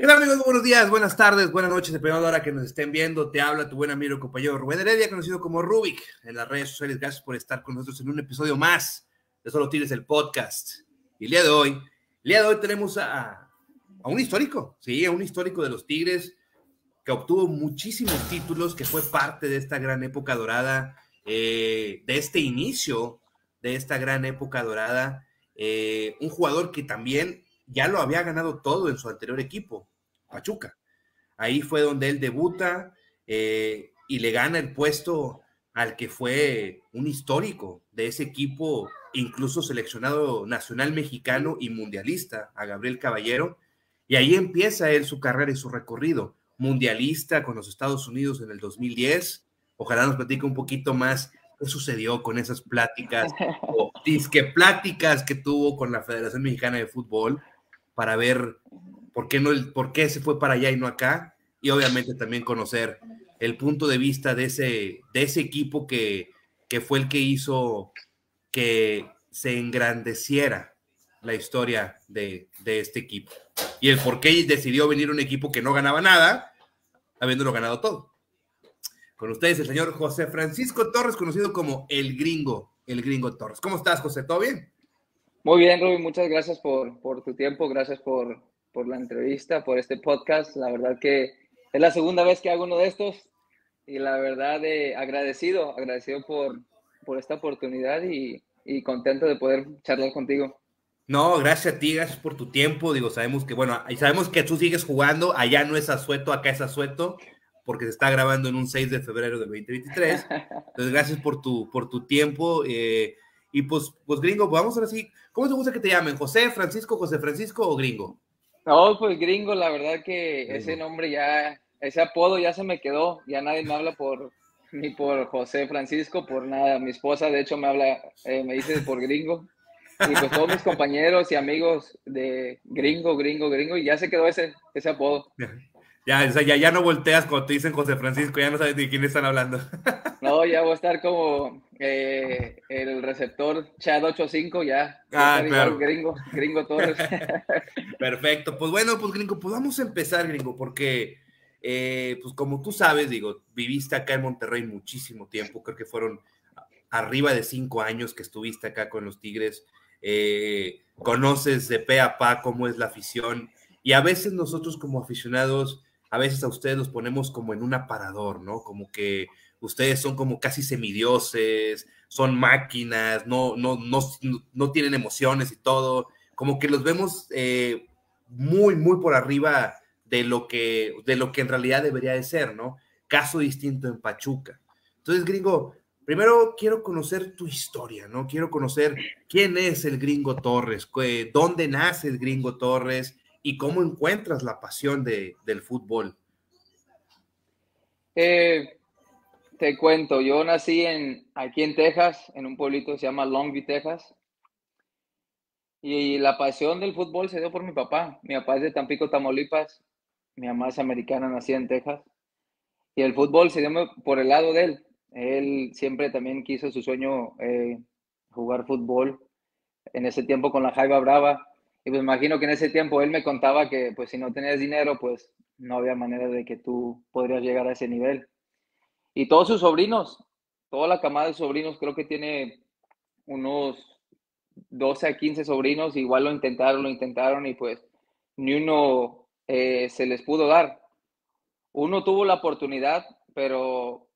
¿Qué amigos? Buenos días, buenas tardes, buenas noches, dependiendo de la hora que nos estén viendo. Te habla tu buen amigo y compañero Rubén Heredia, conocido como Rubik en las redes sociales. Gracias por estar con nosotros en un episodio más de Solo Tienes el Podcast. Y el día de hoy, el día de hoy tenemos a, a un histórico, sí, a un histórico de los Tigres que obtuvo muchísimos títulos, que fue parte de esta gran época dorada, eh, de este inicio de esta gran época dorada. Eh, un jugador que también ya lo había ganado todo en su anterior equipo, Pachuca. Ahí fue donde él debuta eh, y le gana el puesto al que fue un histórico de ese equipo, incluso seleccionado nacional mexicano y mundialista, a Gabriel Caballero. Y ahí empieza él su carrera y su recorrido. Mundialista con los Estados Unidos en el 2010. Ojalá nos platique un poquito más qué sucedió con esas pláticas o disque pláticas que tuvo con la Federación Mexicana de Fútbol para ver por qué, no, por qué se fue para allá y no acá, y obviamente también conocer el punto de vista de ese, de ese equipo que, que fue el que hizo que se engrandeciera la historia de, de, este equipo. Y el por qué decidió venir un equipo que no ganaba nada, habiéndolo ganado todo. Con ustedes el señor José Francisco Torres, conocido como el gringo, el gringo Torres. ¿Cómo estás, José? ¿Todo bien? Muy bien, Rubén, muchas gracias por, por tu tiempo, gracias por, por, la entrevista, por este podcast. La verdad que es la segunda vez que hago uno de estos y la verdad de agradecido, agradecido por, por esta oportunidad y, y, contento de poder charlar contigo. No, gracias a ti, gracias por tu tiempo. Digo, sabemos que, bueno, sabemos que tú sigues jugando, allá no es asueto, acá es asueto, porque se está grabando en un 6 de febrero del 2023. Entonces, gracias por tu, por tu tiempo. Eh, y pues, pues gringo, pues vamos ahora sí. ¿Cómo te gusta que te llamen? ¿José, Francisco, José Francisco o gringo? No, pues gringo, la verdad que ese nombre ya, ese apodo ya se me quedó. Ya nadie me habla por, ni por José Francisco, por nada. Mi esposa, de hecho, me habla, eh, me dice por gringo. Y pues todos mis compañeros y amigos de gringo, gringo, gringo, y ya se quedó ese, ese apodo. Ya, ya, ya no volteas cuando te dicen José Francisco, ya no sabes de quién están hablando. No, ya voy a estar como eh, el receptor Chad 85, ya. Ah, claro. Gringo, gringo Torres. Perfecto. Pues bueno, pues gringo, pues vamos a empezar, gringo, porque, eh, pues como tú sabes, digo, viviste acá en Monterrey muchísimo tiempo, creo que fueron arriba de cinco años que estuviste acá con los Tigres. Eh, conoces de pe a pa cómo es la afición y a veces nosotros como aficionados a veces a ustedes los ponemos como en un aparador, ¿no? Como que ustedes son como casi semidioses, son máquinas, no, no, no, no tienen emociones y todo, como que los vemos eh, muy, muy por arriba de lo, que, de lo que en realidad debería de ser, ¿no? Caso distinto en Pachuca. Entonces, gringo, primero quiero conocer tu historia, ¿no? Quiero conocer quién es el gringo Torres, dónde nace el gringo Torres, y cómo encuentras la pasión de, del fútbol. Eh, te cuento, yo nací en, aquí en Texas, en un pueblito que se llama Longview, Texas. Y la pasión del fútbol se dio por mi papá. Mi papá es de Tampico, Tamaulipas. Mi mamá es americana, nacida en Texas. Y el fútbol se dio por el lado de él. Él siempre también quiso su sueño eh, jugar fútbol. En ese tiempo con la Jaiba Brava, y pues imagino que en ese tiempo él me contaba que pues si no tenías dinero, pues no había manera de que tú podrías llegar a ese nivel. Y todos sus sobrinos, toda la camada de sobrinos, creo que tiene unos 12 a 15 sobrinos, igual lo intentaron, lo intentaron y pues ni uno eh, se les pudo dar. Uno tuvo la oportunidad, pero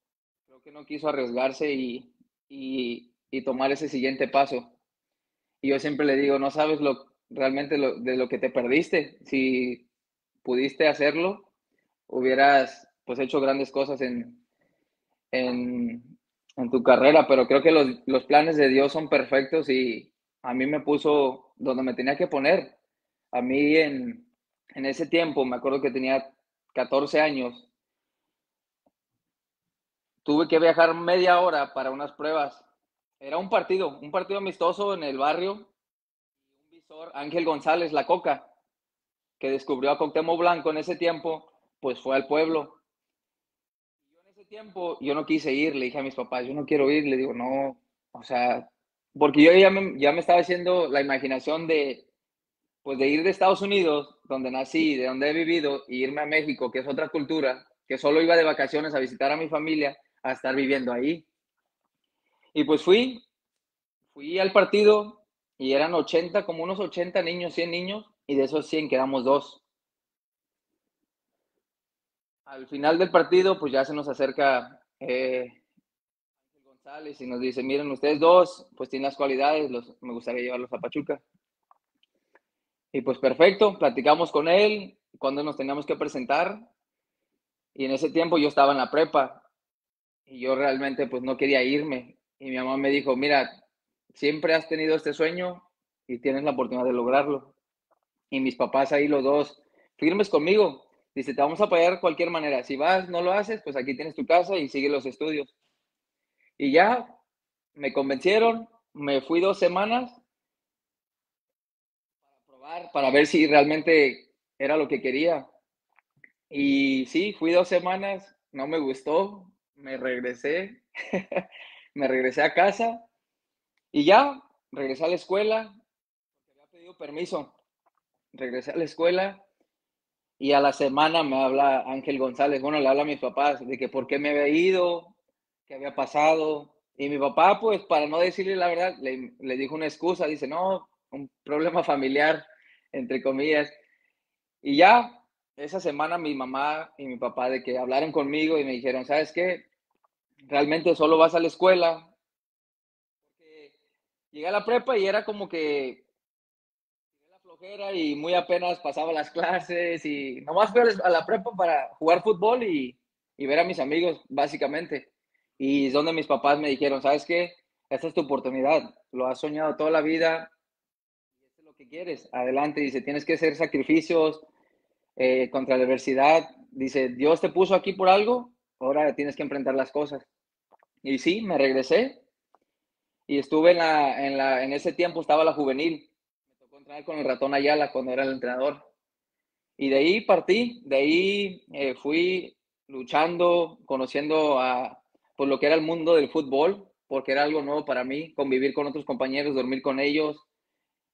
creo que no quiso arriesgarse y, y, y tomar ese siguiente paso. Y yo siempre le digo, no sabes lo, realmente de lo que te perdiste. Si pudiste hacerlo, hubieras pues hecho grandes cosas en, en, tu carrera, pero creo que los, los, planes de Dios son perfectos y a mí me puso donde me tenía que poner. A mí en, en ese tiempo, me acuerdo que tenía 14 años, tuve que viajar media hora para unas pruebas. Era un partido, un partido amistoso en el barrio Ángel González, la Coca, que descubrió a Coctemo Blanco en ese tiempo, pues fue al pueblo. Yo en ese tiempo, yo no quise ir, le dije a mis papás, yo no quiero ir, le digo, no, o sea, porque yo ya me, ya me estaba haciendo la imaginación de, pues de ir de Estados Unidos, donde nací, de donde he vivido, e irme a México, que es otra cultura, que solo iba de vacaciones a visitar a mi familia, a estar viviendo ahí. Y pues fui, fui al partido y eran 80, como unos 80 niños, 100 niños, y de esos 100 quedamos dos. Al final del partido, pues ya se nos acerca eh, González y nos dice, miren, ustedes dos, pues tienen las cualidades, los, me gustaría llevarlos a Pachuca. Y pues perfecto, platicamos con él, cuando nos teníamos que presentar. Y en ese tiempo yo estaba en la prepa y yo realmente pues no quería irme. Y mi mamá me dijo, mira, siempre has tenido este sueño y tienes la oportunidad de lograrlo. Y mis papás ahí los dos firmes conmigo. Dice, te vamos a apoyar de cualquier manera. Si vas, no lo haces, pues aquí tienes tu casa y sigue los estudios. Y ya me convencieron, me fui dos semanas para ver si realmente era lo que quería. Y sí, fui dos semanas, no me gustó, me regresé, me regresé a casa y ya, regresé a la escuela, había pedido permiso. Regresé a la escuela y a la semana me habla Ángel González, bueno, le habla a mis papás de que por qué me había ido, qué había pasado. Y mi papá, pues, para no decirle la verdad, le, le dijo una excusa, dice, no, un problema familiar entre comillas. Y ya esa semana mi mamá y mi papá de que hablaron conmigo y me dijeron, ¿sabes qué? Realmente solo vas a la escuela. Llegué a la prepa y era como que la flojera y muy apenas pasaba las clases y nomás fui a la prepa para jugar fútbol y, y ver a mis amigos, básicamente. Y es donde mis papás me dijeron, ¿sabes qué? Esta es tu oportunidad. Lo has soñado toda la vida que quieres, adelante, dice, tienes que hacer sacrificios eh, contra la adversidad, dice, Dios te puso aquí por algo, ahora tienes que enfrentar las cosas. Y sí, me regresé y estuve en, la, en, la, en ese tiempo, estaba la juvenil, me tocó con el ratón Ayala cuando era el entrenador. Y de ahí partí, de ahí eh, fui luchando, conociendo a por pues, lo que era el mundo del fútbol, porque era algo nuevo para mí, convivir con otros compañeros, dormir con ellos,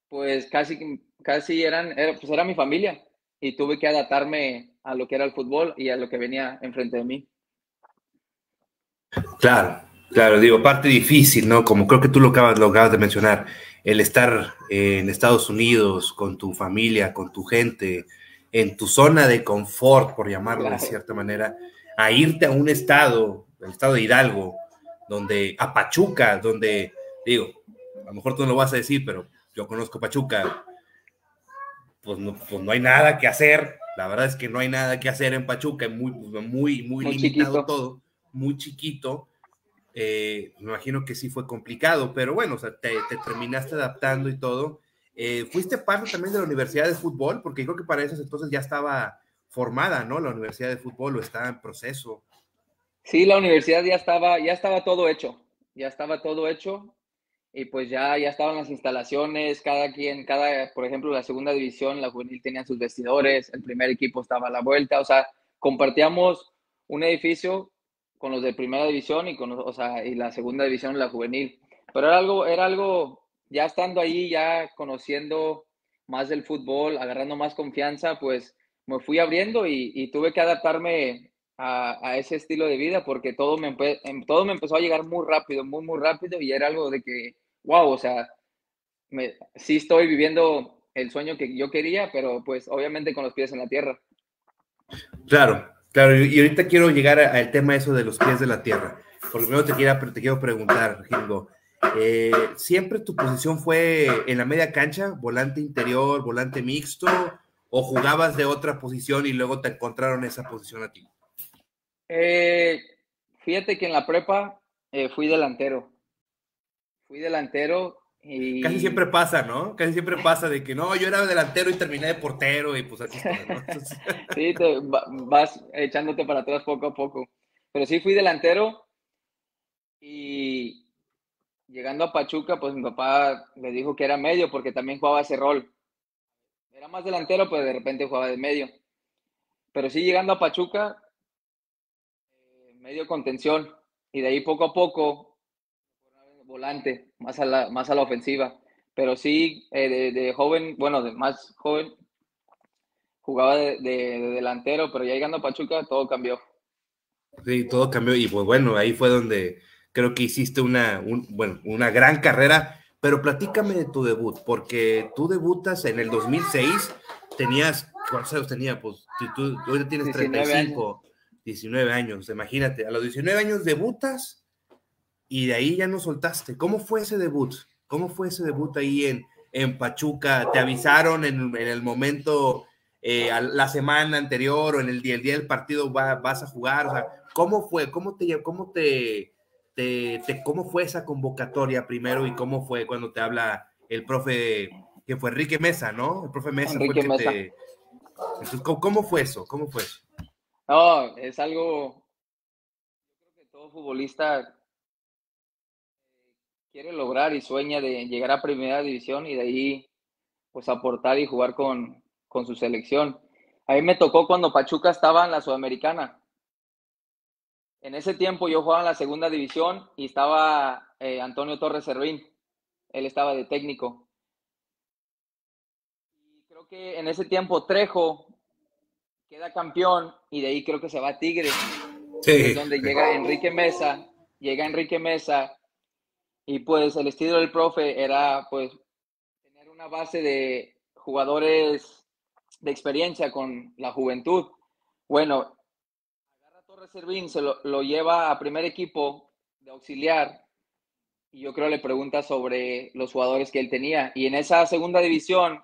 pues casi, casi eran, era, pues era mi familia y tuve que adaptarme a lo que era el fútbol y a lo que venía enfrente de mí. Claro, claro, digo, parte difícil, ¿no? Como creo que tú lo acabas, lo acabas de mencionar, el estar en Estados Unidos con tu familia, con tu gente, en tu zona de confort, por llamarlo de cierta manera, a irte a un estado, el estado de Hidalgo, donde, a Pachuca, donde, digo, a lo mejor tú no lo vas a decir, pero yo conozco Pachuca, pues no, pues no hay nada que hacer. La verdad es que no hay nada que hacer en Pachuca, es muy, muy, muy, limitado todo, muy chiquito. Eh, me imagino que sí fue complicado, pero bueno, o sea, te, terminaste adaptando y todo. Eh, ¿Fuiste parte también de la Universidad de Fútbol? Porque creo que para esos entonces ya estaba formada, ¿no? La Universidad de Fútbol o estaba en proceso. Sí, la universidad ya estaba, ya estaba todo hecho, ya estaba todo hecho y pues ya, ya estaban las instalaciones, cada quien, cada, por ejemplo, la segunda división, la juvenil tenía sus vestidores, el primer equipo estaba a la vuelta, o sea, compartíamos un edificio con los de primera división y con, o sea, y la segunda división, la juvenil. Pero era algo, era algo, ya estando ahí, ya conociendo más del fútbol, agarrando más confianza, pues me fui abriendo y, tuve que adaptarme a, ese estilo de vida porque todo me, em, todo me empezó a llegar muy rápido, muy, muy rápido y era algo de que wow, o sea, me, sí estoy viviendo el sueño que yo quería, pero pues obviamente con los pies en la tierra. Claro, claro, y ahorita quiero llegar al tema eso de los pies de la tierra. Por lo menos te quiero, te quiero preguntar, Gingo, eh, ¿siempre tu posición fue en la media cancha, volante interior, volante mixto, o jugabas de otra posición y luego te encontraron esa posición a ti? Eh, fíjate que en la prepa eh, fui delantero fui delantero y... Casi siempre pasa, ¿no? Casi siempre pasa de que no, yo era delantero y terminé de portero y pues así está, sí, te vas echándote para atrás poco a poco. Pero sí fui delantero y llegando a Pachuca, pues mi papá me dijo que era medio porque también jugaba ese rol. Era más delantero, pues de repente jugaba de medio. Pero sí llegando a Pachuca, eh, medio contención. Y de ahí poco a poco volante, más a la, más a la ofensiva. pero sí, eh, de, joven, bueno, de más joven, jugaba de, delantero, pero ya llegando a Pachuca todo cambió. Sí, todo cambió y pues bueno, ahí fue donde creo que hiciste una, bueno, una gran carrera, pero platícame de tu debut, porque tú debutas en el 2006, tenías, ¿cuántos años tenía? Pues tú, tú tienes 35, 19 años, imagínate, a los 19 años debutas y de ahí ya no soltaste. ¿Cómo fue ese debut? ¿Cómo fue ese debut ahí en, en Pachuca? ¿Te avisaron en, el momento, eh, la semana anterior o en el día, el día del partido vas a jugar? O sea, ¿cómo fue? ¿Cómo te, cómo te, te, cómo fue esa convocatoria primero y cómo fue cuando te habla el profe, que fue Enrique Mesa, ¿no? El profe Mesa. Enrique Mesa. ¿cómo, fue eso? ¿Cómo fue eso? No, es algo, creo que todo futbolista quiere lograr y sueña de llegar a primera división y de ahí pues aportar y jugar con, con su selección. A mí me tocó cuando Pachuca estaba en la Sudamericana. En ese tiempo yo jugaba en la segunda división y estaba eh, Antonio Torres Servín. Él estaba de técnico. Y creo que en ese tiempo Trejo queda campeón y de ahí creo que se va a Tigre. Sí. donde llega Enrique Mesa. Llega Enrique Mesa y pues el estilo del profe era pues tener una base de jugadores de experiencia con la juventud. Bueno, agarra Torres Servín, se lo, lo lleva a primer equipo de auxiliar y yo creo le pregunta sobre los jugadores que él tenía. Y en esa segunda división,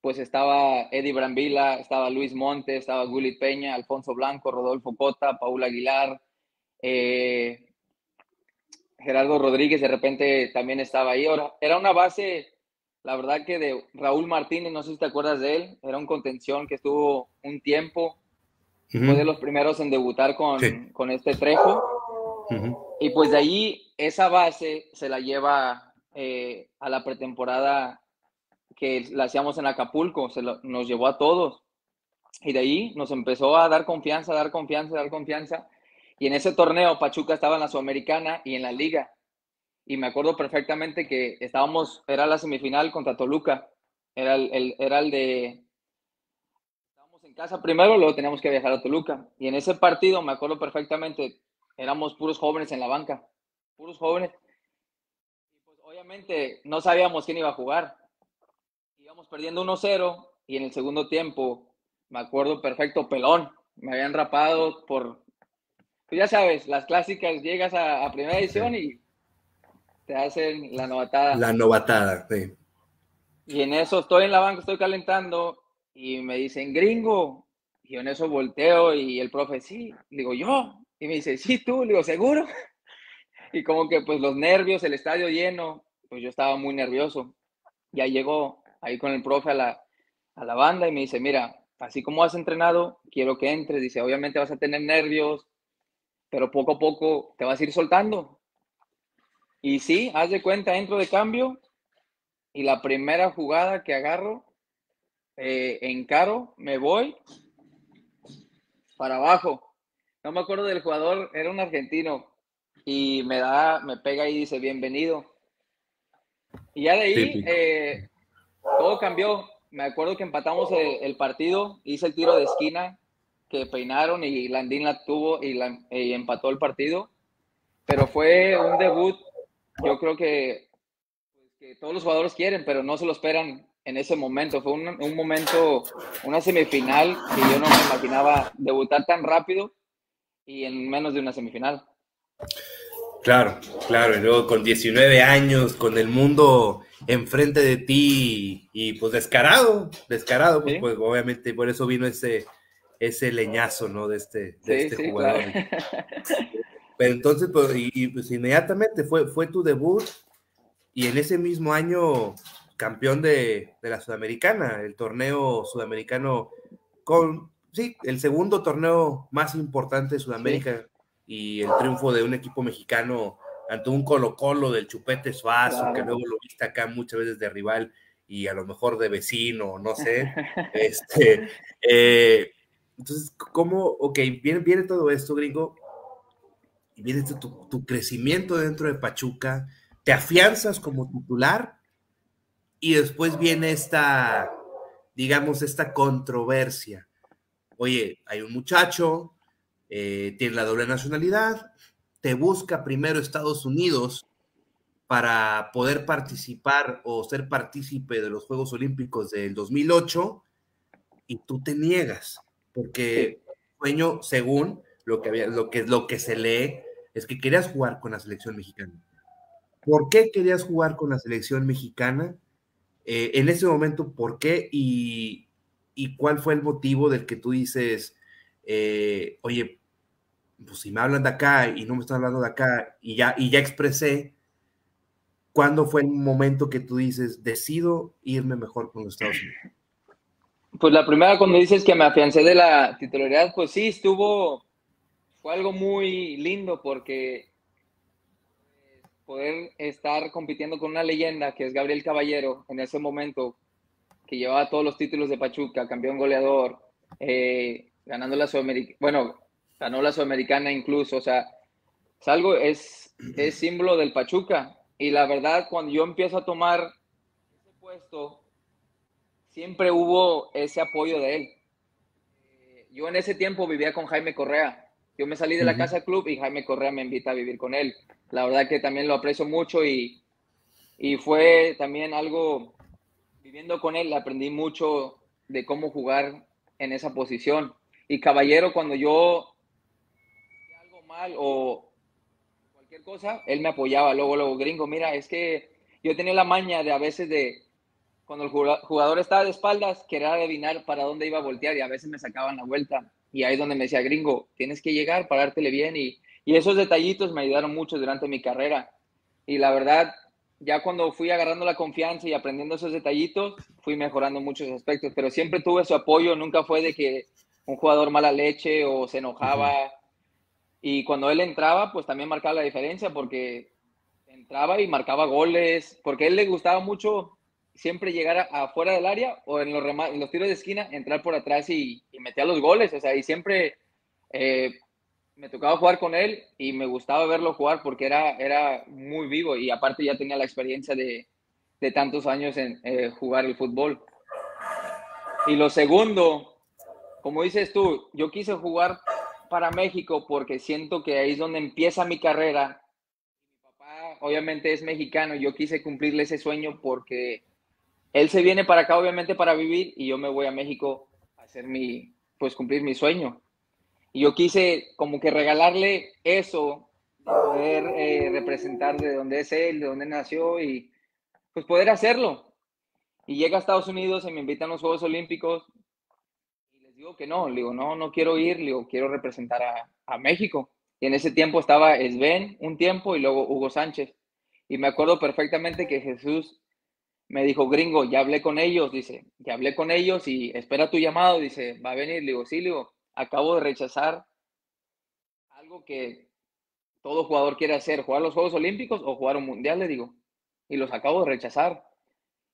pues estaba Eddie Brambila, estaba Luis Montes, estaba Gulit Peña, Alfonso Blanco, Rodolfo Cota, Paul Aguilar, eh, Gerardo Rodríguez de repente también estaba ahí. Ahora, era una base, la verdad que de Raúl Martínez, no sé si te acuerdas de él, era un contención que estuvo un tiempo, fue de los primeros en debutar con, con este Trejo. Y pues de ahí esa base se la lleva eh, a la pretemporada que la hacíamos en Acapulco, se nos llevó a todos. Y de ahí nos empezó a dar confianza, dar confianza, dar confianza. Y en ese torneo Pachuca estaba en la Sudamericana y en la liga. Y me acuerdo perfectamente que estábamos, era la semifinal contra Toluca. Era el, era el de... Estábamos en casa primero, luego teníamos que viajar a Toluca. Y en ese partido, me acuerdo perfectamente, éramos puros jóvenes en la banca. Puros jóvenes. Y pues obviamente no sabíamos quién iba a jugar. Íbamos perdiendo 1-0 y en el segundo tiempo, me acuerdo perfecto, pelón. Me habían rapado por pues ya sabes, las clásicas, llegas a, primera edición y te hacen la novatada. La novatada, sí. Y en eso estoy en la banca, estoy calentando y me dicen, gringo. Y yo en eso volteo y el profe, sí, digo yo. Y me dice, sí, tú, digo, seguro. Y como que pues los nervios, el estadio lleno, pues yo estaba muy nervioso. Ya llegó ahí con el profe a la, a la banda y me dice, mira, así como has entrenado, quiero que entres. Dice, obviamente vas a tener nervios, pero poco a poco te vas a ir soltando. Y sí, haz de cuenta, entro de cambio y la primera jugada que agarro, eh, encaro, me voy para abajo. No me acuerdo del jugador, era un argentino y me da, me pega y dice bienvenido. Y ya de ahí eh, todo cambió. Me acuerdo que empatamos el, partido, hice el tiro de esquina que peinaron y Landín la tuvo y, la, empató el partido. Pero fue un debut, yo creo que, que, todos los jugadores quieren, pero no se lo esperan en ese momento. Fue un, un, momento, una semifinal que yo no me imaginaba debutar tan rápido y en menos de una semifinal. Claro, claro, y luego con 19 años, con el mundo enfrente de ti y, pues descarado, descarado, pues, pues obviamente por eso vino ese, ese leñazo, ¿no? De este, de este jugador. Pero entonces, pues, y, pues inmediatamente fue, fue tu debut y en ese mismo año campeón de, la Sudamericana, el torneo sudamericano con, sí, el segundo torneo más importante de Sudamérica y el triunfo de un equipo mexicano ante un Colo Colo del Chupete Suazo, que luego lo viste acá muchas veces de rival y a lo mejor de vecino, no sé. este, eh, entonces, ¿cómo, ok, viene, todo esto, gringo, y viene tu, tu, crecimiento dentro de Pachuca, te afianzas como titular, y después viene esta, digamos, esta controversia. Oye, hay un muchacho, eh, tiene la doble nacionalidad, te busca primero Estados Unidos para poder participar o ser partícipe de los Juegos Olímpicos del 2008 y tú te niegas, porque sueño, según lo que, había, lo, que, lo que se lee, es que querías jugar con la selección mexicana. ¿Por qué querías jugar con la selección mexicana? Eh, en ese momento, ¿por qué? Y, y, cuál fue el motivo del que tú dices, eh, oye, pues si me hablan de acá y no me están hablando de acá y ya, y ya expresé, ¿cuándo fue el momento que tú dices, decido irme mejor con los Estados Unidos? Pues la primera cuando dices que me afiancé de la titularidad, pues sí, estuvo, fue algo muy lindo porque poder estar compitiendo con una leyenda que es Gabriel Caballero en ese momento, que llevaba todos los títulos de Pachuca, campeón goleador, eh, ganando la Sudamericana, bueno, ganó la Sudamericana incluso, o sea, es algo, es, es símbolo del Pachuca. Y la verdad, cuando yo empiezo a tomar ese puesto, siempre hubo ese apoyo de él. Eh, yo en ese tiempo vivía con Jaime Correa. Yo me salí de la casa club y Jaime Correa me invita a vivir con él. La verdad que también lo aprecio mucho y, y fue también algo, viviendo con él, aprendí mucho de cómo jugar en esa posición. Y Caballero, cuando yo algo mal o cosa, él me apoyaba, luego, luego, gringo, mira, es que yo tenía la maña de a veces de, cuando el jugador estaba de espaldas, querer adivinar para dónde iba a voltear y a veces me sacaban la vuelta. Y ahí es donde me decía, gringo, tienes que llegar, parártele bien. Y, y esos detallitos me ayudaron mucho durante mi carrera. Y la verdad, ya cuando fui agarrando la confianza y aprendiendo esos detallitos, fui mejorando muchos aspectos. Pero siempre tuve su apoyo, nunca fue de que un jugador mala leche o se enojaba. Y cuando él entraba, pues también marcaba la diferencia porque entraba y marcaba goles, porque a él le gustaba mucho siempre llegar afuera del área o en los, en los tiros de esquina, entrar por atrás y, y metía los goles. O sea, y siempre eh, me tocaba jugar con él y me gustaba verlo jugar porque era, era muy vivo y aparte ya tenía la experiencia de, de tantos años en eh, jugar el fútbol. Y lo segundo, como dices tú, yo quise jugar para México porque siento que ahí es donde empieza mi carrera. Mi papá obviamente es mexicano, yo quise cumplirle ese sueño porque él se viene para acá obviamente para vivir y yo me voy a México a hacer mi, pues cumplir mi sueño. Y yo quise como que regalarle eso, poder eh, representar de dónde es él, de dónde nació y pues poder hacerlo. Y llega a Estados Unidos y me invitan a los Juegos Olímpicos digo que no, le digo, no, no quiero ir, le digo, quiero representar a, a México. Y en ese tiempo estaba Sven un tiempo y luego Hugo Sánchez. Y me acuerdo perfectamente que Jesús me dijo, gringo, ya hablé con ellos, dice, ya hablé con ellos y espera tu llamado, dice, va a venir. Le digo, sí, le digo, acabo de rechazar algo que todo jugador quiere hacer, jugar los Juegos Olímpicos o jugar un Mundial, le digo, y los acabo de rechazar.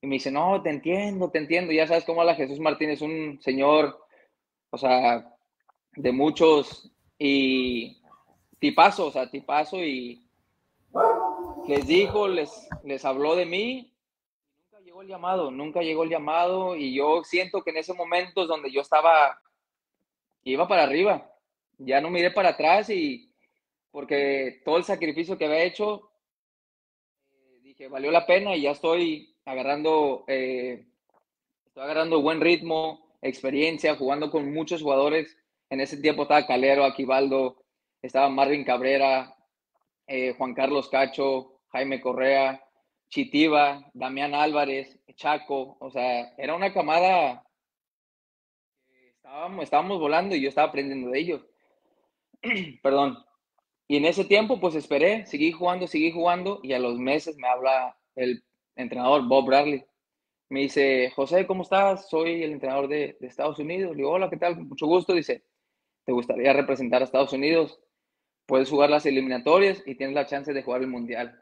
Y me dice, no, te entiendo, te entiendo, ya sabes cómo habla Jesús Martínez, un señor o sea, de muchos y tipazo, o sea, tipazo y les dijo, les, les habló de mí. Llegó el llamado, nunca llegó el llamado y yo siento que en ese momento es donde yo estaba, iba para arriba, ya no miré para atrás y porque todo el sacrificio que había hecho, eh, dije, valió la pena y ya estoy agarrando, eh, estoy agarrando buen ritmo, experiencia, jugando con muchos jugadores. En ese tiempo estaba Calero, Aquivaldo, estaba Marvin Cabrera, eh, Juan Carlos Cacho, Jaime Correa, Chitiva, Damián Álvarez, Chaco, o sea, era una camada estábamos, estábamos volando y yo estaba aprendiendo de ellos. Perdón. Y en ese tiempo, pues esperé, seguí jugando, seguí jugando, y a los meses me habla el entrenador Bob Bradley me dice, José, ¿cómo estás? Soy el entrenador de, Estados Unidos. Le digo, hola, ¿qué tal? Mucho gusto. Dice, ¿te gustaría representar a Estados Unidos? Puedes jugar las eliminatorias y tienes la chance de jugar el Mundial.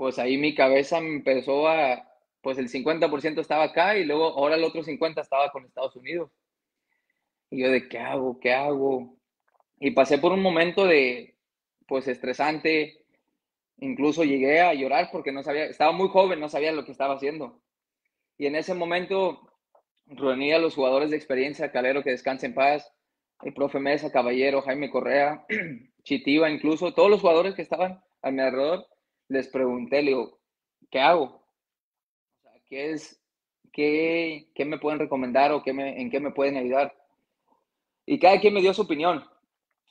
Pues ahí mi cabeza empezó a, pues el 50% estaba acá y luego ahora el otro 50% estaba con Estados Unidos. Y yo de, ¿qué hago? ¿Qué hago? Y pasé por un momento de, pues estresante. Incluso llegué a llorar porque no sabía, estaba muy joven, no sabía lo que estaba haciendo Y en ese momento reuní a los jugadores de experiencia, Calero, que descanse en paz, el profe Mesa, Caballero, Jaime Correa, Chitiva, incluso todos los jugadores que estaban a mi alrededor, les pregunté, le digo, ¿qué hago? ¿Qué es, qué, qué me pueden recomendar o qué me, en qué me pueden ayudar? Y cada quien me dio su opinión.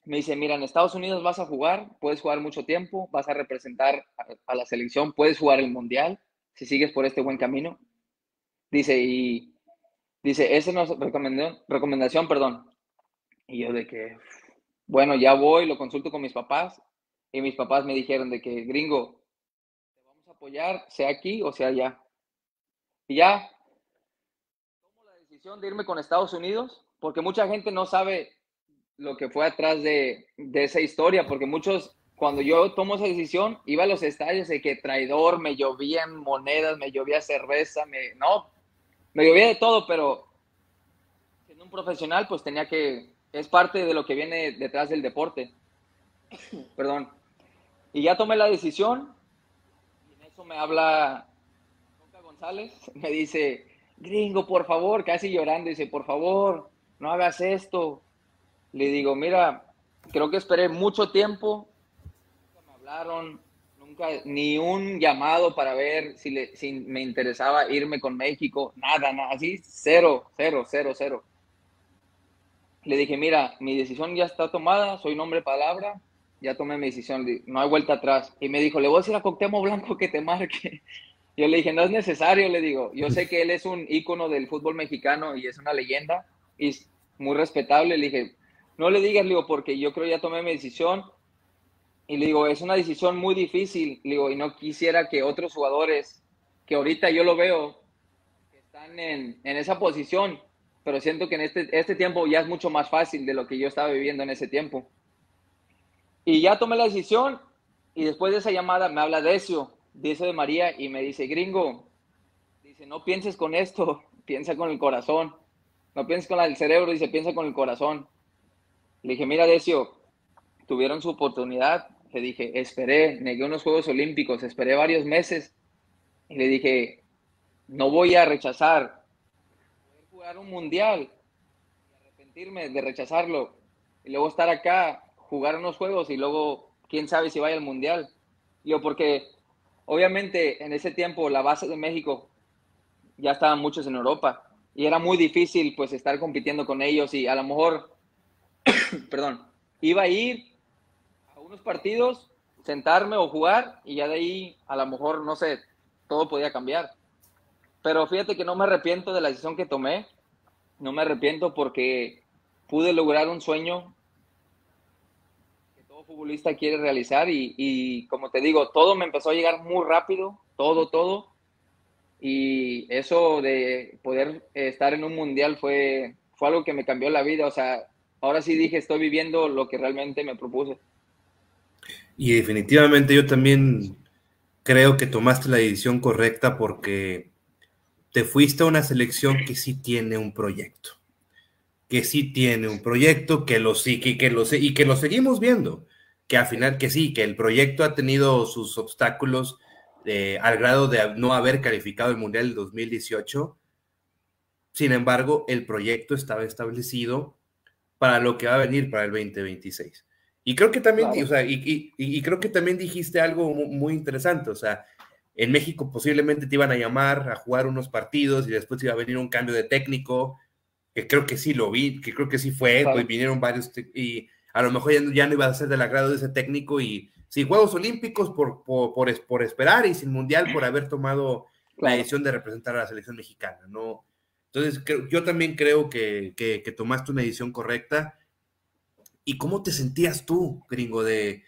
Me dice, mira, en Estados Unidos vas a jugar, puedes jugar mucho tiempo, vas a representar a, la selección, puedes jugar el mundial si sigues por este buen camino. Dice, y dice, esa es recomendación, recomendación, perdón. Y yo de que, bueno, ya voy, lo consulto con mis papás y mis papás me dijeron de que, gringo, apoyar, sea aquí o sea allá. Y ya tomo la decisión de irme con Estados Unidos, porque mucha gente no sabe lo que fue atrás de, de esa historia, porque muchos, cuando yo tomo esa decisión, iba a los estadios de que traidor, me llovían monedas, me llovía cerveza, me, no, me llovía de todo, pero siendo un profesional, pues tenía que, es parte de lo que viene detrás del deporte. Perdón. Y ya tomé la decisión. Eso me habla Coca González. Me dice, gringo, por favor, casi llorando. Dice, por favor, no hagas esto. Le digo, mira, creo que esperé mucho tiempo. Nunca hablaron, nunca, ni un llamado para ver si, le, si me interesaba irme con México. Nada, nada, así, cero, cero, cero, cero. Le dije, mira, mi decisión ya está tomada, soy nombre palabra, ya tomé mi decisión, no hay vuelta atrás. Y me dijo, le voy a decir a Coctemo Blanco que te marque. Yo le dije, no es necesario, le digo, yo sé que él es un ícono del fútbol mexicano y es una leyenda y es muy respetable. Le dije, no le digas, le digo, porque yo creo ya tomé mi decisión. Y le digo, es una decisión muy difícil, le digo, y no quisiera que otros jugadores, que ahorita yo lo veo, que están en, en esa posición, pero siento que en este, este tiempo ya es mucho más fácil de lo que yo estaba viviendo en ese tiempo. Y ya tomé la decisión y después de esa llamada me habla Decio, dice de María, y me dice, gringo, dice, no pienses con esto, piensa con el corazón. No pienses con el cerebro, dice, piensa con el corazón. Le dije, mira, Decio, tuvieron su oportunidad. Le dije, esperé, negué unos Juegos Olímpicos, esperé varios meses. Y le dije, no voy a rechazar. Jugar un mundial y arrepentirme de rechazarlo. Y luego estar acá jugar unos juegos y luego quién sabe si vaya al mundial. Yo, porque obviamente en ese tiempo la base de México ya estaban muchos en Europa y era muy difícil pues estar compitiendo con ellos y a lo mejor, perdón, iba a ir a unos partidos, sentarme o jugar y ya de ahí a lo mejor, no sé, todo podía cambiar. Pero fíjate que no me arrepiento de la decisión que tomé, no me arrepiento porque pude lograr un sueño futbolista quiere realizar y, como te digo, todo me empezó a llegar muy rápido, todo, todo. Y eso de poder estar en un mundial fue, fue algo que me cambió la vida. O sea, ahora sí dije, estoy viviendo lo que realmente me propuse. Y definitivamente yo también creo que tomaste la decisión correcta porque te fuiste a una selección que sí tiene un proyecto, que sí tiene un proyecto, que lo sí, que, que lo, y que lo seguimos viendo que al final que sí, que el proyecto ha tenido sus obstáculos eh, al grado de no haber calificado el Mundial del 2018. Sin embargo, el proyecto estaba establecido para lo que va a venir para el 2026. Y creo que también, o sea, y, creo que también dijiste algo muy, interesante, o sea, en México posiblemente te iban a llamar a jugar unos partidos y después iba a venir un cambio de técnico, que creo que sí lo vi, que creo que sí fue, pues vinieron varios, y a lo mejor ya, no iba a ser del agrado de ese técnico y sin Juegos Olímpicos por, por, esperar y sin Mundial por haber tomado la decisión de representar a la selección mexicana, ¿no? Entonces, yo también creo que, tomaste una decisión correcta. ¿Y cómo te sentías tú, gringo, de,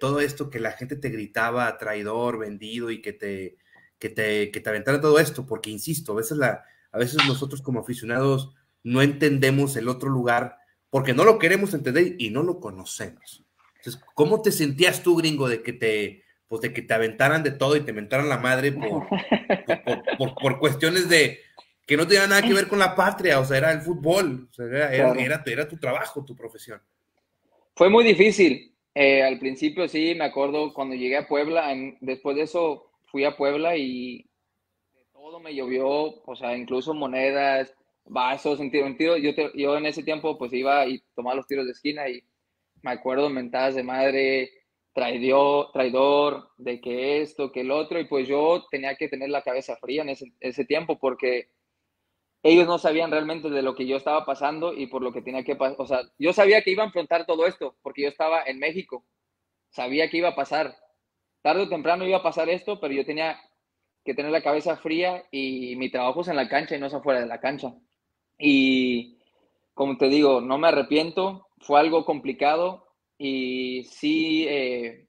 todo esto que la gente te gritaba traidor, vendido y que te, que te, que te aventara todo esto? Porque, insisto, a veces, la, a veces nosotros como aficionados no entendemos el otro lugar porque no lo queremos entender y no lo conocemos. Entonces, ¿cómo te sentías tú, gringo, de que te, pues de que te aventaran de todo y te aventaran la madre por, por, cuestiones de que no tenían nada que ver con la patria, o sea, era el fútbol, o sea, era, era, tu trabajo, tu profesión. Fue muy difícil. Eh, al principio sí, me acuerdo cuando llegué a Puebla, después de eso fui a Puebla y todo me llovió, o sea, incluso monedas, vasos, en tiro, en tiro. Yo, yo en ese tiempo pues iba y tomaba los tiros de esquina y me acuerdo mentadas de madre, traidor, traidor, de que esto, que el otro, y pues yo tenía que tener la cabeza fría en ese, ese tiempo porque ellos no sabían realmente de lo que yo estaba pasando y por lo que tenía que pasar. O sea, yo sabía que iba a enfrentar todo esto porque yo estaba en México. Sabía que iba a pasar. Tarde o temprano iba a pasar esto, pero yo tenía que tener la cabeza fría y mi trabajo es en la cancha y no es afuera de la cancha. Y como te digo, no me arrepiento. Fue algo complicado y sí eh,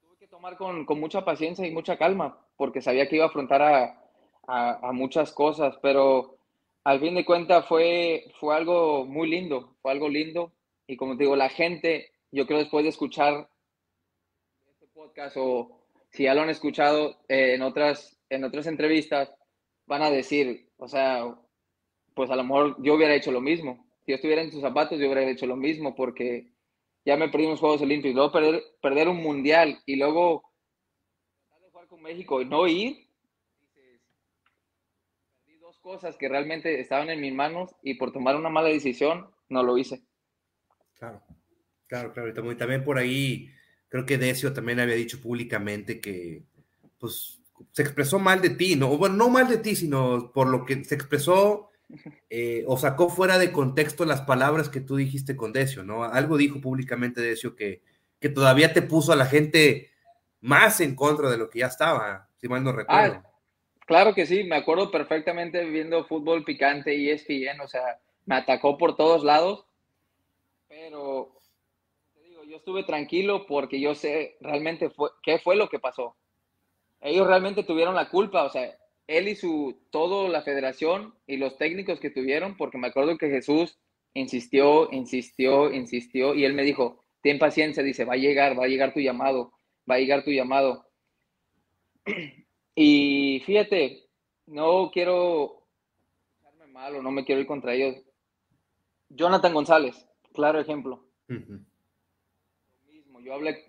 tuve que tomar con, con mucha paciencia y mucha calma porque sabía que iba a afrontar a a, muchas cosas, pero al fin de cuentas fue, fue algo muy lindo, fue algo lindo. Y como te digo, la gente, yo creo después de escuchar este podcast o si ya lo han escuchado eh, en, otras, en otras entrevistas, van a decir, o sea, pues a lo mejor yo hubiera hecho lo mismo. Si yo estuviera en tus zapatos, yo hubiera hecho lo mismo porque ya me perdí unos Juegos Olímpicos, luego perder, perder un mundial y luego jugar con México y no ir, cosas que realmente estaban en mis manos y por tomar una mala decisión no lo hice. Claro, claro, claro. Y también por ahí creo que Decio también había dicho públicamente que pues se expresó mal de ti, ¿no? Bueno, no mal de ti, sino por lo que se expresó eh, o sacó fuera de contexto las palabras que tú dijiste con Decio, ¿no? Algo dijo públicamente Decio que, que todavía te puso a la gente más en contra de lo que ya estaba, si mal no recuerdo. Ah, Claro que sí, me acuerdo perfectamente viendo fútbol picante y ESPN, o sea, me atacó por todos lados, pero te digo, yo estuve tranquilo porque yo sé realmente fue, qué fue lo que pasó. Ellos realmente tuvieron la culpa, o sea, él y su, todo la federación y los técnicos que tuvieron, porque me acuerdo que Jesús insistió, insistió, insistió, y él me dijo, ten paciencia, dice, va a llegar, va a llegar tu llamado, va a llegar tu llamado. Y fíjate, no quiero estarme mal o no me quiero ir contra ellos. Jonathan González, claro ejemplo. mismo, yo hablé,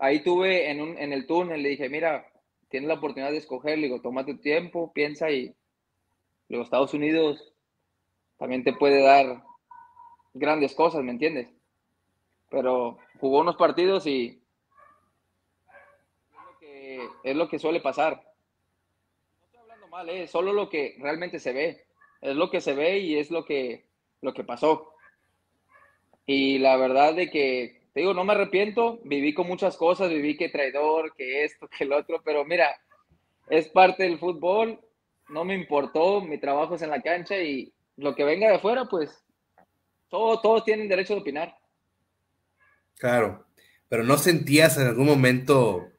ahí tuve en, un, en el túnel, le dije, mira, tienes la oportunidad de escoger, le digo, toma tu tiempo, piensa y luego Estados Unidos también te puede dar grandes cosas, ¿me entiendes? Pero jugó unos partidos y es lo que suele pasar. No estoy hablando mal, es ¿eh? solo lo que realmente se ve. Es lo que se ve y es lo que, lo que pasó. Y la verdad de que, te digo, no me arrepiento, viví con muchas cosas, viví que traidor, que esto, que el otro, pero mira, es parte del fútbol, no me importó, mi trabajo es en la cancha y lo que venga de afuera, pues todos, todos tienen derecho de opinar. Claro, pero no sentías en algún momento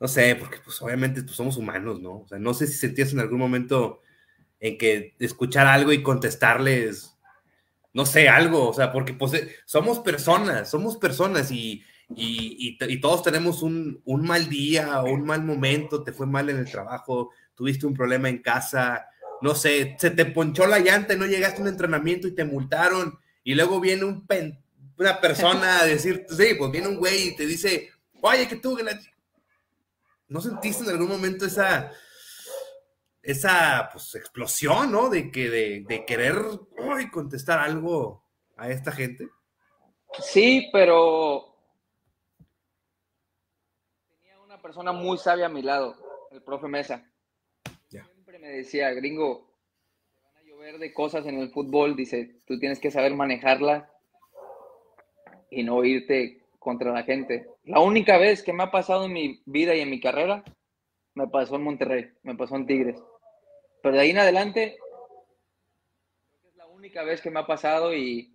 no sé, porque pues obviamente pues, somos humanos, ¿no? O sea, no sé si sentías en algún momento en que escuchar algo y contestarles, no sé, algo, o sea, porque pues eh, somos personas, somos personas y, y, todos tenemos un, un, mal día o un mal momento, te fue mal en el trabajo, tuviste un problema en casa, no sé, se te ponchó la llanta y no llegaste a un entrenamiento y te multaron y luego viene un una persona a decir, sí, pues viene un güey y te dice, oye, que tú, ¿no sentiste en algún momento esa, esa pues, explosión, ¿no? De, que, de, querer contestar algo a esta gente. Sí, pero tenía una persona muy sabia a mi lado, el profe Mesa. Siempre me decía, gringo, te van a llover de cosas en el fútbol, dice, tú tienes que saber manejarla y no irte contra la gente. La única vez que me ha pasado en mi vida y en mi carrera, me pasó en Monterrey, me pasó en Tigres. Pero de ahí en adelante, es la única vez que me ha pasado y,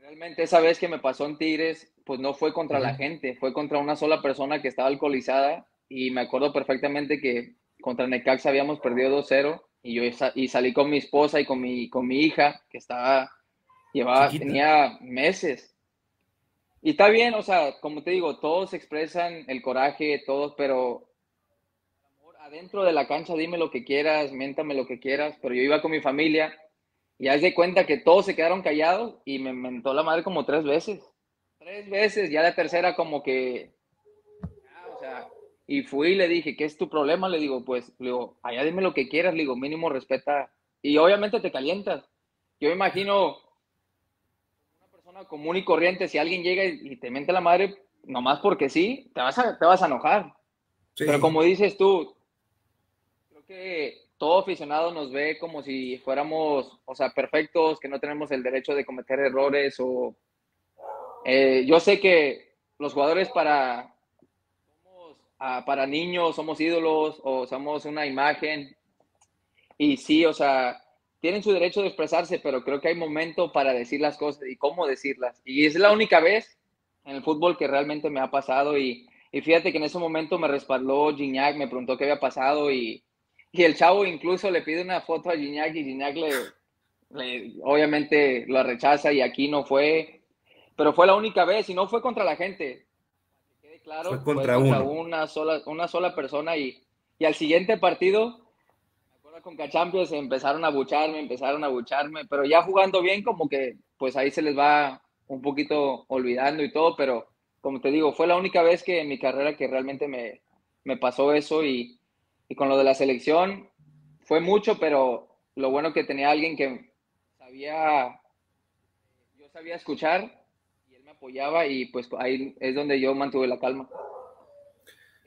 realmente esa vez que me pasó en Tigres, pues no fue contra la gente, fue contra una sola persona que estaba alcoholizada y me acuerdo perfectamente que contra Necaxa habíamos perdido 2-0 y yo y salí con mi esposa y con mi, con mi hija que estaba, llevaba, tenía meses. Y está bien, o sea, como te digo, todos expresan el coraje, todos, pero adentro de la cancha dime lo que quieras, miéntame lo que quieras, pero yo iba con mi familia y haz de cuenta que todos se quedaron callados y me mentó la madre como tres veces. Tres veces, ya la tercera como que, o sea, Y fui y le dije, ¿qué es tu problema? Le digo, pues, le digo, allá dime lo que quieras, le digo, mínimo respeta. Y obviamente te calientas. Yo me imagino una persona común y corriente, si alguien llega y te mente la madre, nomás porque sí, te vas a, te vas a enojar. Pero como dices tú, que todo aficionado nos ve como si fuéramos, o sea, perfectos, que no tenemos el derecho de cometer errores o... Eh, yo sé que los jugadores para, para niños somos ídolos o somos una imagen y sí, o sea, tienen su derecho de expresarse, pero creo que hay momento para decir las cosas y cómo decirlas. Y es la única vez en el fútbol que realmente me ha pasado y, y fíjate que en ese momento me respaldó Gignac, me preguntó qué había pasado y, y el chavo incluso le pide una foto a Gignac y Gignac le, obviamente lo rechaza y aquí no fue, pero fue la única vez y no fue contra la gente. claro, fue contra, una sola una sola persona y, y al siguiente partido con Cachampions empezaron a bucharme, empezaron a bucharme, pero ya jugando bien como que pues ahí se les va un poquito olvidando y todo, pero como te digo, fue la única vez que en mi carrera que realmente me, me pasó eso y, y, con lo de la selección fue mucho, pero lo bueno que tenía alguien que sabía, yo sabía escuchar y él me apoyaba y pues ahí es donde yo mantuve la calma.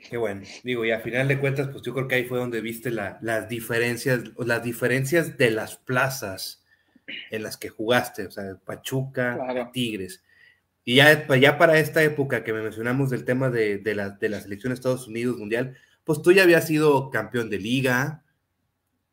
Qué bueno. Digo, y a final de cuentas, pues yo creo que ahí fue donde viste las diferencias, las diferencias de las plazas en las que jugaste, o sea, Pachuca, Tigres. Y ya, ya para esta época que me mencionamos del tema de, la, de la selección de Estados Unidos Mundial, pues tú ya habías sido campeón de liga,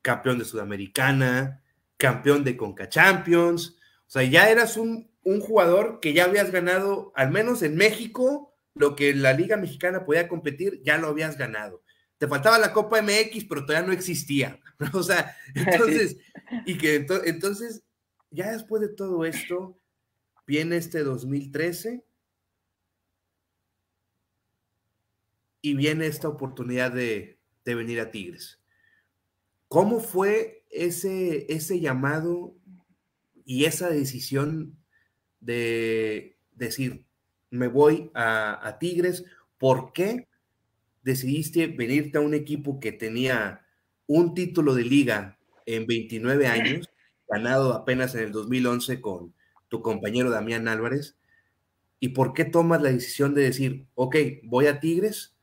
campeón de Sudamericana, campeón de Conca Champions, o sea, ya eras un, un jugador que ya habías ganado, al menos en México, lo que la Liga Mexicana podía competir, ya lo habías ganado. Te faltaba la Copa MX, pero todavía no existía. O sea, entonces, y que entonces, ya después de todo esto, viene este 2013 y viene esta oportunidad de, de venir a Tigres. ¿Cómo fue ese, ese llamado y esa decisión de decir, me voy a, Tigres. ¿Por qué decidiste venirte a un equipo que tenía un título de liga en 29 años, ganado apenas en el 2011 con tu compañero Damián Álvarez? ¿Y por qué tomas la decisión de decir, ok, voy a Tigres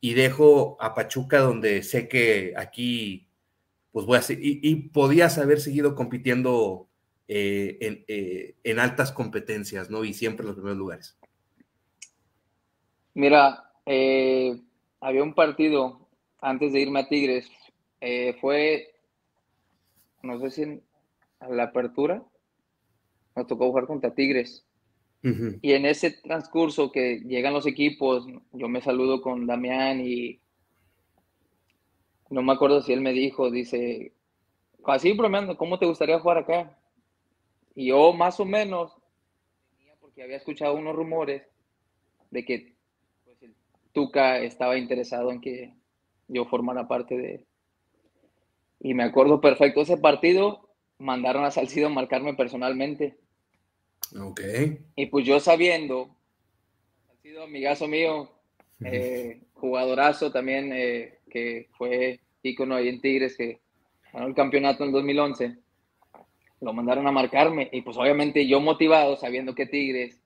y dejo a Pachuca donde sé que aquí, pues voy a seguir, y, podías haber seguido compitiendo eh, eh, en, altas competencias, ¿no? Y siempre en los primeros lugares. Mira, eh, había un partido antes de irme a Tigres, fue, no sé si a la apertura, nos tocó jugar contra Tigres. Y en ese transcurso que llegan los equipos, yo me saludo con Damián y no me acuerdo si él me dijo, dice, así bromeando, ¿cómo te gustaría jugar acá? Y yo más o menos, porque había escuchado unos rumores de que pues, Tuca estaba interesado en que yo formara parte de... Y me acuerdo perfecto ese partido, mandaron a Salcido a marcarme personalmente. Ok. Y pues yo sabiendo, Salcido, amigazo mío, eh, jugadorazo también, eh, que fue ícono ahí en Tigres, que ganó el campeonato en 2011 lo mandaron a marcarme y pues obviamente yo motivado, sabiendo que Tigres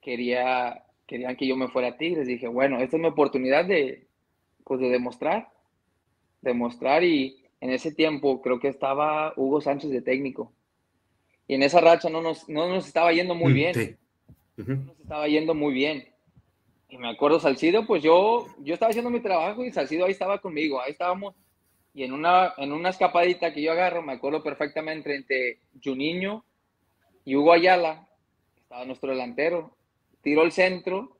quería, querían que yo me fuera a Tigres, dije, bueno, esta es mi oportunidad de, pues de demostrar, demostrar y en ese tiempo creo que estaba Hugo Sánchez de técnico y en esa racha no nos, no nos estaba yendo muy mm, bien, no nos estaba yendo muy bien. Y me acuerdo Salcido, pues yo, yo estaba haciendo mi trabajo y Salcido ahí estaba conmigo, ahí estábamos y en una, en una escapadita que yo agarro, me acuerdo perfectamente entre Juninho y Hugo Ayala, estaba nuestro delantero, tiró el centro,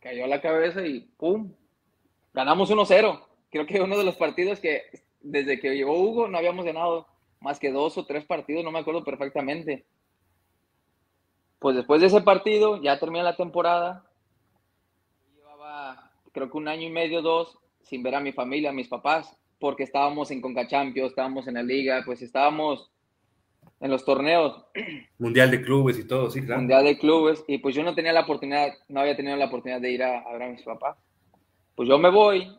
cayó a la cabeza y ¡pum! Ganamos 1-0. Creo que uno de los partidos que desde que llegó Hugo no habíamos ganado más que dos o tres partidos, no me acuerdo perfectamente. Pues después de ese partido, ya termina la temporada. Llevaba, creo que un año y medio, dos, sin ver a mi familia, a mis papás porque estábamos en Conca Champions, estábamos en la liga, pues estábamos en los torneos. Mundial de clubes y todo, sí, claro. Mundial de clubes, y pues yo no tenía la oportunidad, no había tenido la oportunidad de ir a, ver a mis papás. Pues yo me voy.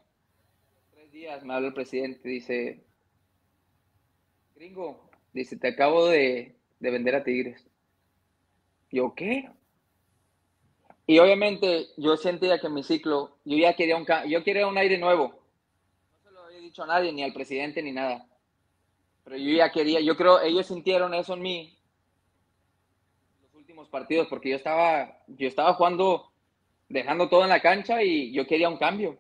Tres días me habla el presidente, dice, gringo, dice, te acabo de, de vender a Tigres. Yo, ¿qué? Y obviamente yo sentía que mi ciclo, yo ya quería un, yo quería un aire nuevo. No se lo había dicho a nadie, ni al presidente, ni nada. Pero yo ya quería, yo creo, ellos sintieron eso en mí los últimos partidos, porque yo estaba, yo estaba jugando, dejando todo en la cancha y yo quería un cambio.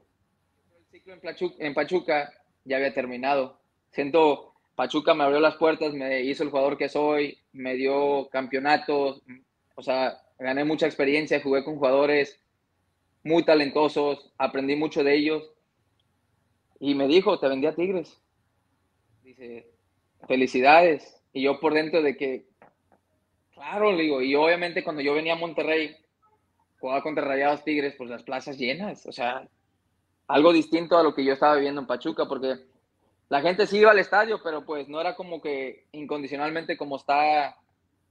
El ciclo en Pachuca, en Pachuca ya había terminado. Siento, Pachuca me abrió las puertas, me hizo el jugador que soy, me dio campeonatos, o sea, gané mucha experiencia, jugué con jugadores muy talentosos, aprendí mucho de ellos. Y me dijo, te vendí Tigres. Dice, felicidades. Y yo por dentro de que, claro, le digo, y obviamente cuando yo venía a Monterrey, jugaba contra Rayados Tigres, pues las plazas llenas, o sea, algo distinto a lo que yo estaba viviendo en Pachuca, porque la gente sí iba al estadio, pero pues no era como que incondicionalmente como está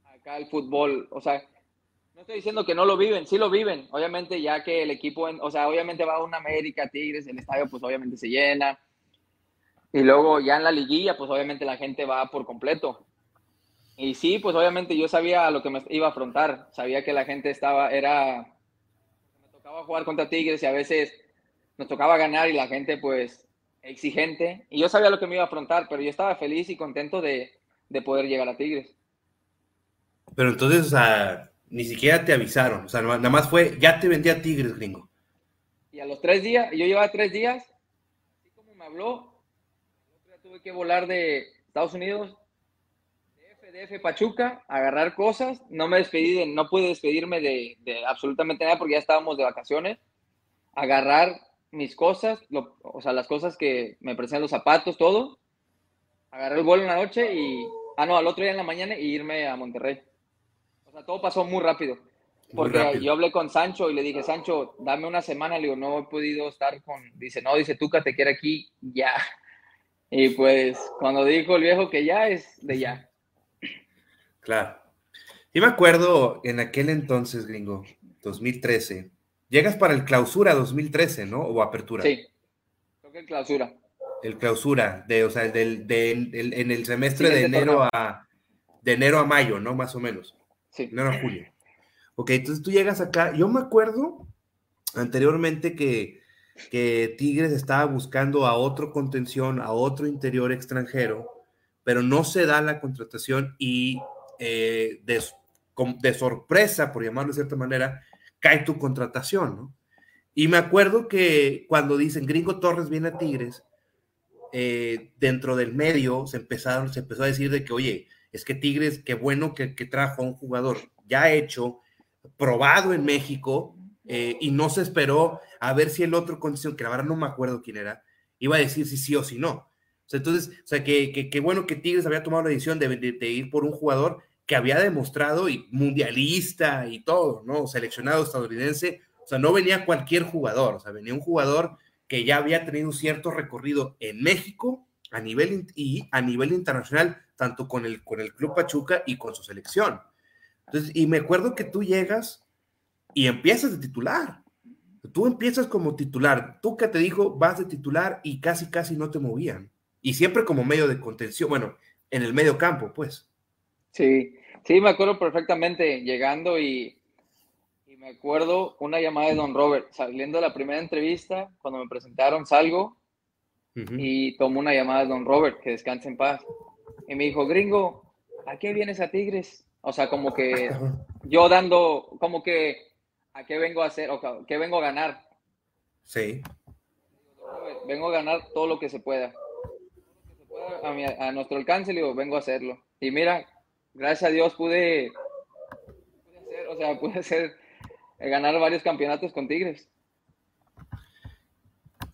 acá el fútbol, o sea, no estoy diciendo que no lo viven, sí lo viven. Obviamente, ya que el equipo, o sea, obviamente va a una América, Tigres, el estadio, pues obviamente se llena. Y luego ya en la liguilla, pues obviamente la gente va por completo. Y sí, pues obviamente yo sabía lo que me iba a afrontar. Sabía que la gente estaba, era. Me tocaba jugar contra Tigres y a veces nos tocaba ganar y la gente, pues, exigente. Y yo sabía lo que me iba a afrontar, pero yo estaba feliz y contento de, de poder llegar a Tigres. Pero entonces, o sea, ni siquiera te avisaron. O sea, nada más fue, ya te vendía a Tigres, gringo. Y a los tres días, yo llevaba tres días, así como me habló, tuve que volar de Estados Unidos, de FDF Pachuca, agarrar cosas. No me despedí, de, no pude despedirme de, de, absolutamente nada porque ya estábamos de vacaciones. Agarrar mis cosas, o sea, las cosas que me presentan los zapatos, todo. Agarré el vuelo en la noche y, ah, no, al otro día en la mañana y irme a Monterrey. O sea, todo pasó muy rápido. Porque yo hablé con Sancho y le dije, Sancho, dame una semana. Le digo, no he podido estar con. Dice, no, dice, Tuca te quiere aquí ya. Y pues, cuando dijo el viejo que ya es de ya. Claro. Sí me acuerdo en aquel entonces, gringo, 2013. Llegas para el clausura 2013, ¿no? O apertura. Sí, creo que el clausura. El clausura, de, o sea, del, de, en el semestre de enero a de enero a mayo, ¿no? Más o menos. Sí. No era julio. Ok, entonces tú llegas acá. Yo me acuerdo anteriormente que, que Tigres estaba buscando a otro contención, a otro interior extranjero, pero no se da la contratación y eh, de, de, sorpresa, por llamarlo de cierta manera, cae tu contratación, ¿no? Y me acuerdo que cuando dicen Gringo Torres viene a Tigres, eh, dentro del medio se, empezaron, se empezó a decir de que, oye, es que Tigres, qué bueno que, trajo a un jugador ya hecho, probado en México, eh, y no se esperó a ver si el otro condición, que la verdad no me acuerdo quién era, iba a decir si sí o si no. O sea, entonces, o sea, que, que, bueno que Tigres había tomado la decisión de, de, ir por un jugador que había demostrado y mundialista y todo, ¿no? Seleccionado estadounidense. O sea, no venía cualquier jugador, o sea, venía un jugador que ya había tenido un cierto recorrido en México a nivel y a nivel internacional, tanto con el, con el Club Pachuca y con su selección. Entonces, y me acuerdo que tú llegas y empiezas de titular. Tú empiezas como titular. Tú que te dijo, vas de titular y casi, casi no te movían. Y siempre como medio de contención, bueno, en el medio campo, pues. Sí, sí, me acuerdo perfectamente llegando y, y me acuerdo una llamada de Don Robert, saliendo de la primera entrevista, cuando me presentaron, salgo y tomó una llamada de Don Robert, que descanse en paz. Y me dijo, gringo, ¿a qué vienes a Tigres? O sea, como que yo dando, como que, ¿a qué vengo a hacer? O ¿qué vengo a ganar? Sí. Vengo a ganar todo lo que se pueda. A, a nuestro alcance, le digo, vengo a hacerlo. Y mira, gracias a Dios pude, pude hacer, o sea, pude hacer, ganar varios campeonatos con Tigres.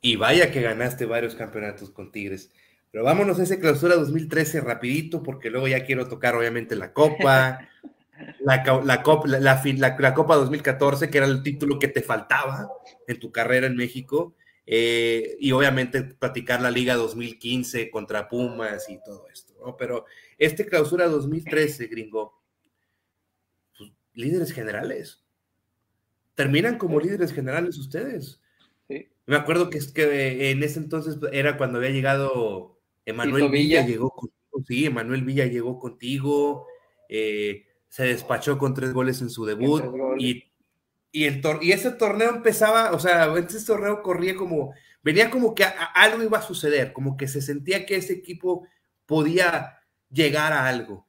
Y vaya que ganaste varios campeonatos con Tigres. Pero vámonos a ese clausura 2013 rapidito, porque luego ya quiero tocar obviamente la Copa, la, la, Copa, la, la, Copa 2014, que era el título que te faltaba en tu carrera en México, eh, y obviamente platicar la Liga 2015 contra Pumas y todo esto, ¿no? Pero este clausura 2013, gringo, pues, líderes generales. Terminan como líderes generales ustedes Me acuerdo que, es que en ese entonces era cuando había llegado Emanuel Villa. llegó contigo, sí, Emanuel Villa llegó contigo, eh, se despachó con tres goles en su debut y, y, el y ese torneo empezaba, o sea, ese torneo corría como, venía como que algo iba a suceder, como que se sentía que ese equipo podía llegar a algo.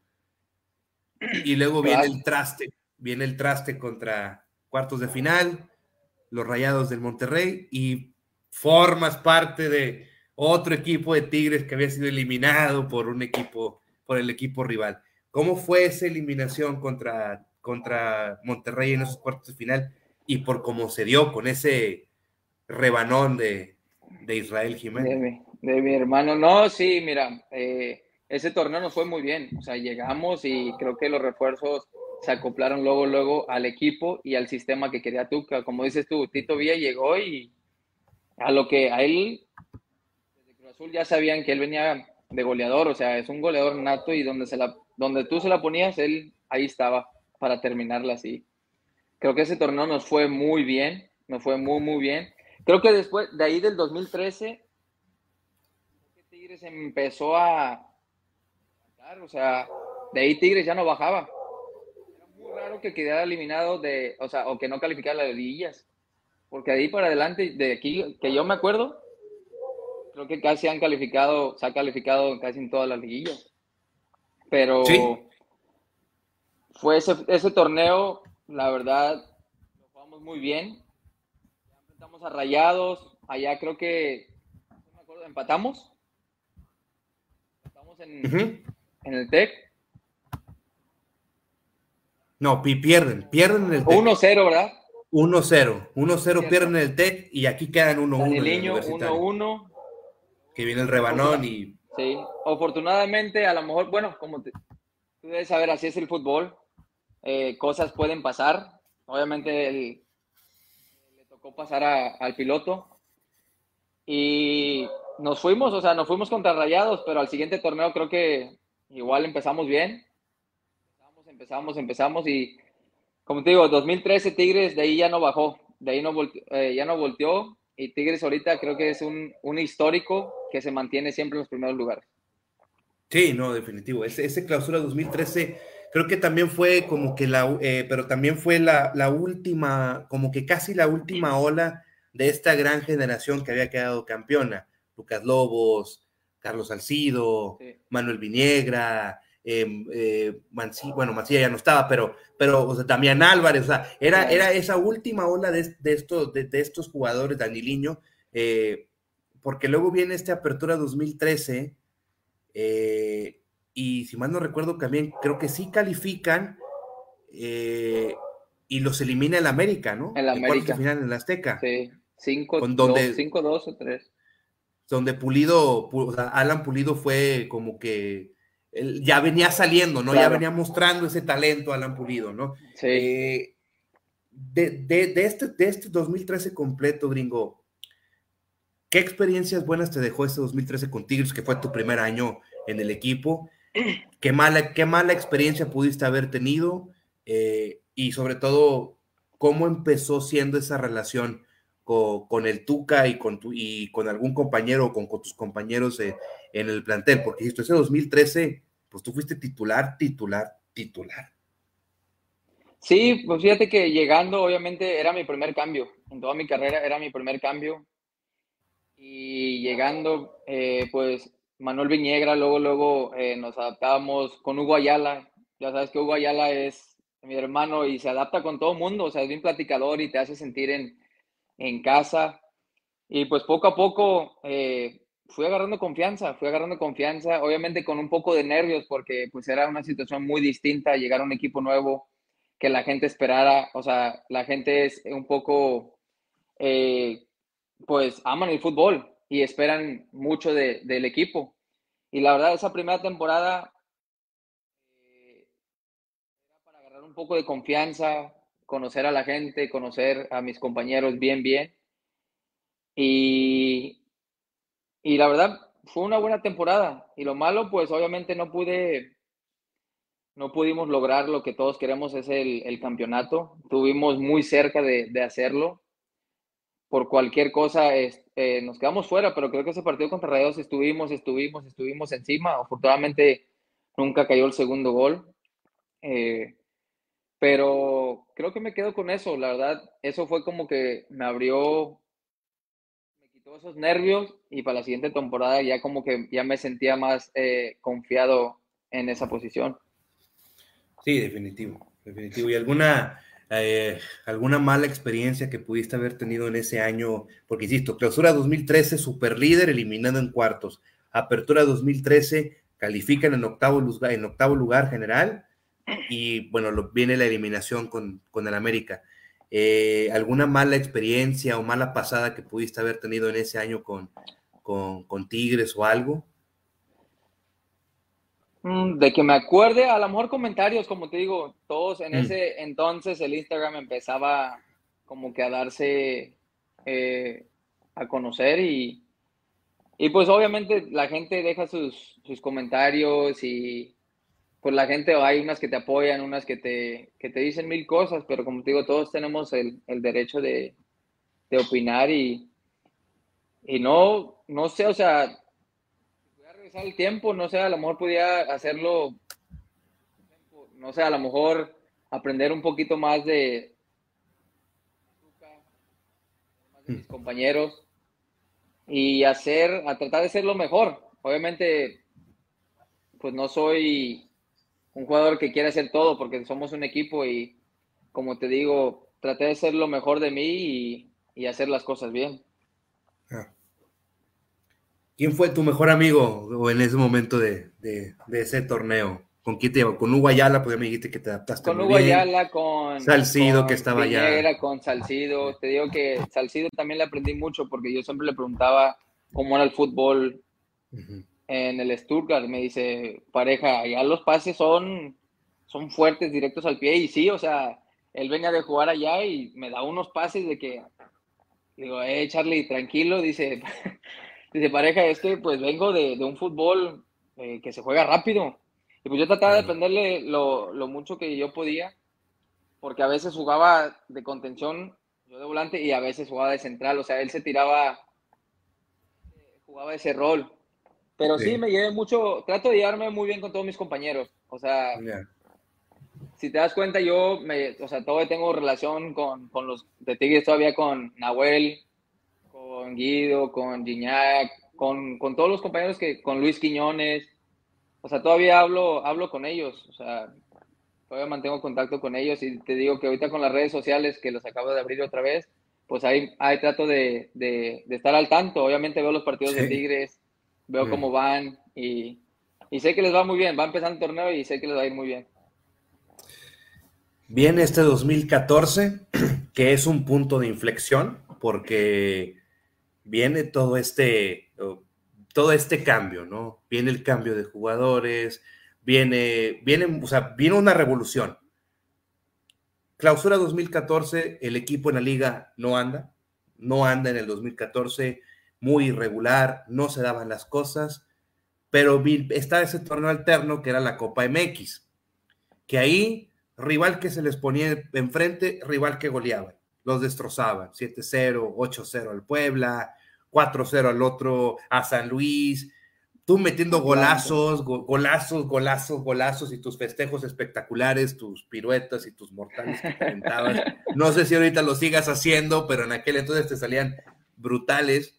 Y luego viene el traste, viene el traste contra cuartos de final, los Rayados del Monterrey y formas parte de otro equipo de Tigres que había sido eliminado por un equipo, por el equipo rival. ¿Cómo fue esa eliminación contra, contra Monterrey en esos cuartos de final y por cómo se dio con ese rebanón de, Israel Jiménez? De mi, hermano, no, sí, mira, eh, ese torneo nos fue muy bien, o sea, llegamos y creo que los refuerzos se acoplaron luego, luego al equipo y al sistema que quería Tuca. Como dices tú, Tito Villa llegó y a lo que a él, desde Cruz Azul ya sabían que él venía de goleador, o sea, es un goleador nato y donde, se la, donde tú se la ponías, él ahí estaba para terminarla así. Creo que ese torneo nos fue muy bien, nos fue muy, muy bien. Creo que después, de ahí del 2013, Tigres empezó a... O sea, de ahí Tigres ya no bajaba raro que quedara eliminado de, o sea, o que no calificara las liguillas. Porque ahí para adelante, de aquí, que yo me acuerdo, creo que casi han calificado, se ha calificado casi en todas las liguillas. Pero fue ese, ese, torneo, la verdad, lo jugamos muy bien. Enfrentamos a Rayados, allá creo que, no me acuerdo, empatamos. Empatamos en, en el TEC no, pierden, pierden en el TEC. 1-0, ¿verdad? 1-0, 1-0 pierden en el TEC y aquí quedan 1-1. El niño 1-1. Que viene el rebanón y... Sí, afortunadamente, a lo mejor, bueno, como tú debes saber, así es el fútbol. Eh, cosas pueden pasar. Obviamente le tocó pasar al piloto. Y nos fuimos, o sea, nos fuimos contra Rayados, pero al siguiente torneo creo que igual empezamos bien empezamos, empezamos y como te digo, 2013 Tigres de ahí ya no bajó, de ahí no eh, ya no volteó y Tigres ahorita creo que es un, un, histórico que se mantiene siempre en los primeros lugares. Sí, no, definitivo. Ese, ese clausura 2013 creo que también fue como que la, eh, pero también fue la, la, última, como que casi la última ola de esta gran generación que había quedado campeona. Lucas Lobos, Carlos Salcido, Manuel Viniegra, Em, eh, bueno, Mancilla ya no estaba, pero, pero o sea, Damián Álvarez, o sea, era, era esa última ola de, de, estos, de, estos jugadores, Daniliño, eh, porque luego viene esta apertura 2013, eh, y si mal no recuerdo, también creo que sí califican y los elimina el América, ¿no? El América. final en la Azteca. Sí, 5-2 o 3. Donde Pulido, o sea, Alan Pulido fue como que ya venía saliendo, ¿no? Ya venía mostrando ese talento Alan Pulido, ¿no? Sí. Eh, de, este, de este 2013 completo, gringo, ¿qué experiencias buenas te dejó este 2013 con Tigres, que fue tu primer año en el equipo? ¿Qué mala, qué mala experiencia pudiste haber tenido? Eh, y sobre todo, ¿cómo empezó siendo esa relación con, el Tuca y con, tu, y con algún compañero o con, tus compañeros en el plantel? Porque esto ese 2013 pues tú fuiste titular, titular, titular. Sí, pues fíjate que llegando, obviamente, era mi primer cambio. En toda mi carrera era mi primer cambio. Y llegando, eh, pues Manuel Viñegra, luego, luego eh, nos adaptábamos con Hugo Ayala. Ya sabes que Hugo Ayala es mi hermano y se adapta con todo mundo. O sea, es bien platicador y te hace sentir en, en casa. Y pues poco a poco eh, fui agarrando confianza, fui agarrando confianza, obviamente con un poco de nervios porque pues era una situación muy distinta, llegar a un equipo nuevo, que la gente esperara, o sea, la gente es un poco, eh, pues aman el fútbol y esperan mucho del equipo. Y la verdad, esa primera temporada eh, para agarrar un poco de confianza, conocer a la gente, conocer a mis compañeros bien, bien. Y, y la verdad, fue una buena temporada. Y lo malo, pues obviamente no pude, no pudimos lograr lo que todos queremos, es el, campeonato. Tuvimos muy cerca de, hacerlo. por cualquier cosa eh, nos quedamos fuera, pero creo que ese partido contra Rayados estuvimos, estuvimos, estuvimos encima. Afortunadamente nunca cayó el segundo gol. Eh, pero creo que me quedo con eso, la verdad, eso fue como que me abrió, me quitó esos nervios y para la siguiente temporada ya como que ya me sentía más eh, confiado en esa posición. Sí, definitivo, definitivo. ¿Y alguna, eh, alguna mala experiencia que pudiste haber tenido en ese año? Porque insisto, clausura 2013, super líder, eliminando en cuartos. Apertura 2013, califican en octavo en octavo lugar general y bueno, lo, viene la eliminación con, con el América. Eh, ¿Alguna mala experiencia o mala pasada que pudiste haber tenido en ese año con, con, Tigres o algo? Mm, de que me acuerde, a lo mejor comentarios, como te digo, todos en mm. ese entonces el Instagram empezaba como que a darse eh, a conocer y, y pues obviamente la gente deja sus, sus comentarios y, pues la gente, hay unas que te apoyan, unas que te, que te dicen mil cosas, pero como te digo, todos tenemos el, el derecho de, de, opinar y, y no, no sé, o sea, si a regresar el tiempo, no sé, a lo mejor podía hacerlo, no sé, a lo mejor aprender un poquito más de, de mis compañeros y hacer, a tratar de ser lo mejor. Obviamente, pues no soy un jugador que quiere hacer todo porque somos un equipo y, como te digo, traté de ser lo mejor de mí y, hacer las cosas bien. Ah. ¿Quién fue tu mejor amigo en ese momento de, ese torneo? ¿Con quién te? ¿Con Hugo Ayala? Porque me dijiste que te adaptaste Con Hugo Ayala, con... Salcido, que estaba allá. Con Salcido. Te digo que Salcido también le aprendí mucho porque yo siempre le preguntaba cómo era el fútbol en el Stuttgart, me dice, pareja, ya los pases son, son fuertes, directos al pie, y sí, o sea, él venía de jugar allá y me da unos pases de que, digo, eh, Charlie, tranquilo, dice, dice, pareja, es que pues vengo de, un fútbol eh, que se juega rápido, y pues yo trataba de defenderle lo, lo mucho que yo podía, porque a veces jugaba de contención, yo de volante, y a veces jugaba de central, o sea, él se tiraba, jugaba ese rol, pero sí. me llevé mucho, trato de llevarme muy bien con todos mis compañeros. O sea, si te das cuenta, yo, me, o sea, todavía tengo relación con, con los de Tigres, todavía con Nahuel, con Guido, con Gignac, con, con, todos los compañeros que, con Luis Quiñones. O sea, todavía hablo, hablo con ellos. O sea, todavía mantengo contacto con ellos y te digo que ahorita con las redes sociales que los acabo de abrir otra vez, pues ahí, ahí trato de, de, de estar al tanto. Obviamente veo los partidos de Tigres veo cómo van y, sé que les va muy bien. Va empezando el torneo y sé que les va a ir muy bien. Viene este 2014, que es un punto de inflexión, porque viene todo este, todo este cambio, ¿no? Viene el cambio de jugadores, viene, viene, o sea, viene una revolución. Clausura 2014, el equipo en la liga no anda, no anda en el 2014 muy irregular, no se daban las cosas, pero está ese torneo alterno que era la Copa MX, que ahí rival que se les ponía enfrente, rival que goleaba, los destrozaban, 7-0, 8-0 al Puebla, 4-0 al otro, a San Luis, tú metiendo golazos, golazos, golazos, golazos y tus festejos espectaculares, tus piruetas y tus mortales que te No sé si ahorita lo sigas haciendo, pero en aquel entonces te salían brutales.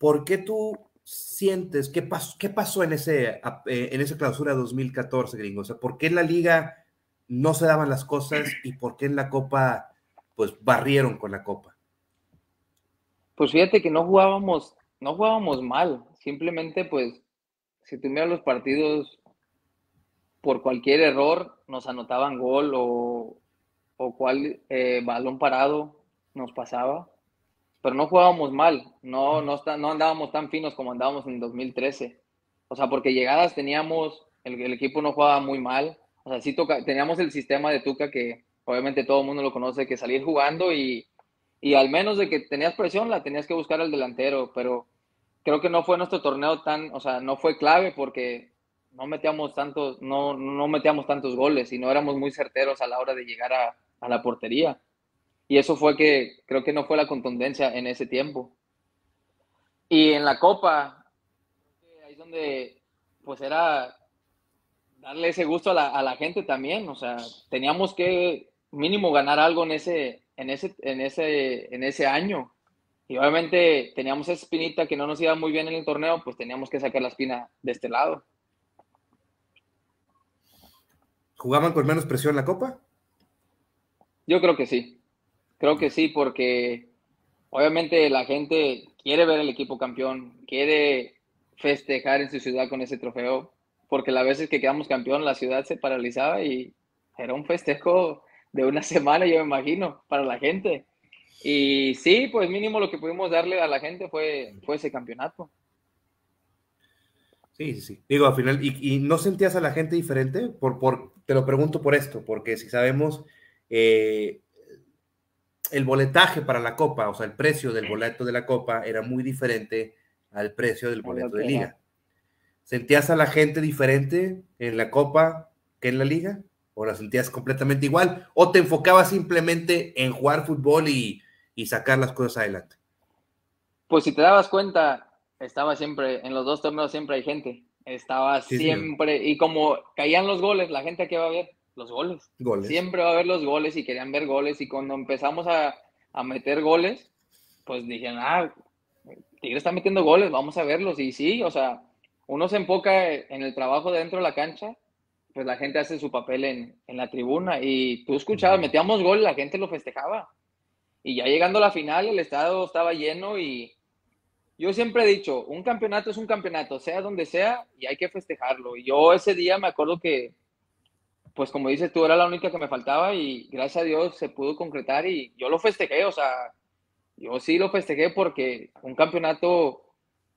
¿Por qué tú sientes, qué pasó, qué pasó en, ese, eh, en esa clausura 2014, gringo? O sea, ¿por qué en la liga no se daban las cosas y por qué en la copa, pues, barrieron con la copa? Pues fíjate que no jugábamos, no jugábamos mal, simplemente, pues, si tú miras los partidos, por cualquier error nos anotaban gol o, o cual eh, balón parado nos pasaba pero no jugábamos mal, no, no, no andábamos tan finos como andábamos en 2013. O sea, porque llegadas teníamos, el, el equipo no jugaba muy mal. O sea, sí toca, teníamos el sistema de Tuca que obviamente todo el mundo lo conoce, que salir jugando y, y al menos de que tenías presión, la tenías que buscar al delantero, pero creo que no fue nuestro torneo tan, o sea, no fue clave porque no metíamos tantos, no, no metíamos tantos goles y no éramos muy certeros a la hora de llegar a, a la portería. Y eso fue que creo que no fue la contundencia en ese tiempo. Y en la Copa, ahí es donde pues era darle ese gusto a la, a la, gente también. O sea, teníamos que mínimo ganar algo en ese, en ese, en ese, en ese año. Y obviamente teníamos esa espinita que no nos iba muy bien en el torneo, pues teníamos que sacar la espina de este lado. ¿Jugaban con menos presión la Copa? Yo creo que sí. Creo que sí, porque obviamente la gente quiere ver el equipo campeón, quiere festejar en su ciudad con ese trofeo, porque las veces que quedamos campeón la ciudad se paralizaba y era un festejo de una semana, yo me imagino, para la gente. Y sí, pues mínimo lo que pudimos darle a la gente fue, fue ese campeonato. Sí, sí, sí. Digo, al final, ¿y, no sentías a la gente diferente? Por, por, te lo pregunto por esto, porque si sabemos eh, el boletaje para la Copa, o sea, el precio del boleto de la Copa era muy diferente al precio del boleto de liga. ¿Sentías a la gente diferente en la Copa que en la liga? ¿O la sentías completamente igual? ¿O te enfocabas simplemente en jugar fútbol y, sacar las cosas adelante? Pues si te dabas cuenta, estaba siempre, en los dos torneos siempre hay gente. Estaba siempre, y como caían los goles, la gente que va a ver los goles. Siempre va a haber los goles y querían ver goles. Y cuando empezamos a, a meter goles, pues dijeron, ah, Tigre está metiendo goles, vamos a verlos. Y sí, o sea, uno se enfoca en el trabajo dentro de la cancha, pues la gente hace su papel en, en la tribuna. Y tú escuchabas, metíamos gol, la gente lo festejaba. Y ya llegando a la final, el estado estaba lleno y yo siempre he dicho, un campeonato es un campeonato, sea donde sea, y hay que festejarlo. Y yo ese día me acuerdo que pues como dices tú, era la única que me faltaba y gracias a Dios se pudo concretar y yo lo festejé, o sea, yo sí lo festejé porque un campeonato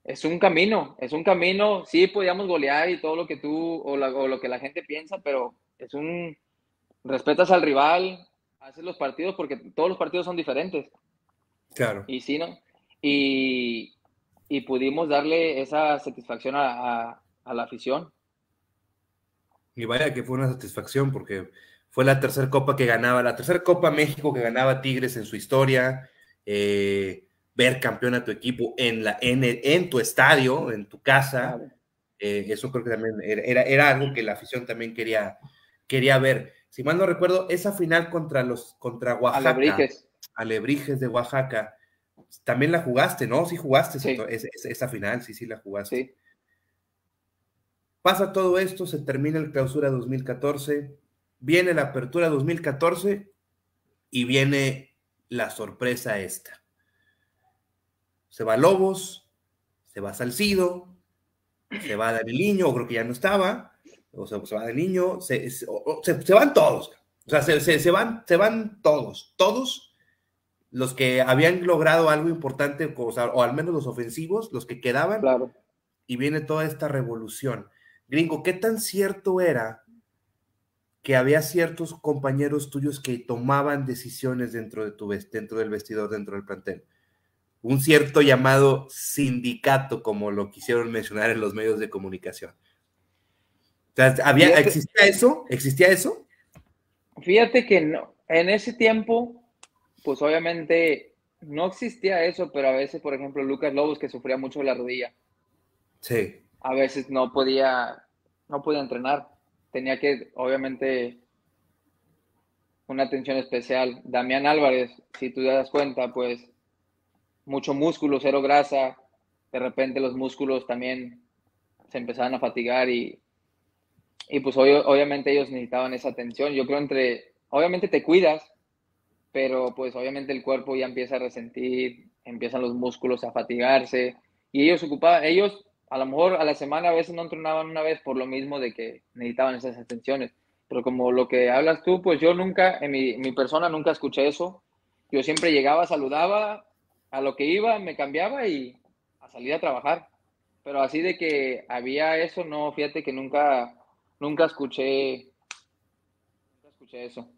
es un camino, es un camino, sí podíamos golear y todo lo que tú o, lo que la gente piensa, pero es un, respetas al rival, haces los partidos porque todos los partidos son diferentes. Claro. Y sí, ¿no? Y, y pudimos darle esa satisfacción a, a la afición. Y vaya que fue una satisfacción porque fue la tercera copa que ganaba, la tercera copa México que ganaba Tigres en su historia. Eh, ver campeón a tu equipo en, la, en, en tu estadio, en tu casa. Eh, eso creo que también era, era, algo que la afición también quería, quería ver. Si mal no recuerdo, esa final contra los contra Oaxaca, Alebrijes, Alebrijes de Oaxaca, también la jugaste, ¿no? Sí jugaste esa, esa, final, sí, sí la jugaste. Sí. Pasa todo esto, se termina el clausura 2014, viene la apertura 2014 y viene la sorpresa esta. Se va Lobos, se va Salcido, se va Daniliño, o creo que ya no estaba, o sea, se va Daniliño, se, se, se, van todos, o sea, se, van, se van todos, todos los que habían logrado algo importante, o, o al menos los ofensivos, los que quedaban, claro. y viene toda esta revolución. Gringo, ¿qué tan cierto era que había ciertos compañeros tuyos que tomaban decisiones dentro, de tu, dentro del vestidor, dentro del plantel? Un cierto llamado sindicato, como lo quisieron mencionar en los medios de comunicación. ¿había, ¿Existía eso? ¿Existía eso? Fíjate que no. En ese tiempo, pues obviamente no existía eso, pero a veces, por ejemplo, Lucas Lobos, que sufría mucho la rodilla. Sí a veces no podía, no podía entrenar. Tenía que, obviamente, una atención especial. Damián Álvarez, si tú te das cuenta, pues mucho músculo, cero grasa. De repente los músculos también se empezaban a fatigar y, y pues obviamente ellos necesitaban esa atención. Yo creo entre, obviamente te cuidas, pero pues obviamente el cuerpo ya empieza a resentir, empiezan los músculos a fatigarse y ellos ocupaban, ellos a lo mejor a la semana a veces no entrenaban una vez por lo mismo de que necesitaban esas atenciones. Pero como lo que hablas tú, pues yo nunca, en mi, mi persona nunca escuché eso. Yo siempre llegaba, saludaba, a lo que iba, me cambiaba y a salir a trabajar. Pero así de que había eso, no, fíjate que nunca, nunca escuché, nunca escuché eso.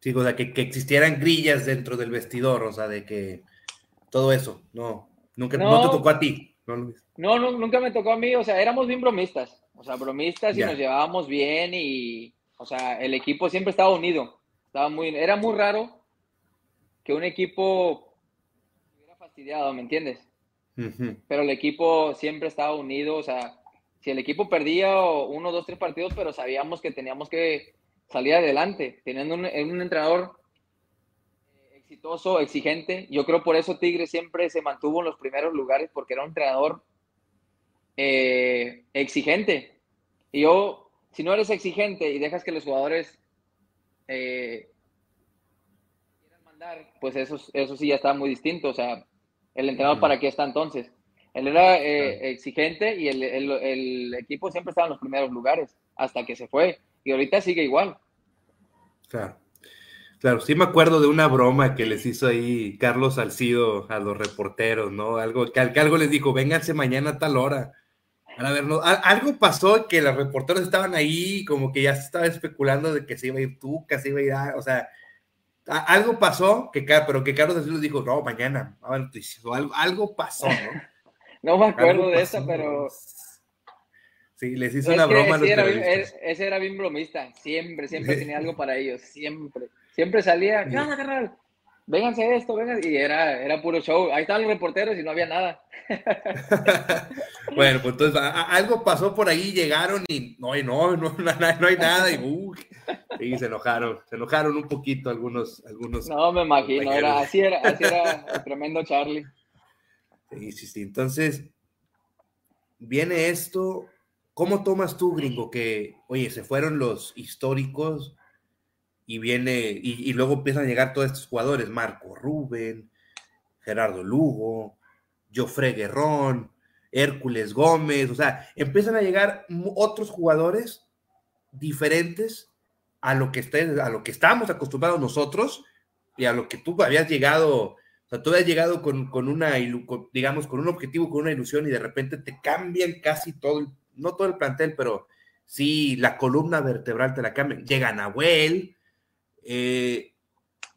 Sí, o sea, que, que, existieran grillas dentro del vestidor, o sea, de que todo eso, no, nunca, no, te tocó a ti. No, no, nunca me tocó a mí, o sea, éramos bien bromistas, o sea, bromistas y nos llevábamos bien y, o sea, el equipo siempre estaba unido, estaba muy, era muy raro que un equipo hubiera fastidiado, ¿me entiendes? Pero el equipo siempre estaba unido, o sea, si el equipo perdía uno, dos, tres partidos, pero sabíamos que teníamos que salir adelante, teniendo un, un entrenador exitoso, exigente. Yo creo por eso Tigre siempre se mantuvo en los primeros lugares, porque era un entrenador eh, exigente. Y yo, si no eres exigente y dejas que los jugadores eh, quieran mandar, pues eso, eso sí ya está muy distinto. O sea, el entrenador para qué está entonces. Él era eh, exigente y el, el, equipo siempre estaba en los primeros lugares hasta que se fue. Y ahorita sigue igual. Claro. Claro, sí me acuerdo de una broma que les hizo ahí Carlos Salcido a los reporteros, ¿no? Algo que, algo les dijo, vénganse mañana a tal hora. A ver, no, algo pasó que los reporteros estaban ahí, como que ya se estaba especulando de que se iba a ir tú, que se iba a ir, o sea, algo pasó, que, pero que Carlos Salcido dijo, no, mañana, algo, algo pasó, ¿no? No me acuerdo de eso, pero. Sí, les hizo una broma. Ese era, bien, ese era bien bromista. Siempre, siempre tenía algo para ellos. Siempre. Siempre salía. ¿Qué onda, carnal? Vénganse esto, vénganse. Y era, era puro show. Ahí estaban los reporteros y no había nada. bueno, pues entonces algo pasó por ahí, llegaron y no, no, no, no, hay nada. Y, uh, y se enojaron. Se enojaron un poquito algunos. algunos no, me imagino. Era, así, era, así era el tremendo Charlie. Sí, sí, sí. Entonces, viene esto. ¿Cómo tomas tú, gringo, que, oye, se fueron los históricos y viene, y, luego empiezan a llegar todos estos jugadores, Marco Rubén, Gerardo Lugo, Jofre Guerrón, Hércules Gómez, o sea, empiezan a llegar otros jugadores diferentes a lo que, a lo que estábamos acostumbrados nosotros y a lo que tú habías llegado o sea, tú has llegado con, una, digamos, con un objetivo, con una ilusión y de repente te cambian casi todo, no todo el plantel, pero sí la columna vertebral te la cambian. Llega Nahuel. Eh,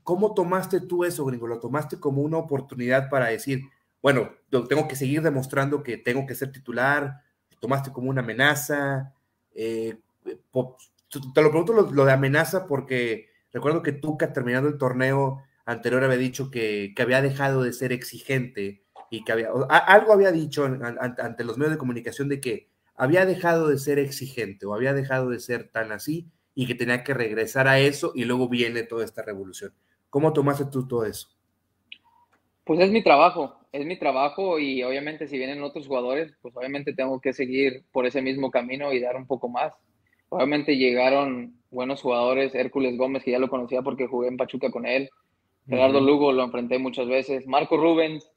¿Cómo tomaste tú eso, gringo? ¿Lo tomaste como una oportunidad para decir, bueno, tengo que seguir demostrando que tengo que ser titular? ¿Lo tomaste como una amenaza? Eh, te lo pregunto lo, de amenaza porque recuerdo que que terminando el torneo, anterior había dicho que, había dejado de ser exigente y que había, algo había dicho ante los medios de comunicación de que había dejado de ser exigente o había dejado de ser tan así y que tenía que regresar a eso y luego viene toda esta revolución. ¿Cómo tomaste tú todo eso? Pues es mi trabajo, es mi trabajo y obviamente si vienen otros jugadores, pues obviamente tengo que seguir por ese mismo camino y dar un poco más. Obviamente llegaron buenos jugadores, Hércules Gómez, que ya lo conocía porque jugué en Pachuca con él, Gerardo Lugo lo enfrenté muchas veces. Marco Rubens,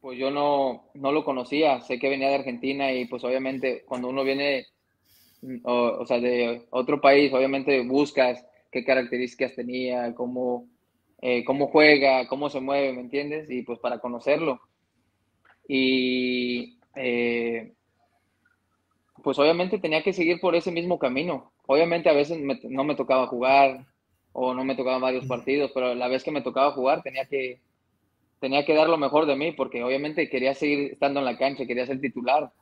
pues yo no, no lo conocía, sé que venía de Argentina y pues obviamente cuando uno viene, o, sea, de otro país, obviamente buscas qué características tenía, cómo, eh, cómo juega, cómo se mueve, ¿me entiendes? Y pues para conocerlo. Y eh, pues obviamente tenía que seguir por ese mismo camino. Obviamente a veces no me tocaba jugar, o no me tocaban varios partidos, pero la vez que me tocaba jugar tenía que, tenía que dar lo mejor de mí, porque obviamente quería seguir estando en la cancha, quería ser titular,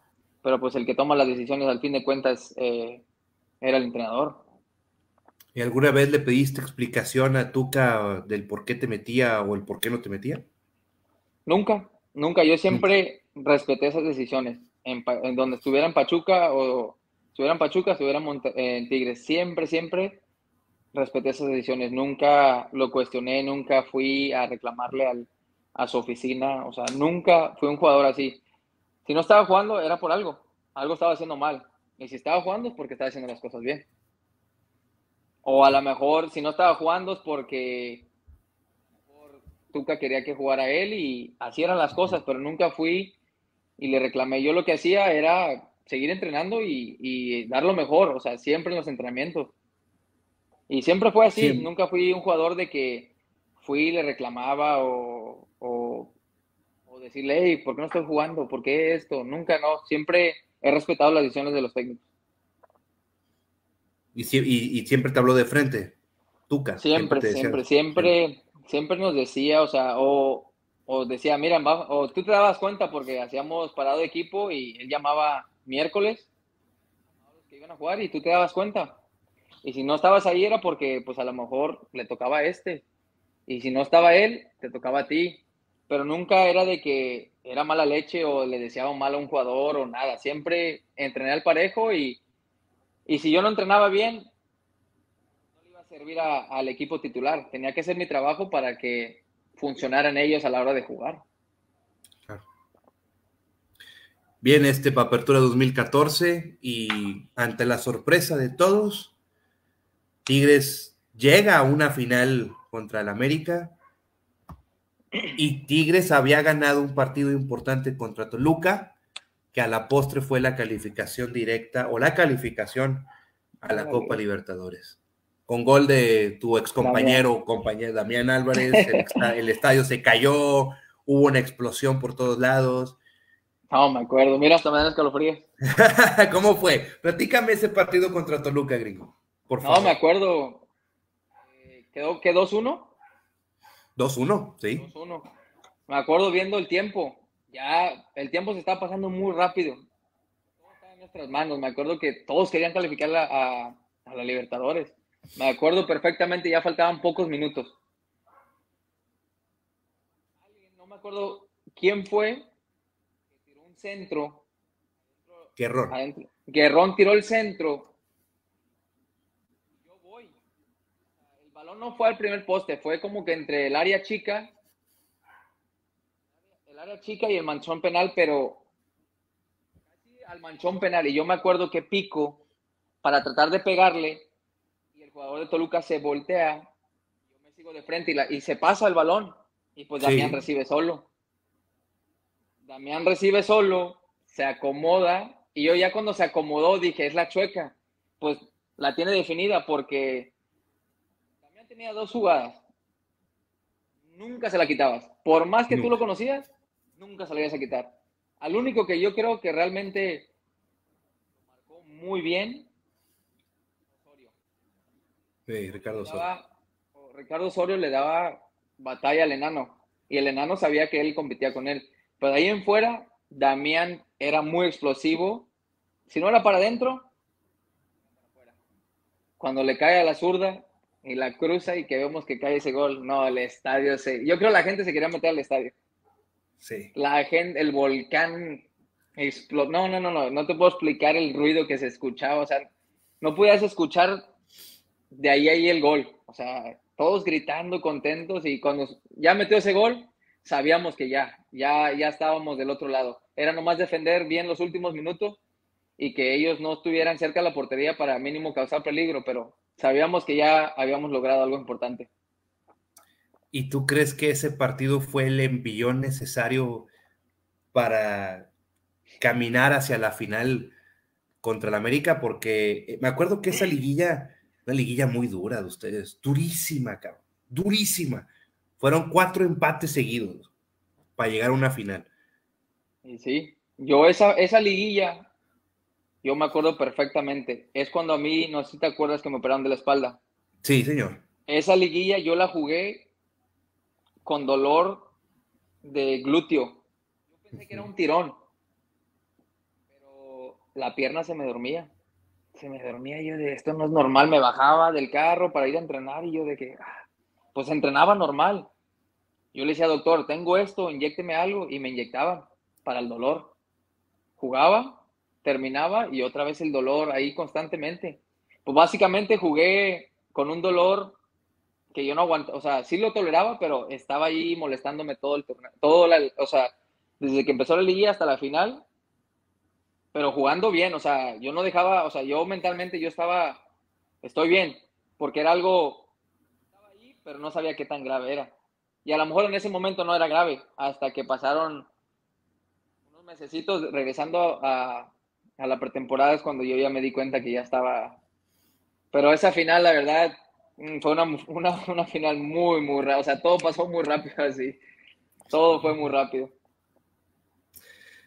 pero pues el que toma las decisiones al fin de cuentas eh, era el entrenador. ¿Y alguna vez le pediste explicación a Tuca del por qué te metía o el por qué no te metía? Nunca, nunca. Yo siempre respeté esas decisiones. En, donde estuviera en Pachuca o estuviera en Pachuca, estuviera en Tigres. Siempre, siempre respeté esas decisiones, nunca lo cuestioné, nunca fui a reclamarle al, a su oficina, o sea, nunca fui un jugador así. Si no estaba jugando era por algo, algo estaba haciendo mal. Y si estaba jugando es porque estaba haciendo las cosas bien. O a lo mejor si no estaba jugando es porque Tuca quería que jugara él y así eran las cosas, pero nunca fui y le reclamé. Yo lo que hacía era seguir entrenando y, y dar lo mejor, o sea, siempre en los entrenamientos. Y siempre fue así, nunca fui un jugador de que fui y le reclamaba o, o, decirle, hey, ¿por qué no estoy jugando? ¿Por qué esto? Nunca, no, siempre he respetado las decisiones de los técnicos. ¿Y, y, siempre te habló de frente? Tuca. Siempre, siempre, siempre, siempre, nos decía, o sea, o, o decía, mira, o tú te dabas cuenta porque hacíamos parado de equipo y él llamaba miércoles que iban a jugar y tú te dabas cuenta y si no estabas ahí era porque pues a lo mejor le tocaba a este. Y si no estaba él, te tocaba a ti. Pero nunca era de que era mala leche o le deseaba mal a un jugador o nada. Siempre entrené al parejo y, y si yo no entrenaba bien, no le iba a servir al equipo titular. Tenía que hacer mi trabajo para que funcionaran ellos a la hora de jugar. Viene este para Apertura 2014 y ante la sorpresa de todos, Tigres llega a una final contra el América y Tigres había ganado un partido importante contra Toluca, que a la postre fue la calificación directa o la calificación a la Copa Libertadores. Con gol de tu ex compañero, compañero Damián Álvarez, el, estadio se cayó, hubo una explosión por todos lados. No, me acuerdo. Mira, hasta me dan escalofríos. ¿Cómo fue? Platícame ese partido contra Toluca, gringo. Por favor. No, me acuerdo. Eh, ¿Quedó, quedó 2-1? 2-1, sí. 2-1. Me acuerdo viendo el tiempo. Ya el tiempo se estaba pasando muy rápido. Todo estaba en nuestras manos. Me acuerdo que todos querían calificar a, a la Libertadores. Me acuerdo perfectamente, ya faltaban pocos minutos. No me acuerdo quién fue que tiró un centro. Guerrón. Guerrón tiró el centro balón no fue al primer poste, fue como que entre el área chica, el área chica y el manchón penal, pero casi al manchón penal. Y yo me acuerdo que pico para tratar de pegarle y el jugador de Toluca se voltea, yo me sigo de frente y, se pasa el balón y pues Damián recibe solo. Damián recibe solo, se acomoda y yo ya cuando se acomodó dije, es la chueca. Pues la tiene definida porque tenía dos jugadas. Nunca se la quitabas. Por más que tú lo conocías, nunca se la ibas a quitar. Al único que yo creo que realmente lo marcó muy bien, Osorio. Sí, Ricardo Osorio. Ricardo Osorio le daba batalla al enano. Y el enano sabía que él competía con él. Pero de ahí en fuera, Damián era muy explosivo. Si no era para adentro, cuando le cae a la zurda, y la cruza y que vemos que cae ese gol. No, el estadio se. Yo creo que la gente se quería meter al estadio. Sí. La gente, el volcán explotó. No, no, no, no. No te puedo explicar el ruido que se escuchaba. O sea, no podías escuchar de ahí ahí el gol. O sea, todos gritando, contentos. Y cuando ya metió ese gol, sabíamos que ya, ya, ya estábamos del otro lado. Era nomás defender bien los últimos minutos y que ellos no estuvieran cerca de la portería para mínimo causar peligro, pero sabíamos que ya habíamos logrado algo importante. ¿Y tú crees que ese partido fue el envión necesario para caminar hacia la final contra el América? Porque eh, me acuerdo que esa liguilla, una liguilla muy dura de ustedes, durísima, cabrón, durísima. Fueron cuatro empates seguidos para llegar a una final. Sí, yo esa, esa liguilla yo me acuerdo perfectamente. Es cuando a mí, no sé si te acuerdas que me operaron de la espalda. Sí, señor. Esa liguilla yo la jugué con dolor de glúteo. Yo pensé que era un tirón. Pero la pierna se me dormía. Se me dormía yo de esto no es normal. Me bajaba del carro para ir a entrenar y yo de que, ah, pues entrenaba normal. Yo le decía, doctor, tengo esto, inyecteme algo y me inyectaban para el dolor. Jugaba terminaba y otra vez el dolor ahí constantemente. Pues básicamente jugué con un dolor que yo no aguantaba, o sea, sí lo toleraba, pero estaba ahí molestándome todo el torneo, todo la, o sea, desde que empezó la liga hasta la final, pero jugando bien, o sea, yo no dejaba, o sea, yo mentalmente yo estaba, estoy bien, porque era algo, estaba ahí, pero no sabía qué tan grave era. Y a lo mejor en ese momento no era grave, hasta que pasaron unos mesecitos regresando a, a la pretemporada es cuando yo ya me di cuenta que ya estaba. Pero esa final, la verdad, mm, fue una, final muy, muy rápida. O sea, todo pasó muy rápido así. Todo fue muy rápido.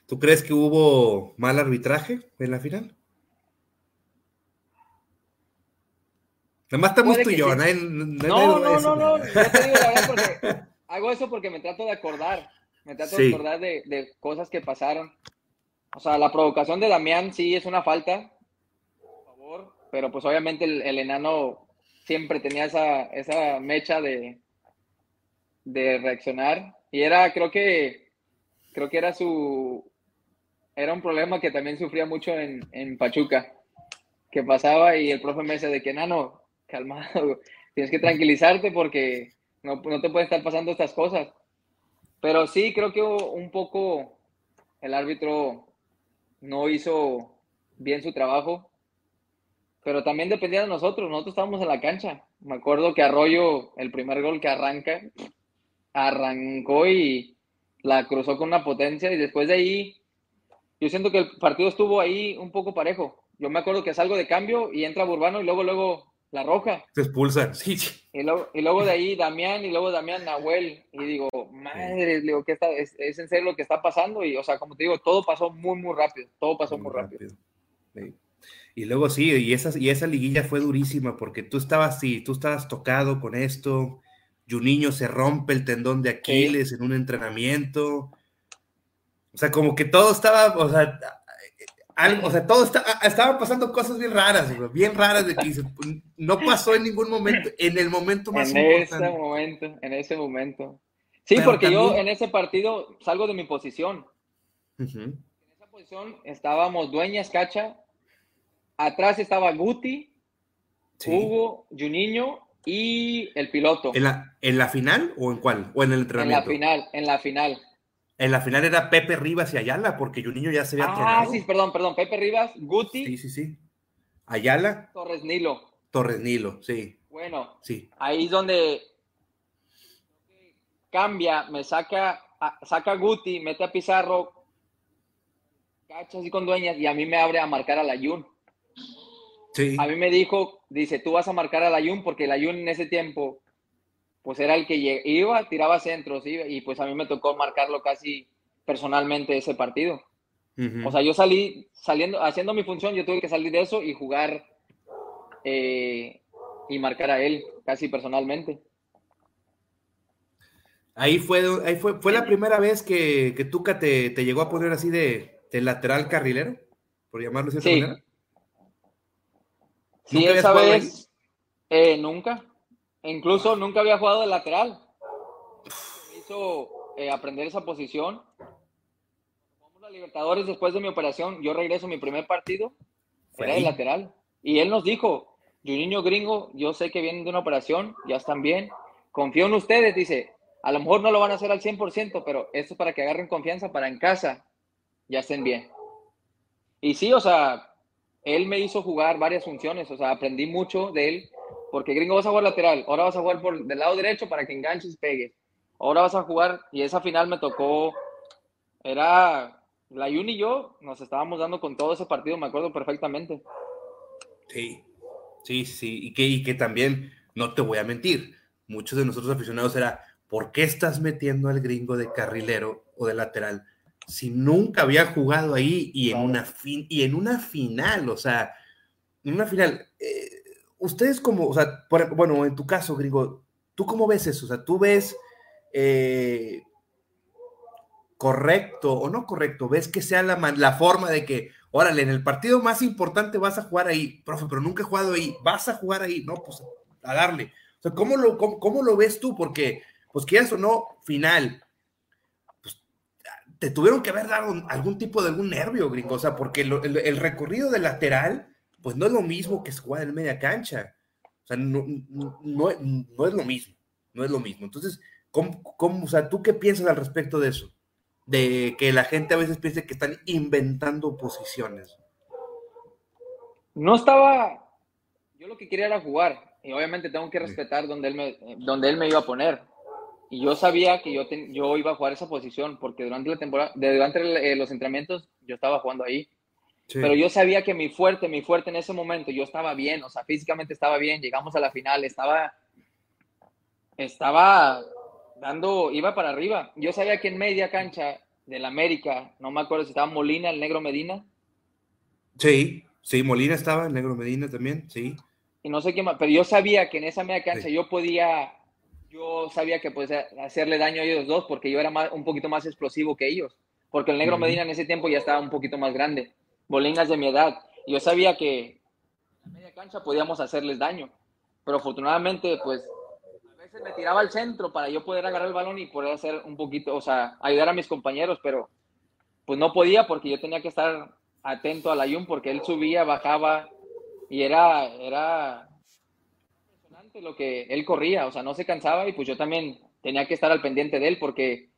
¿Tú crees que hubo mal arbitraje en la final? Nomás estamos tú y yo, ¿no? No, no, no, no, Yo te digo la verdad porque hago eso porque me trato de acordar. Me trato de acordar de, de cosas que pasaron. O sea, la provocación de Damián sí es una falta, por favor, pero pues obviamente el, enano siempre tenía esa, esa mecha de, de reaccionar. Y era, creo que, creo que era su, era un problema que también sufría mucho en, en Pachuca, que pasaba y el profe me decía de que, nano, calmado, tienes que tranquilizarte porque no, no te pueden estar pasando estas cosas. Pero sí, creo que un poco el árbitro no hizo bien su trabajo, pero también dependía de nosotros, nosotros estábamos en la cancha. Me acuerdo que Arroyo, el primer gol que arranca, arrancó y la cruzó con una potencia y después de ahí, yo siento que el partido estuvo ahí un poco parejo. Yo me acuerdo que salgo de cambio y entra Burbano y luego, luego la roja. Se expulsan, sí. Y luego, y luego de ahí Damián y luego Damián Nahuel. Y digo, madre, digo, ¿qué está? Es, en serio lo que está pasando. Y, o sea, como te digo, todo pasó muy, muy rápido. Todo pasó muy, rápido. Y luego sí, y esa, y esa liguilla fue durísima porque tú estabas, sí, tú estabas tocado con esto. Juninho se rompe el tendón de Aquiles en un entrenamiento. O sea, como que todo estaba, o sea, o sea, todo está, estaban pasando cosas bien raras, bien raras de que no pasó en ningún momento, en el momento más en importante. ese momento, en ese momento. Sí, porque yo en ese partido salgo de mi posición. En esa posición estábamos Dueñas, Cacha, atrás estaba Guti, Hugo, Juninho y el piloto. ¿En la, ¿En la final o en cuál? ¿O en el entrenamiento? En la final, en la final. En la final era Pepe Rivas y Ayala, porque Juninho ya se había Ah, sí, perdón, perdón. Pepe Rivas, Guti. Sí, sí, sí. Ayala. Torres Nilo. Torres Nilo, sí. Bueno, sí. ahí es donde cambia, me saca, saca Guti, mete a Pizarro, cacha así con dueñas y a mí me abre a marcar a la Jun. Sí. A mí me dijo, dice, tú vas a marcar a la Jun porque la Jun en ese tiempo pues era el que iba, tiraba centros y pues a mí me tocó marcarlo casi personalmente ese partido. O sea, yo salí saliendo, haciendo mi función, yo tuve que salir de eso y jugar eh, y marcar a él casi personalmente. Ahí fue, ahí fue, fue la primera vez que, que Tuca te, te, llegó a poner así de, lateral carrilero, por llamarlo de sí. manera. Sí, esa vez eh, nunca. Incluso nunca había jugado de lateral. Me hizo eh, aprender esa posición. Vamos a Libertadores después de mi operación. Yo regreso a mi primer partido. Era de lateral. Y él nos dijo, niño Gringo, yo sé que vienen de una operación, ya están bien. Confío en ustedes, dice. A lo mejor no lo van a hacer al 100%, pero esto es para que agarren confianza para en casa ya estén bien. Y sí, o sea, él me hizo jugar varias funciones, o sea, aprendí mucho de él porque gringo vas a jugar lateral, ahora vas a jugar por del lado derecho para que enganches y pegues. Ahora vas a jugar, y esa final me tocó, era la Jun y yo, nos estábamos dando con todo ese partido, me acuerdo perfectamente. Sí, sí, sí, y que, y que también, no te voy a mentir, muchos de nosotros aficionados era, ¿por qué estás metiendo al gringo de carrilero o de lateral si nunca había jugado ahí y en, una, fin, y en una final? O sea, en una final, eh, ustedes como, o sea, bueno, en tu caso, gringo, ¿tú cómo ves eso? O sea, ¿tú ves eh, correcto o no correcto? ¿Ves que sea la, la forma de que, órale, en el partido más importante vas a jugar ahí, profe, pero nunca he jugado ahí, vas a jugar ahí, no, pues a darle. O sea, ¿cómo lo, cómo, lo ves tú? Porque, pues quieras o no, final, pues, te tuvieron que haber dado algún tipo de algún nervio, gringo, o sea, porque el, recorrido de lateral pues no es lo mismo que jugar en media cancha. O sea, no, no, es lo mismo, no es lo mismo. Entonces, ¿cómo, ¿cómo, o sea, ¿tú qué piensas al respecto de eso? De que la gente a veces piensa que están inventando posiciones. No estaba, yo lo que quería era jugar, y obviamente tengo que respetar donde él me, donde él me iba a poner. Y yo sabía que yo, yo iba a jugar esa posición, porque durante la temporada, durante los entrenamientos, yo estaba jugando ahí. Pero yo sabía que mi fuerte, mi fuerte en ese momento, yo estaba bien, o sea, físicamente estaba bien, llegamos a la final, estaba, estaba dando, iba para arriba. Yo sabía que en media cancha del América, no me acuerdo si estaba Molina, el negro Medina. Sí, sí, Molina estaba, el negro Medina también, sí. Y no sé qué más, pero yo sabía que en esa media cancha yo podía, yo sabía que podía hacerle daño a ellos dos porque yo era más, un poquito más explosivo que ellos, porque el negro Medina en ese tiempo ya estaba un poquito más grande bolinas de mi edad. Yo sabía que a media cancha podíamos hacerles daño, pero afortunadamente, pues, veces me tiraba al centro para yo poder agarrar el balón y poder hacer un poquito, o sea, ayudar a mis compañeros, pero pues no podía porque yo tenía que estar atento al Ayun porque él subía, bajaba y era, era impresionante lo que él corría, o sea, no se cansaba y pues yo también tenía que estar al pendiente de él porque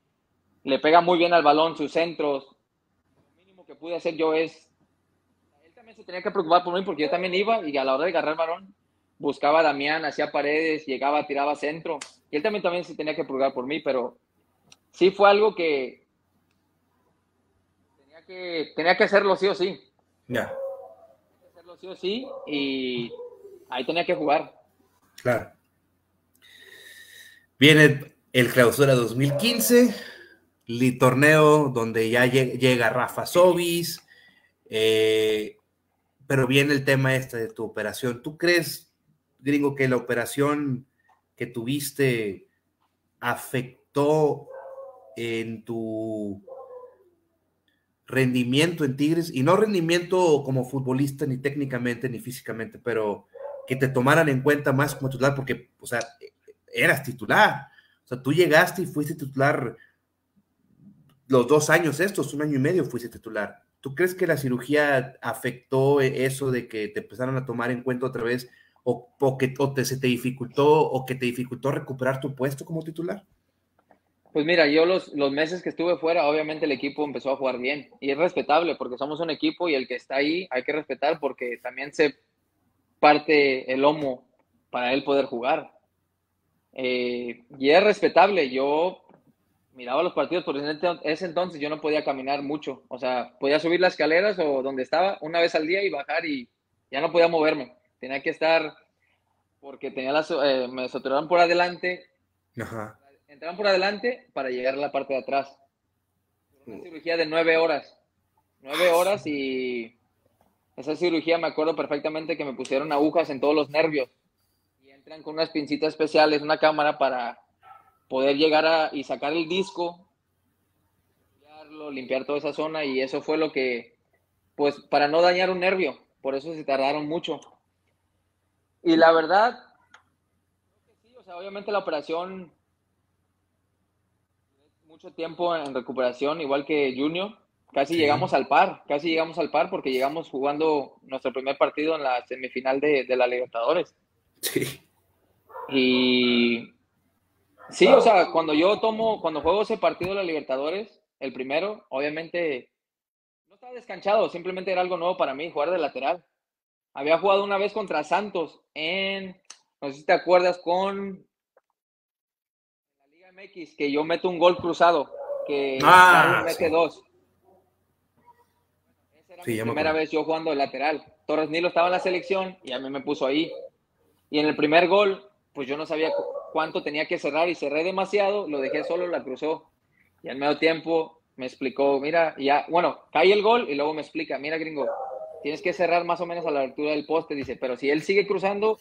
le pega muy bien al balón, sus centros. Lo mínimo que pude hacer yo es, se tenía que preocupar por mí porque yo también iba y a la hora de agarrar el balón buscaba a Damián, hacía paredes, llegaba, tiraba centro. Y él también, también se tenía que preocupar por mí, pero sí fue algo que tenía que, tenía que hacerlo sí o sí. Ya. Hacerlo sí o sí y ahí tenía que jugar. Claro. Viene el clausura 2015, el torneo donde ya llega Rafa Sobis, eh, pero viene el tema este de tu operación. ¿Tú crees, gringo, que la operación que tuviste afectó en tu rendimiento en Tigres? Y no rendimiento como futbolista, ni técnicamente, ni físicamente, pero que te tomaran en cuenta más como titular, porque, o sea, eras titular. O sea, tú llegaste y fuiste titular los dos años estos, un año y medio fuiste titular. ¿Tú crees que la cirugía afectó eso de que te empezaron a tomar en cuenta otra vez o, que te, se te dificultó o que te dificultó recuperar tu puesto como titular? Pues mira, yo los, los meses que estuve fuera, obviamente el equipo empezó a jugar bien y es respetable porque somos un equipo y el que está ahí hay que respetar porque también se parte el lomo para él poder jugar. Eh, y es respetable. Yo miraba los partidos, por ese entonces yo no podía caminar mucho. O sea, podía subir las escaleras o donde estaba una vez al día y bajar y ya no podía moverme. Tenía que estar, porque tenía las, eh, me saturaban por adelante. Ajá. Entraban por adelante para llegar a la parte de atrás. Una mm. cirugía de nueve horas. Nueve horas y esa cirugía me acuerdo perfectamente que me pusieron agujas en todos los nervios entran con unas pincitas especiales, una cámara para poder llegar a, y sacar el disco, limpiarlo, limpiar toda esa zona y eso fue lo que, pues para no dañar un nervio, por eso se tardaron mucho. Y la verdad, sí, o sea, obviamente la operación, mucho tiempo en recuperación, igual que Junior, casi llegamos al par, casi llegamos al par porque llegamos jugando nuestro primer partido en la semifinal de, de la Libertadores. Sí. Y sí, o sea, cuando yo tomo, cuando juego ese partido de la Libertadores, el primero, obviamente no estaba descanchado, simplemente era algo nuevo para mí, jugar de lateral. Había jugado una vez contra Santos en, no sé si te acuerdas, con la Liga MX, que yo meto un gol cruzado, que ah, mete dos. Esa era mi primera vez yo jugando de lateral. Torres Nilo estaba en la selección y a mí me puso ahí. Y en el primer gol pues yo no sabía cuánto tenía que cerrar y cerré demasiado, lo dejé solo, la cruzó. Y al medio tiempo me explicó, mira, ya, bueno, cae el gol y luego me explica, mira, gringo, tienes que cerrar más o menos a la altura del poste, dice, pero si él sigue cruzando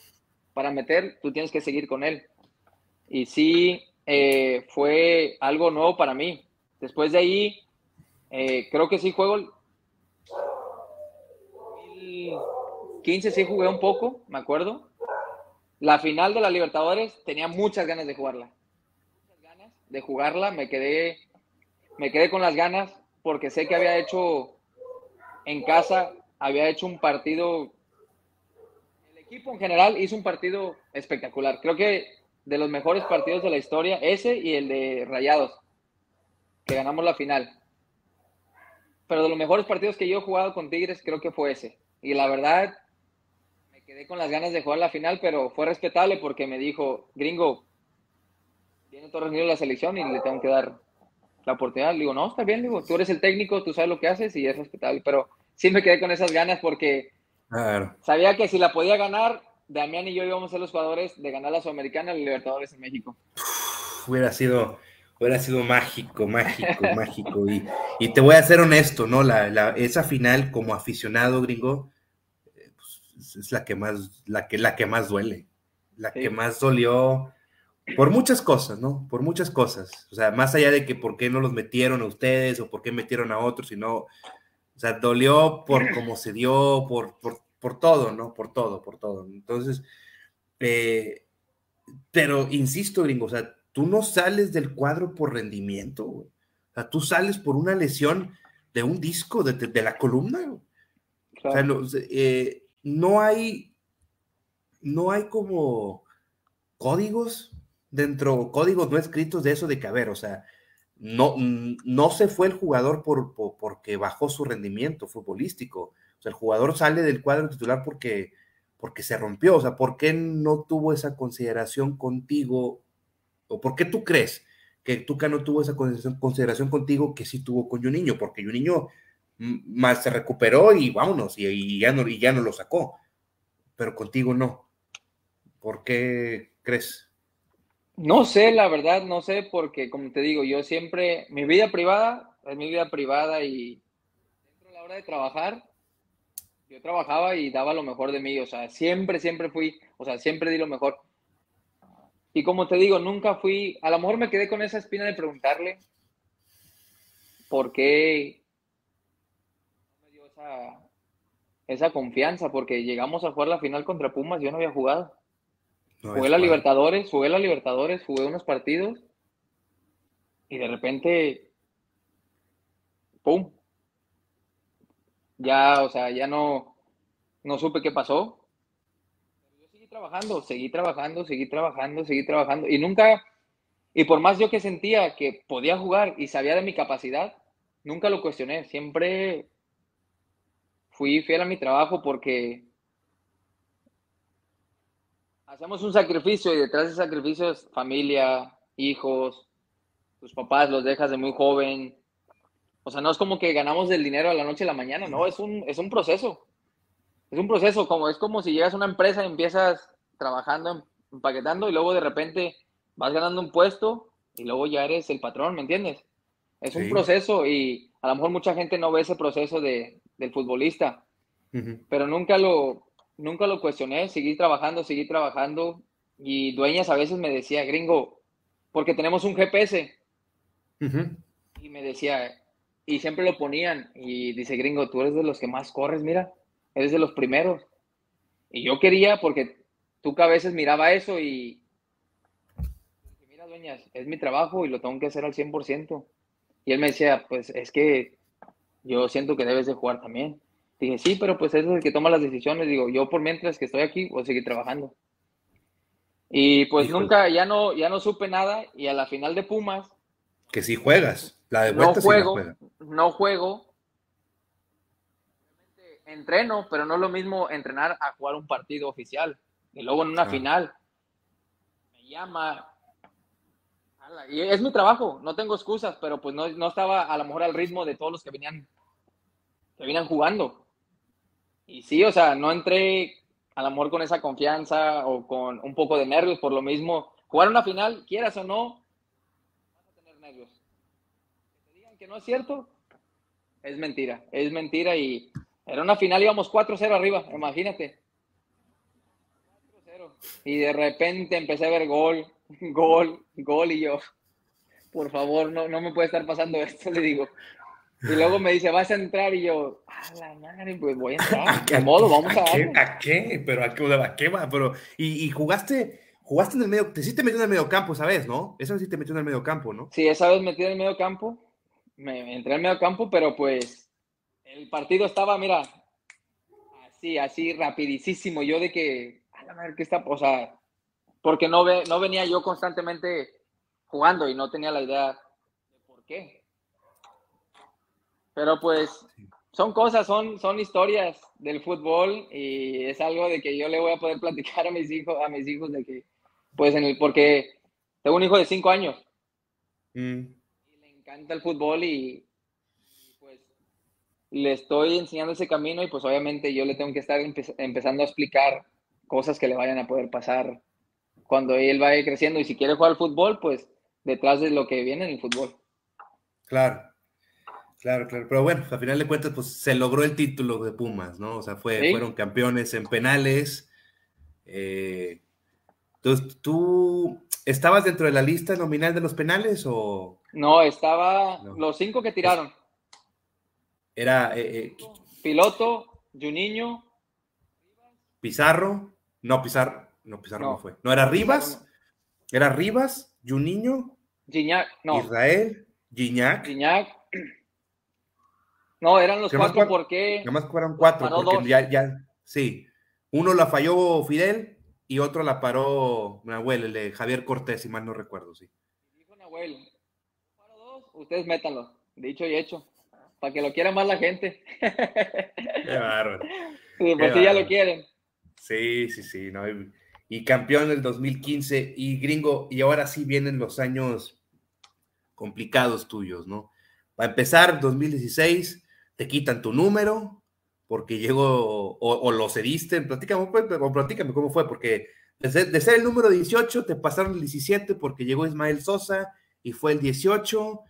para meter, tú tienes que seguir con él. Y sí, eh, fue algo nuevo para mí. Después de ahí, eh, creo que sí juego. 2015 sí jugué un poco, me acuerdo. La final de la Libertadores tenía muchas ganas de jugarla. Muchas ganas de jugarla. Me quedé, me quedé con las ganas porque sé que había hecho en casa, había hecho un partido. El equipo en general hizo un partido espectacular. Creo que de los mejores partidos de la historia, ese y el de Rayados, que ganamos la final. Pero de los mejores partidos que yo he jugado con Tigres, creo que fue ese. Y la verdad, quedé con las ganas de jugar la final, pero fue respetable porque me dijo, gringo, viene Torres Nilo la selección y le tengo que dar la oportunidad. Le digo, no, está bien, digo, tú eres el técnico, tú sabes lo que haces y es respetable, pero sí me quedé con esas ganas porque sabía que si la podía ganar, Damián y yo íbamos a ser los jugadores de ganar la Sudamericana y Libertadores en México. hubiera sido, hubiera sido mágico, mágico, mágico. Y, y, te voy a ser honesto, ¿no? La, la, esa final como aficionado gringo, es la que más, la que, la que más duele, la que más dolió por muchas cosas, ¿no? Por muchas cosas. O sea, más allá de que por qué no los metieron a ustedes o por qué metieron a otros, sino, o sea, dolió por cómo se dio, por, por, por todo, ¿no? Por todo, por todo. Entonces, eh, Pero insisto, gringo, o sea, tú no sales del cuadro por rendimiento, O sea, tú sales por una lesión de un disco, de, la columna, O sea, eh, no hay, no hay como códigos dentro, códigos no escritos de eso de que, a ver, o sea, no, no se fue el jugador por, porque bajó su rendimiento futbolístico. O sea, el jugador sale del cuadro titular porque, porque se rompió. O sea, ¿por qué no tuvo esa consideración contigo? ¿O por qué tú crees que Tuca no tuvo esa consideración contigo que sí tuvo con niño Porque niño más se recuperó y vámonos, y, ya no, y ya no lo sacó. Pero contigo no. ¿Por qué crees? No sé, la verdad, no sé, porque como te digo, yo siempre, mi vida privada es mi vida privada y dentro de la hora de trabajar, yo trabajaba y daba lo mejor de mí, o sea, siempre, siempre fui, o sea, siempre di lo mejor. Y como te digo, nunca fui, a lo mejor me quedé con esa espina de preguntarle por qué esa, esa confianza, porque llegamos a jugar la final contra Pumas, yo no había jugado jugué la Libertadores, jugué la Libertadores, jugué unos partidos y de repente, ¡pum! Ya, o sea, ya no, no supe qué pasó. Yo seguí trabajando, seguí trabajando, seguí trabajando, seguí trabajando y nunca, y por más yo que sentía que podía jugar y sabía de mi capacidad, nunca lo cuestioné. Siempre fui fiel a mi trabajo porque hacemos un sacrificio y detrás de sacrificio es familia, hijos, tus papás los dejas de muy joven. O sea, no es como que ganamos el dinero a la noche a la mañana, no, es un, es un proceso. Es un proceso, como, es como si llegas a una empresa y empiezas trabajando, empaquetando y luego de repente vas ganando un puesto y luego ya eres el patrón, ¿me entiendes? Es un proceso y a lo mejor mucha gente no ve ese proceso de, del futbolista, pero nunca lo, nunca lo cuestioné, seguí trabajando, seguí trabajando y dueñas a veces me decía, gringo, porque tenemos un GPS. Y me decía, y siempre lo ponían, y dice, gringo, tú eres de los que más corres, mira, eres de los primeros. Y yo quería, porque tú que a veces miraba eso y, mira, dueñas, es mi trabajo y lo tengo que hacer al 100%. Y él me decía, pues es que yo siento que debes de jugar también. Dije, sí, pero pues es el que toma las decisiones. Digo, yo por mientras que estoy aquí voy a seguir trabajando. Y pues nunca, ya no, ya no supe nada. Y a la final de Pumas. Que si juegas. La de vuelta no juego, no juego. Entreno, pero no es lo mismo entrenar a jugar un partido oficial. Y luego en una ah. final. Me llama. Y es mi trabajo, no tengo excusas, pero pues no, no estaba a lo mejor al ritmo de todos los que venían, que venían jugando. Y sí, o sea, no entré al amor con esa confianza o con un poco de nervios por lo mismo. Jugar una final, quieras o no, vas a tener nervios. Que te digan que no es cierto, es mentira. Es mentira y era una final, íbamos 4-0 arriba, imagínate. 4-0. Y de repente empecé a ver gol, gol, gol y yo, por favor, no, no me puede estar pasando esto, le digo. Y luego me dice, vas a entrar y yo, a la madre, pues voy a entrar. De modo, vamos a, ¿a qué, ¿A qué? Pero a qué, ¿a qué va? Pero, y, y, jugaste, jugaste en el medio, te sí te metió en el medio campo esa vez, ¿no? Esa vez sí te metió en el medio campo, ¿no? Sí, esa vez metí en el medio campo. Me, entré en el medio campo, pero pues el partido estaba, mira, así, así, rapidísimo. Yo de que, a la madre, ¿qué está? O sea, porque no, ve, no venía yo constantemente jugando y no tenía la idea de por qué. Pero pues son cosas, son, son historias del fútbol y es algo de que yo le voy a poder platicar a mis hijos, a mis hijos de que, pues en el, porque tengo un hijo de cinco años mm. y le encanta el fútbol y, pues le estoy enseñando ese camino y pues obviamente yo le tengo que estar empezando a explicar cosas que le vayan a poder pasar cuando él vaya creciendo y si quiere jugar al fútbol, pues detrás de lo que viene en el fútbol. Claro. Claro, claro, pero bueno, a final de cuentas, pues se logró el título de Pumas, ¿no? O sea, fue, fueron campeones en penales. Eh, entonces, ¿tú estabas dentro de la lista nominal de los penales o...? No, estaba los cinco que tiraron. Era... Eh, eh, Piloto, Juninho. Pizarro, no, Pizarro, no, Pizarro no, fue. No, era Rivas, Era Rivas, Juninho, Gignac, no. Israel, Gignac. Gignac. No, eran los cuatro porque. Nada más fueron cuatro, porque ya, ya, sí. Uno la falló Fidel y otro la paró Nahuel, el de Javier Cortés, si mal no recuerdo, sí. Dijo Nahuel, paro dos, ustedes métanlo. Dicho y hecho. Para que lo quiera más la gente. Qué bárbaro. Sí, pues sí, ya lo quieren. Sí, sí, sí. No, y campeón el 2015 y gringo, y ahora sí vienen los años complicados tuyos, ¿no? Para empezar, 2016, te quitan tu número porque llegó, o, lo cediste, platícame, pues, o platícame cómo fue, porque de ser, el número 18 te pasaron el 17 porque llegó Ismael Sosa y fue el 18,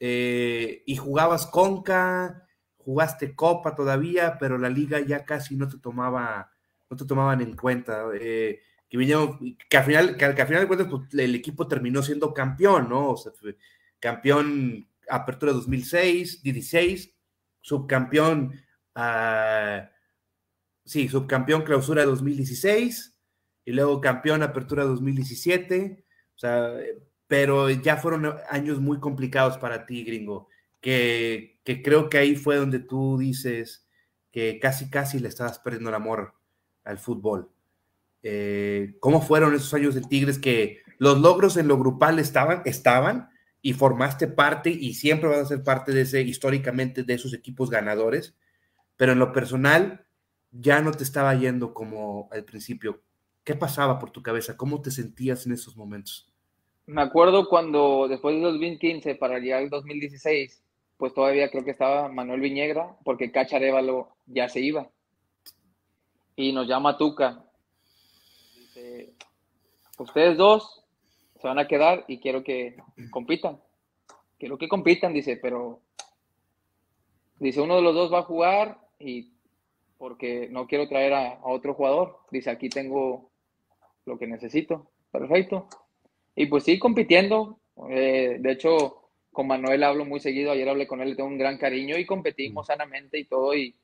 eh, y jugabas Conca, jugaste Copa todavía, pero la liga ya casi no te tomaba, no te tomaban en cuenta. Eh, que vinieron, que al final, que, al final de cuentas pues, el equipo terminó siendo campeón, ¿no? O campeón Apertura 2006, 16, subcampeón, uh, sí, subcampeón Clausura 2016 y luego campeón Apertura 2017, o sea, pero ya fueron años muy complicados para ti, gringo, que, que creo que ahí fue donde tú dices que casi, casi le estabas perdiendo el amor al fútbol. Eh, cómo fueron esos años de Tigres que los logros en lo grupal estaban, estaban y formaste parte y siempre vas a ser parte de ese, históricamente, de esos equipos ganadores, pero en lo personal ya no te estaba yendo como al principio. ¿Qué pasaba por tu cabeza? ¿Cómo te sentías en esos momentos? Me acuerdo cuando después del 2015 para llegar al 2016, pues todavía creo que estaba Manuel Viñegra, porque Cacharévalo ya se iba. Y nos llama Tuca ustedes dos se van a quedar y quiero que compitan. Quiero que compitan, dice, pero dice, uno de los dos va a jugar y porque no quiero traer a, otro jugador. Dice, aquí tengo lo que necesito. Perfecto. Y pues sí, compitiendo. Eh, de hecho, con Manuel hablo muy seguido. Ayer hablé con él, le tengo un gran cariño y competimos sanamente y todo. Y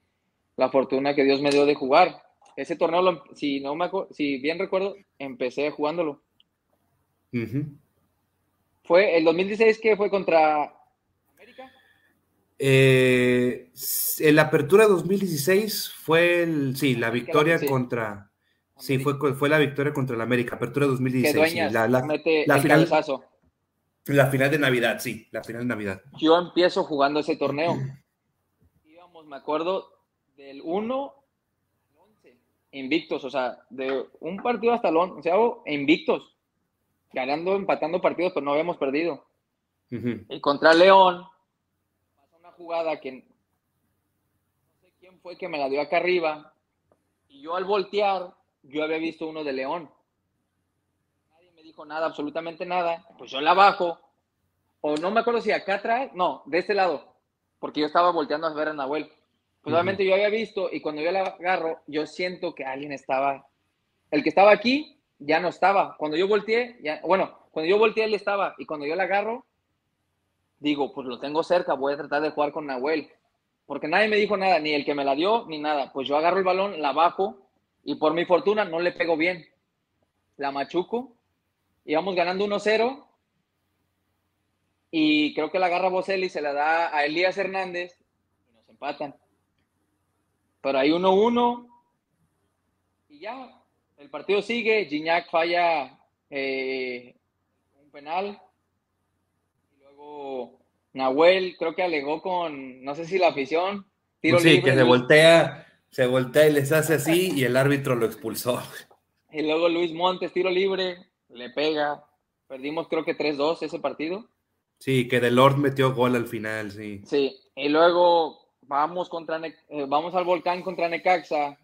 la fortuna que Dios me dio de jugar. Ese torneo, si, no me si bien recuerdo, empecé jugándolo. ¿Fue el 2016 que fue contra América? Eh, en la apertura 2016 fue el, sí, la victoria contra. Sí, fue, fue la victoria contra el América, apertura 2016. la, la, final, la final de Navidad, sí, la final de Navidad. Yo empiezo jugando ese torneo. Íbamos, me acuerdo, del 1 invictos, o sea, de un partido hasta el o sea, invictos, ganando, empatando partidos, pero no habíamos perdido. Y contra León, pasó una jugada que no sé quién fue que me la dio acá arriba, y yo al voltear, yo había visto uno de León. Nadie me dijo nada, absolutamente nada, pues yo la bajo, o no me acuerdo si acá atrás, no, de este lado, porque yo estaba volteando a ver a Nahuel. Pues obviamente yo había visto y cuando yo la agarro, yo siento que alguien estaba, el que estaba aquí ya no estaba. Cuando yo volteé, bueno, cuando yo volteé él estaba y cuando yo la agarro, digo, pues lo tengo cerca, voy a tratar de jugar con Nahuel. Porque nadie me dijo nada, ni el que me la dio, ni nada. Pues yo agarro el balón, la bajo y por mi fortuna no le pego bien. La machuco, íbamos ganando 1-0 y creo que la agarra Boselli, se la da a Elías Hernández y nos empatan. Pero hay 1-1 y ya, el partido sigue. Gignac falla eh, un penal. Y luego Nahuel creo que alegó con, no sé si la afición. Tiro sí, que se voltea, se voltea y les hace así y el árbitro lo expulsó. Y luego Luis Montes, tiro libre, le pega. Perdimos creo que 3-2 ese partido. Sí, que Delord metió gol al final, sí. Sí, y luego vamos, contra, eh, vamos al volcán contra Necaxa,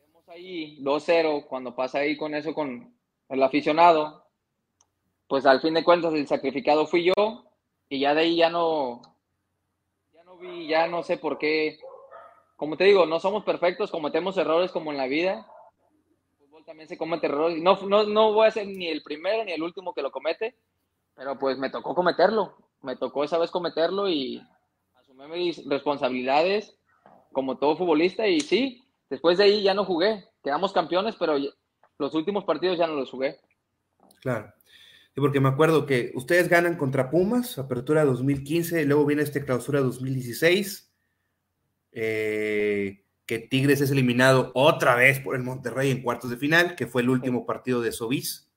vemos ahí 2-0, cuando pasa ahí con eso con el aficionado, pues al fin de cuentas el sacrificado fui yo y ya de ahí ya no, ya no vi, ya no sé por qué, como te digo, no somos perfectos, cometemos errores como en la vida, el fútbol también se comete errores, no, no, no voy a ser ni el primero ni el último que lo comete, pero pues me tocó cometerlo, me tocó esa vez cometerlo y mis responsabilidades como todo futbolista y sí, después de ahí ya no jugué. Quedamos campeones, pero los últimos partidos ya no los jugué. Claro. porque me acuerdo que ustedes ganan contra Pumas, apertura 2015, y luego viene este clausura 2016, eh, que Tigres es eliminado otra vez por el Monterrey en cuartos de final, que fue el último partido de Sobis.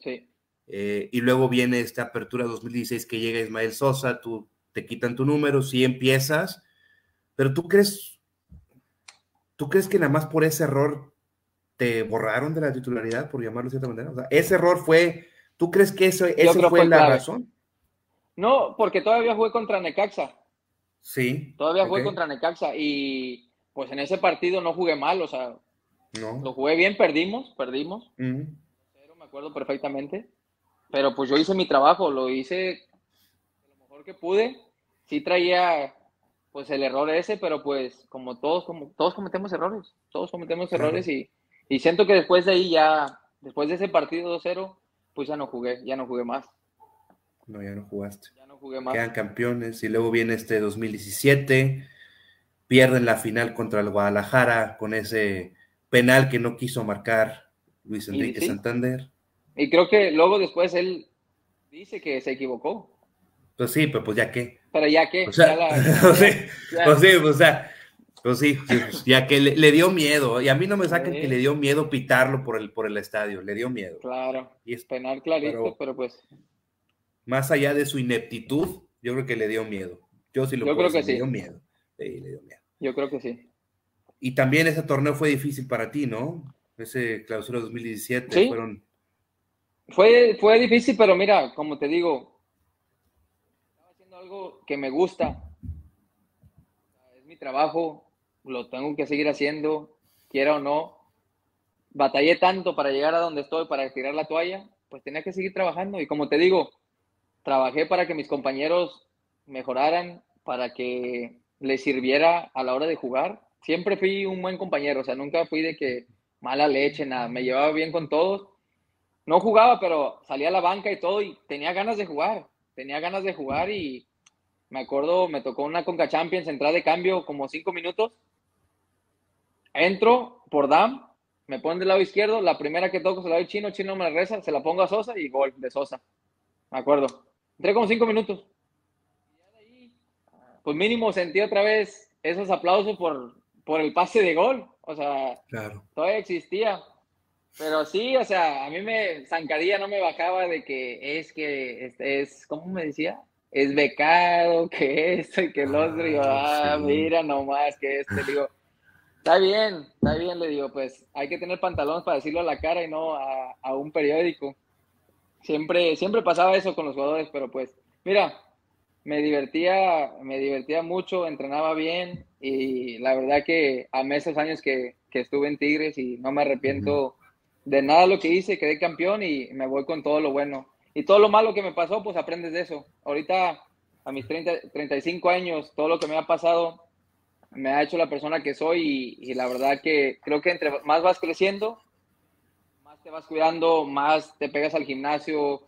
Sí. Eh, y luego viene esta apertura 2016 que llega Ismael Sosa, tú te quitan tu número, sí empiezas, pero tú crees, tú crees que nada más por ese error te borraron de la titularidad, por llamarlo de cierta manera. O sea, ese error fue, ¿tú crees que eso, ese fue, la razón? No, porque todavía jugué contra Necaxa. Sí. Todavía jugué contra Necaxa y pues en ese partido no jugué mal, o sea, no. lo jugué bien, perdimos, perdimos. Pero me acuerdo perfectamente. Pero pues yo hice mi trabajo, lo hice lo mejor que pude. Sí traía pues el error ese, pero pues como todos, como todos cometemos errores, todos cometemos errores y, y siento que después de ahí ya, después de ese partido 2-0, pues ya no jugué, ya no jugué más. No, ya no jugaste. Ya no jugué más. Quedan campeones y luego viene este 2017, pierden la final contra el Guadalajara con ese penal que no quiso marcar Luis Enrique Santander. Y creo que luego después él dice que se equivocó. Pues sí, pero pues ya qué. Pero ya qué. O sea, pues sí, pues sí, o sea, pues sí, pues ya que le, dio miedo. Y a mí no me sacan que le dio miedo pitarlo por el, por el estadio, le dio miedo. Claro. Y es penal clarito, pero, pues. Más allá de su ineptitud, yo creo que le dio miedo. Yo sí lo yo creo que sí. Le dio miedo. Sí, le dio miedo. Yo creo que sí. Y también ese torneo fue difícil para ti, ¿no? Ese clausura 2017 ¿Sí? fueron fue, fue difícil, pero mira, como te digo, que me gusta. Es mi trabajo, lo tengo que seguir haciendo, quiera o no. Batallé tanto para llegar a donde estoy, para tirar la toalla, pues tenía que seguir trabajando. Y como te digo, trabajé para que mis compañeros mejoraran, para que les sirviera a la hora de jugar. Siempre fui un buen compañero, o sea, nunca fui de que mala leche, nada, me llevaba bien con todos no jugaba, pero salía a la banca y todo y tenía ganas de jugar, tenía ganas de jugar y me acuerdo, me tocó una Conca Champions, entrada de cambio como cinco minutos, entro por Dam, me ponen del lado izquierdo, la primera que toco se la doy chino, chino me reza, se la pongo a Sosa y gol de Sosa, me acuerdo. Entré como cinco minutos. Pues mínimo sentí otra vez esos aplausos por, por el pase de gol, o sea, todavía existía. Pero sí, o sea, a mí me, zancadilla no me bajaba de que es que es, es ¿cómo me decía? Es becado, que esto y que el otro. digo, ah, ah mira nomás que este. Digo, está bien, está bien, le digo, pues hay que tener pantalones para decirlo a la cara y no a, a un periódico. Siempre, siempre pasaba eso con los jugadores, pero pues, mira, me divertía, me divertía mucho, entrenaba bien y la verdad que a esos años que, que estuve en Tigres y no me arrepiento de nada lo que hice, quedé campeón y me voy con todo lo bueno. Y todo lo malo que me pasó, pues aprendes de eso. Ahorita, a mis 30, 35 años, todo lo que me ha pasado me ha hecho la persona que soy y, la verdad que creo que entre más vas creciendo, más te vas cuidando, más te pegas al gimnasio,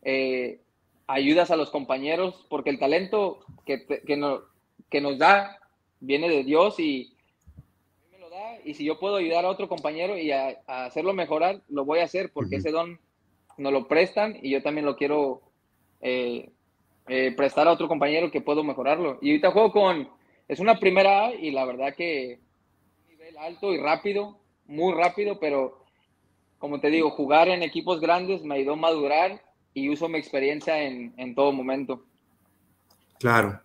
eh, ayudas a los compañeros, porque el talento que, que, no, que nos da viene de Dios y, y si yo puedo ayudar a otro compañero y a, hacerlo mejorar, lo voy a hacer porque ese don nos lo prestan y yo también lo quiero eh, eh, prestar a otro compañero que puedo mejorarlo. Y ahorita juego con, es una primera A y la verdad que nivel alto y rápido, muy rápido, pero como te digo, jugar en equipos grandes me ayudó a madurar y uso mi experiencia en, en todo momento. Claro,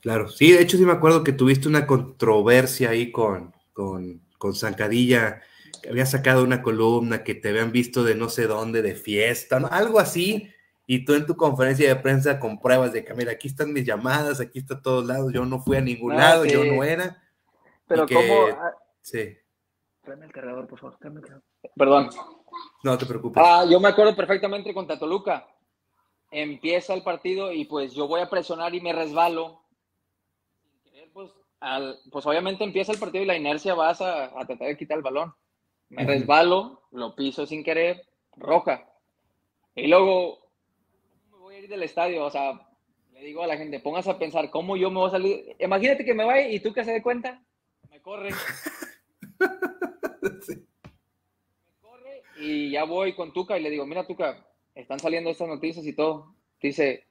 claro. Sí, de hecho sí me acuerdo que tuviste una controversia ahí con, con, con Zancadilla, que había sacado una columna, que te habían visto de no sé dónde, de fiesta, algo así, y tú en tu conferencia de prensa con pruebas de que, mira, aquí están mis llamadas, aquí está todos lados, yo no fui a ningún ah, lado, yo no era. Pero cómo... Ah, sí. Tráeme el cargador, por favor, tráeme el cargador. Perdón. No te preocupes. Ah, yo me acuerdo perfectamente con Tatoluca. Empieza el partido y pues yo voy a presionar y me resbalo. Pues pues obviamente empieza el partido y la inercia vas a, tratar de quitar el balón. Me resbalo, lo piso sin querer, roja. Y luego me voy a ir del estadio, o sea, le digo a la gente, póngase a pensar cómo yo me voy a salir. Imagínate que me vaya y tú que se dé cuenta, me corre. Me corre y ya voy con Tuca y le digo, mira Tuca, están saliendo estas noticias y todo. Dice,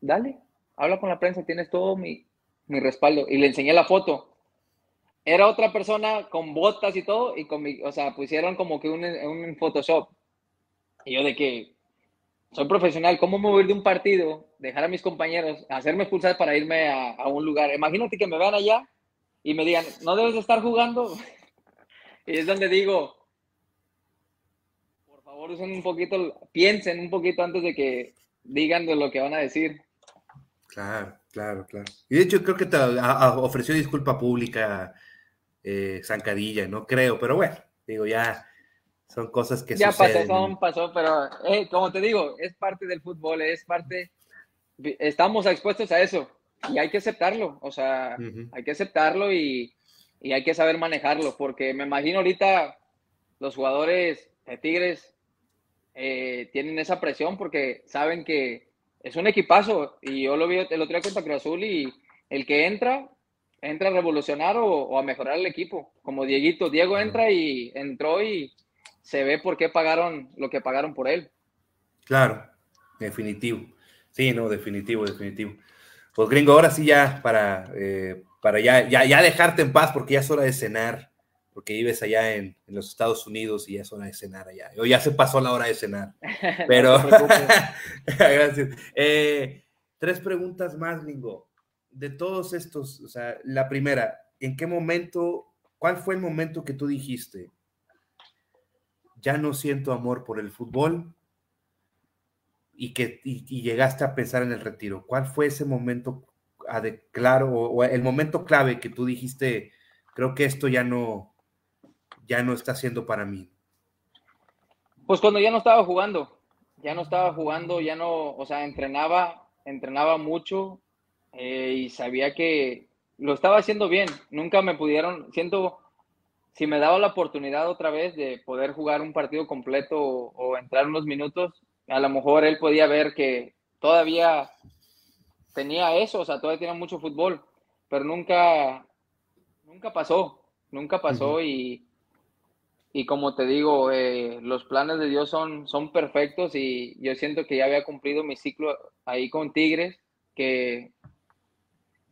dale, habla con la prensa, tienes todo mi, mi respaldo. Y le enseñé la foto. Era otra persona con botas y todo, y con mi, o sea, pusieron como que un, un Photoshop. Y yo de que soy profesional, ¿cómo ir de un partido, dejar a mis compañeros, hacerme expulsar para irme a, a un lugar? Imagínate que me vean allá y me digan, no debes de estar jugando. y es donde digo, por favor, usen un poquito, piensen un poquito antes de que digan de lo que van a decir. Claro, claro, claro. Y de hecho creo que te ofreció disculpa pública eh, Zancadilla, no creo, pero bueno, digo, ya son cosas que ya pasó, son, pasó, pero eh, como te digo, es parte del fútbol, es parte, estamos expuestos a eso y hay que aceptarlo, o sea, hay que aceptarlo y, y, hay que saber manejarlo, porque me imagino ahorita los jugadores de Tigres eh, tienen esa presión porque saben que es un equipazo y yo lo vi el otro día contra Cruz Azul y el que entra, entra a revolucionar o, a mejorar el equipo, como Dieguito, Diego entra y entró y se ve por qué pagaron lo que pagaron por él. Claro, definitivo. Sí, no, definitivo, definitivo. Pues gringo, ahora sí ya para, eh, para ya, ya, ya, dejarte en paz porque ya es hora de cenar, porque vives allá en, en, los Estados Unidos y ya es hora de cenar allá. O ya se pasó la hora de cenar. Pero, gracias. Eh, tres preguntas más, gringo. De todos estos, o sea, la primera, ¿en qué momento, cuál fue el momento que tú dijiste, ya no siento amor por el fútbol y que y, llegaste a pensar en el retiro. ¿Cuál fue ese momento claro o, el momento clave que tú dijiste, creo que esto ya no ya no está siendo para mí? Pues cuando ya no estaba jugando, ya no estaba jugando, ya no, o sea, entrenaba, entrenaba mucho eh, y sabía que lo estaba haciendo bien. Nunca me pudieron, siento si me daba la oportunidad otra vez de poder jugar un partido completo o, entrar unos minutos, a lo mejor él podía ver que todavía tenía eso, o sea, todavía tenía mucho fútbol, pero nunca, nunca pasó, nunca pasó y, y como te digo, eh, los planes de Dios son, son perfectos y yo siento que ya había cumplido mi ciclo ahí con Tigres, que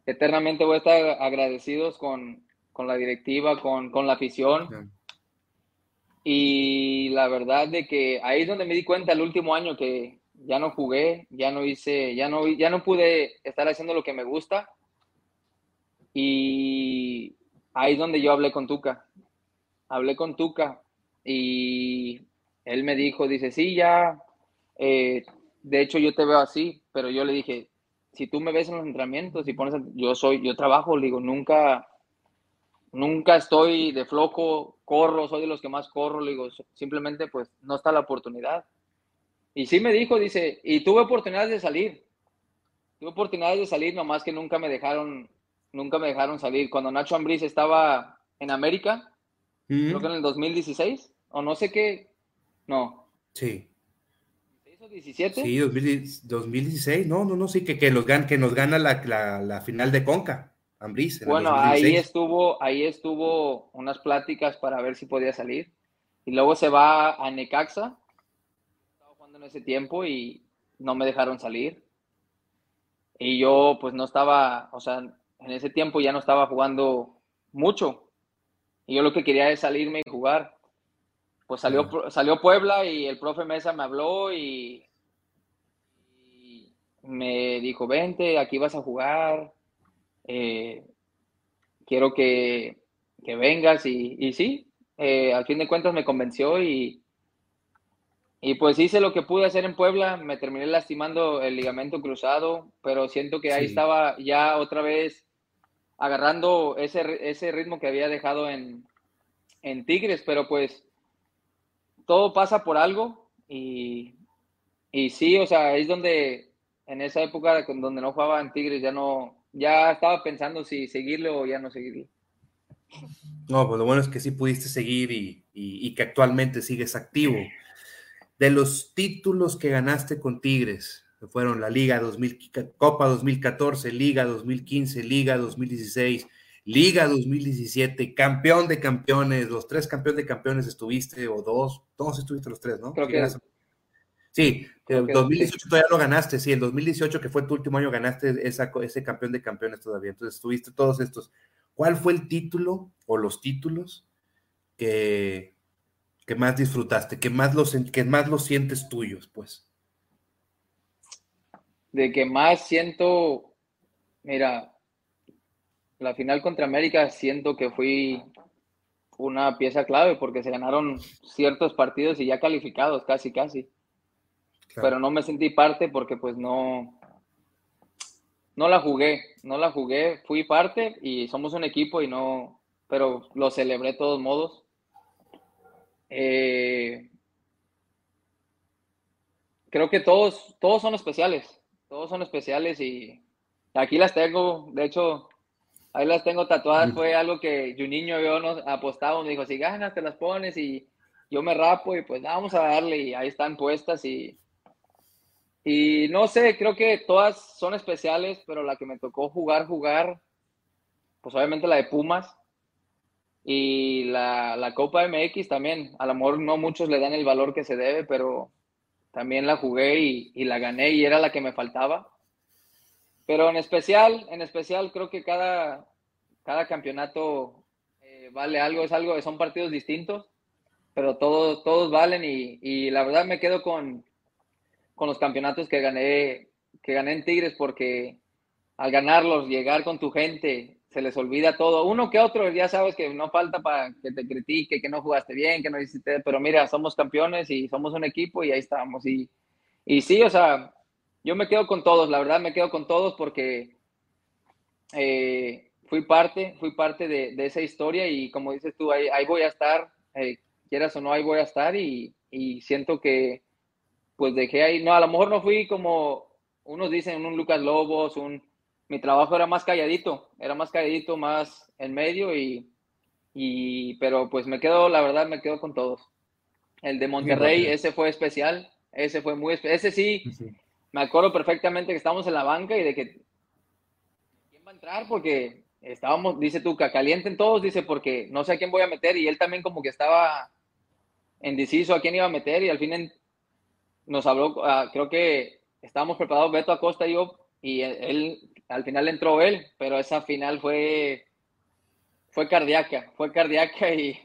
eternamente voy a estar agradecidos con, con la directiva, con, con la afición. Y la verdad de que ahí es donde me di cuenta el último año que ya no jugué, ya no hice, ya no, ya no pude estar haciendo lo que me gusta. Y ahí es donde yo hablé con Tuca. Hablé con Tuca y él me dijo, dice, sí, ya, eh, de hecho yo te veo así, pero yo le dije, si tú me ves en los entrenamientos y pones, yo soy, yo trabajo, le digo, nunca, nunca estoy de flojo, corro, soy de los que más corro, le digo, simplemente pues no está la oportunidad. Y sí me dijo, dice, y tuve oportunidades de salir, tuve oportunidades de salir, nomás que nunca me dejaron, nunca me dejaron salir. Cuando Nacho Ambriz estaba en América, creo que en el 2016, o no sé qué, no. Sí. ¿17? Sí, 2016, no, no, no, sí, que, que, los que nos gana la, la final de Conca bueno, ahí estuvo, ahí estuvo unas pláticas para ver si podía salir. Y luego se va a Necaxa. Estaba jugando en ese tiempo y no me dejaron salir. Y yo pues no estaba, o sea, en ese tiempo ya no estaba jugando mucho. Y yo lo que quería es salirme y jugar. Pues salió, salió Puebla y el profe Mesa me habló y, y me dijo, vente, aquí vas a jugar eh, quiero que, vengas y, y sí, eh, al fin de cuentas me convenció y, y pues hice lo que pude hacer en Puebla, me terminé lastimando el ligamento cruzado, pero siento que ahí estaba ya otra vez agarrando ese, ese ritmo que había dejado en, en Tigres, pero pues todo pasa por algo y, y sí, o sea, es donde en esa época donde no jugaba en Tigres ya no, ya estaba pensando si seguirle o ya no seguirle. No, pues lo bueno es que sí pudiste seguir y, que actualmente sigues activo. De los títulos que ganaste con Tigres, que fueron la Liga 2000, Copa 2014, Liga 2015, Liga 2016, Liga 2017, campeón de campeones, los tres campeones de campeones estuviste, o dos, todos estuviste los tres, ¿no? Creo que Sí, El 2018 todavía lo ganaste, sí, el 2018 que fue tu último año ganaste esa, ese campeón de campeones todavía, entonces tuviste todos estos. ¿Cuál fue el título o los títulos que, que más disfrutaste, que más, los, que más los sientes tuyos, pues? De que más siento, mira, la final contra América siento que fui una pieza clave porque se ganaron ciertos partidos y ya calificados, casi, casi. Pero no me sentí parte porque pues no, no la jugué, no la jugué, fui parte y somos un equipo y no, pero lo celebré de todos modos. Eh, creo que todos, todos son especiales, todos son especiales y aquí las tengo, de hecho, ahí las tengo tatuadas, fue algo que Juninho y yo nos apostamos, me dijo, si ganas te las pones y yo me rapo y pues vamos a darle y ahí están puestas y y no sé, creo que todas son especiales, pero la que me tocó jugar, jugar, pues obviamente la de Pumas y la, la Copa MX también. A lo mejor no muchos le dan el valor que se debe, pero también la jugué y, y, la gané y era la que me faltaba. Pero en especial, en especial creo que cada, cada campeonato eh, vale algo, es algo, son partidos distintos, pero todos, todos valen y, y la verdad me quedo con, con los campeonatos que gané, que gané en Tigres, porque al ganarlos, llegar con tu gente, se les olvida todo. Uno que otro, ya sabes que no falta para que te critique, que no jugaste bien, que no hiciste, pero mira, somos campeones y somos un equipo y ahí estamos. Y, y sí, o sea, yo me quedo con todos, la verdad me quedo con todos porque eh, fui parte, fui parte de, esa historia y como dices tú, ahí, ahí voy a estar, eh, quieras o no, ahí voy a estar y, y siento que pues dejé ahí, no, a lo mejor no fui como unos dicen, un Lucas Lobos, un, mi trabajo era más calladito, era más calladito, más en medio y, y, pero pues me quedo, la verdad, me quedo con todos. El de Monterrey, ese fue especial, ese fue muy especial, ese sí, me acuerdo perfectamente que estábamos en la banca y de que, ¿quién va a entrar? Porque estábamos, dice que calienten todos, dice, porque no sé a quién voy a meter y él también como que estaba indeciso a quién iba a meter y al fin nos habló, ah, creo que estábamos preparados Beto Acosta y yo, y él, al final entró él, pero esa final fue, fue cardíaca, fue cardíaca y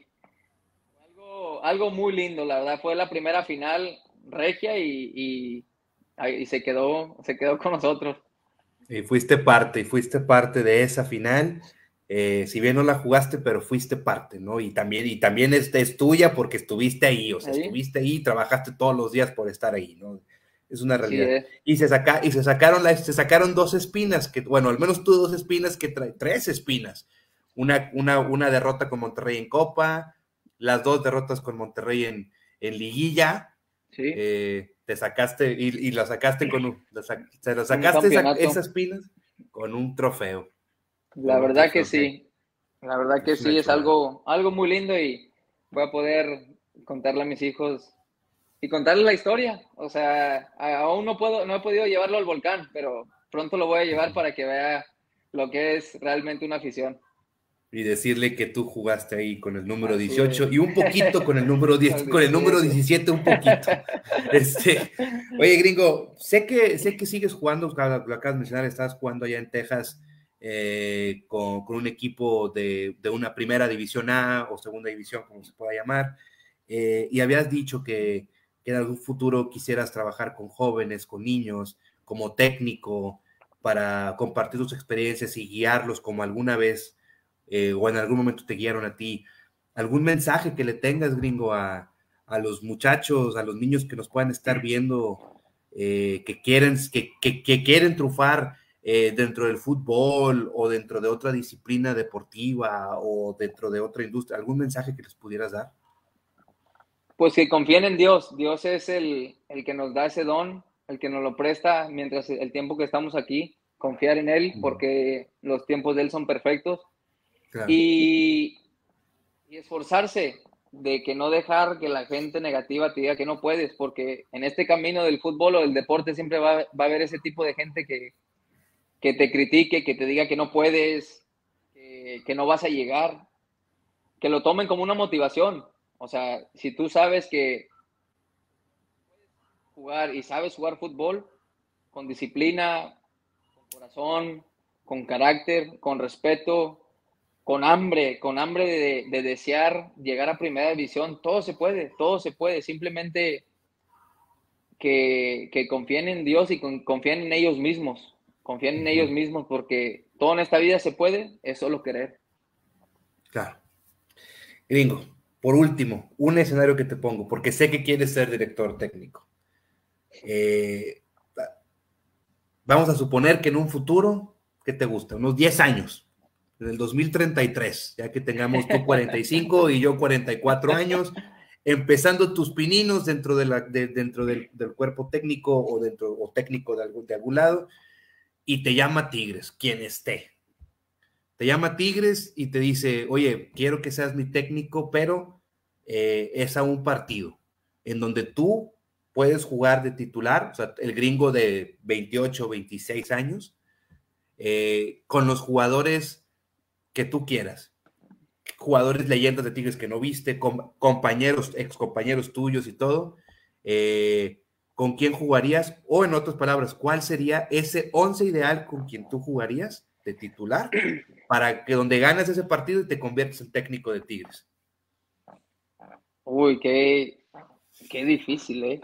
algo, algo muy lindo, la verdad, fue la primera final regia y, y, se, quedó, se quedó con nosotros. Y fuiste parte, y fuiste parte de esa final. Eh, si bien no la jugaste, pero fuiste parte, ¿no? Y también, y también es, es tuya porque estuviste ahí, o sea, estuviste ahí y trabajaste todos los días por estar ahí, ¿no? Es una realidad. Y, se saca, y se sacaron la, se sacaron dos espinas, que, bueno, al menos tú dos espinas que trae, tres espinas. Una, una, una derrota con Monterrey en Copa, las dos derrotas con Monterrey en, en Liguilla. Sí. Eh, te sacaste, y, y la sacaste con se la sacaste esas espinas con un trofeo. La verdad que sí. La verdad que sí, es algo, algo muy lindo y voy a poder contarle a mis hijos y contarles la historia. O sea, aún no puedo, no he podido llevarlo al volcán, pero pronto lo voy a llevar para que vea lo que es realmente una afición. Y decirle que tú jugaste ahí con el número 18 y un poquito con el número 10, con el número 17 un poquito. Este, oye, gringo, sé que, sé que sigues jugando, lo acabas de mencionar, estás jugando allá en Texas eh, con, un equipo de, una primera división A o segunda división, como se pueda llamar, eh, y habías dicho que, en algún futuro quisieras trabajar con jóvenes, con niños, como técnico, para compartir tus experiencias y guiarlos como alguna vez eh, o en algún momento te guiaron a ti. ¿Algún mensaje que le tengas, gringo, a, los muchachos, a los niños que nos puedan estar viendo, que, quieren, que, que quieren trufar eh, dentro del fútbol o dentro de otra disciplina deportiva o dentro de otra industria? ¿Algún mensaje que les pudieras dar? Pues que confíen en Dios. Dios es el, el que nos da ese don, el que nos lo presta mientras el tiempo que estamos aquí. Confiar en Él porque los tiempos de Él son perfectos. Y, y esforzarse de que no dejar que la gente negativa te diga que no puedes, porque en este camino del fútbol o del deporte siempre va, va a haber ese tipo de gente que, que te critique, que te diga que no puedes, que, no vas a llegar, que lo tomen como una motivación. O sea, si tú sabes que jugar y sabes jugar fútbol con disciplina, con corazón, con carácter, con respeto, con hambre, con hambre de, desear llegar a primera división, todo se puede, todo se puede, simplemente que, confíen en Dios y confíen en ellos mismos, confíen en ellos mismos porque todo en esta vida se puede, es solo querer. Claro. Gringo, por último, un escenario que te pongo, porque sé que quieres ser director técnico. Eh, vamos a suponer que en un futuro, ¿qué te gusta? Unos 10 años, en el 2033, ya que tengamos tú 45 y yo 44 años, empezando tus pininos dentro, de la, dentro del, cuerpo técnico o, dentro, o técnico de algún, de algún lado, y te llama Tigres, quien esté. Te llama Tigres y te dice, oye, quiero que seas mi técnico, pero eh, es a un partido en donde tú puedes jugar de titular, o sea, el gringo de 28, 26 años, eh, con los jugadores que tú quieras. Jugadores leyendas de Tigres que no viste, compañeros, ex compañeros tuyos y todo. Eh, ¿Con quién jugarías? O en otras palabras, ¿cuál sería ese once ideal con quien tú jugarías de titular para que donde ganes ese partido y te conviertas en técnico de Tigres? Uy, qué, qué difícil, ¿eh?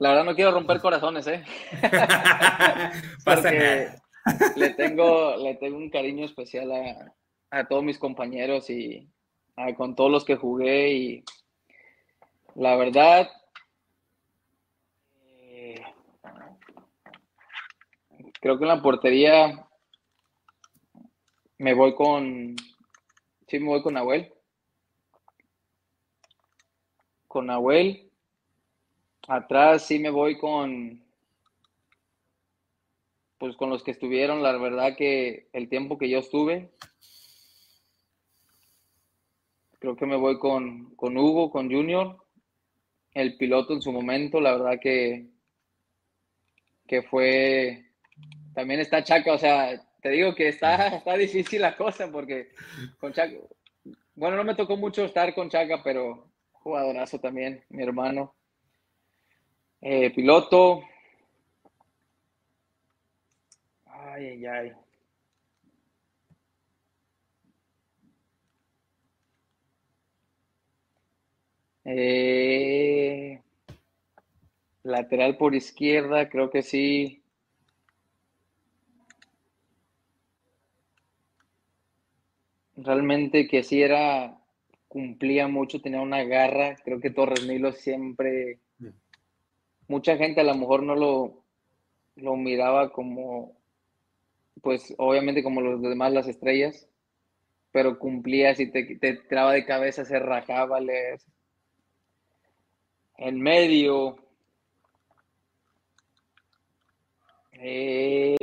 La verdad no quiero romper corazones, ¿eh? Porque le tengo, le tengo un cariño especial a, todos mis compañeros y con todos los que jugué y la verdad eh, creo que en la portería me voy con sí me voy con Nahuel. Con Nahuel Atrás sí me voy con, pues con los que estuvieron, la verdad que el tiempo que yo estuve, creo que me voy con, con Hugo, con Junior, el piloto en su momento, la verdad que, que fue, también está Chaca, o sea, te digo que está, está difícil la cosa porque con Chaca, bueno, no me tocó mucho estar con Chaca, pero jugadorazo también, mi hermano. Eh, piloto. Ay, ay, ay. Eh, lateral por izquierda, creo que sí. Realmente que sí era, cumplía mucho, tenía una garra. Creo que Torres Nilo siempre mucha gente a lo mejor no lo, lo miraba como, pues obviamente como los demás las estrellas, pero cumplía, si te, te traba de cabeza, se rajaba, les... En medio. Eh,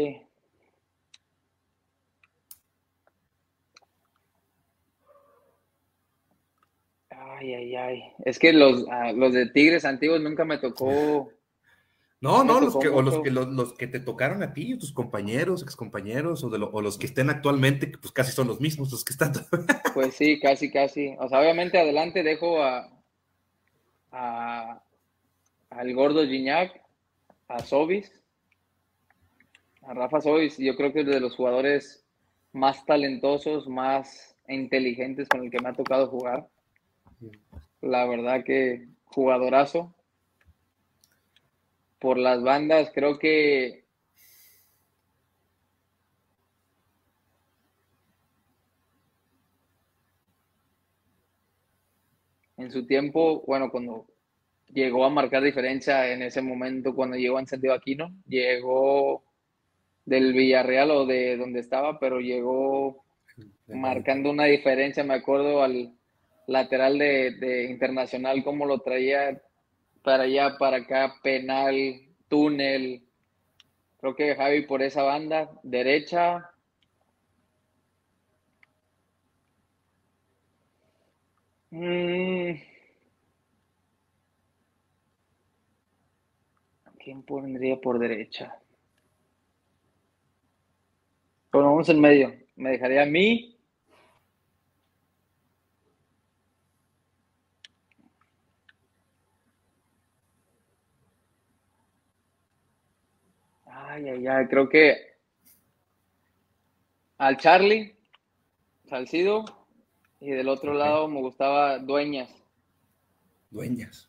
Ay, ay, ay. Es que los, ah, los de Tigres antiguos nunca me tocó. No, no, los que, o los que, los, que te tocaron a ti, tus compañeros, excompañeros, o, de o los que estén actualmente, que pues casi son los mismos los que están. pues sí, casi, casi. O sea, obviamente adelante dejo a, a al gordo Gignac, a Sobis, a Rafa Sobis, yo creo que es de los jugadores más talentosos, más inteligentes con el que me ha tocado jugar. La verdad que jugadorazo. Por las bandas, creo que en su tiempo, bueno, cuando llegó a marcar diferencia en ese momento, cuando llegó a Encendido Aquino, llegó del Villarreal o de donde estaba, pero llegó marcando una diferencia, me acuerdo, al, lateral de, Internacional, cómo lo traía para allá, para acá, penal, túnel. Creo que Javi por esa banda, derecha. Mm. ¿Quién pondría por derecha? Bueno, vamos en medio. Me dejaría a mí Ay, ay, ay, creo que al Charlie, Salcido, y del otro lado me gustaba Dueñas. Dueñas,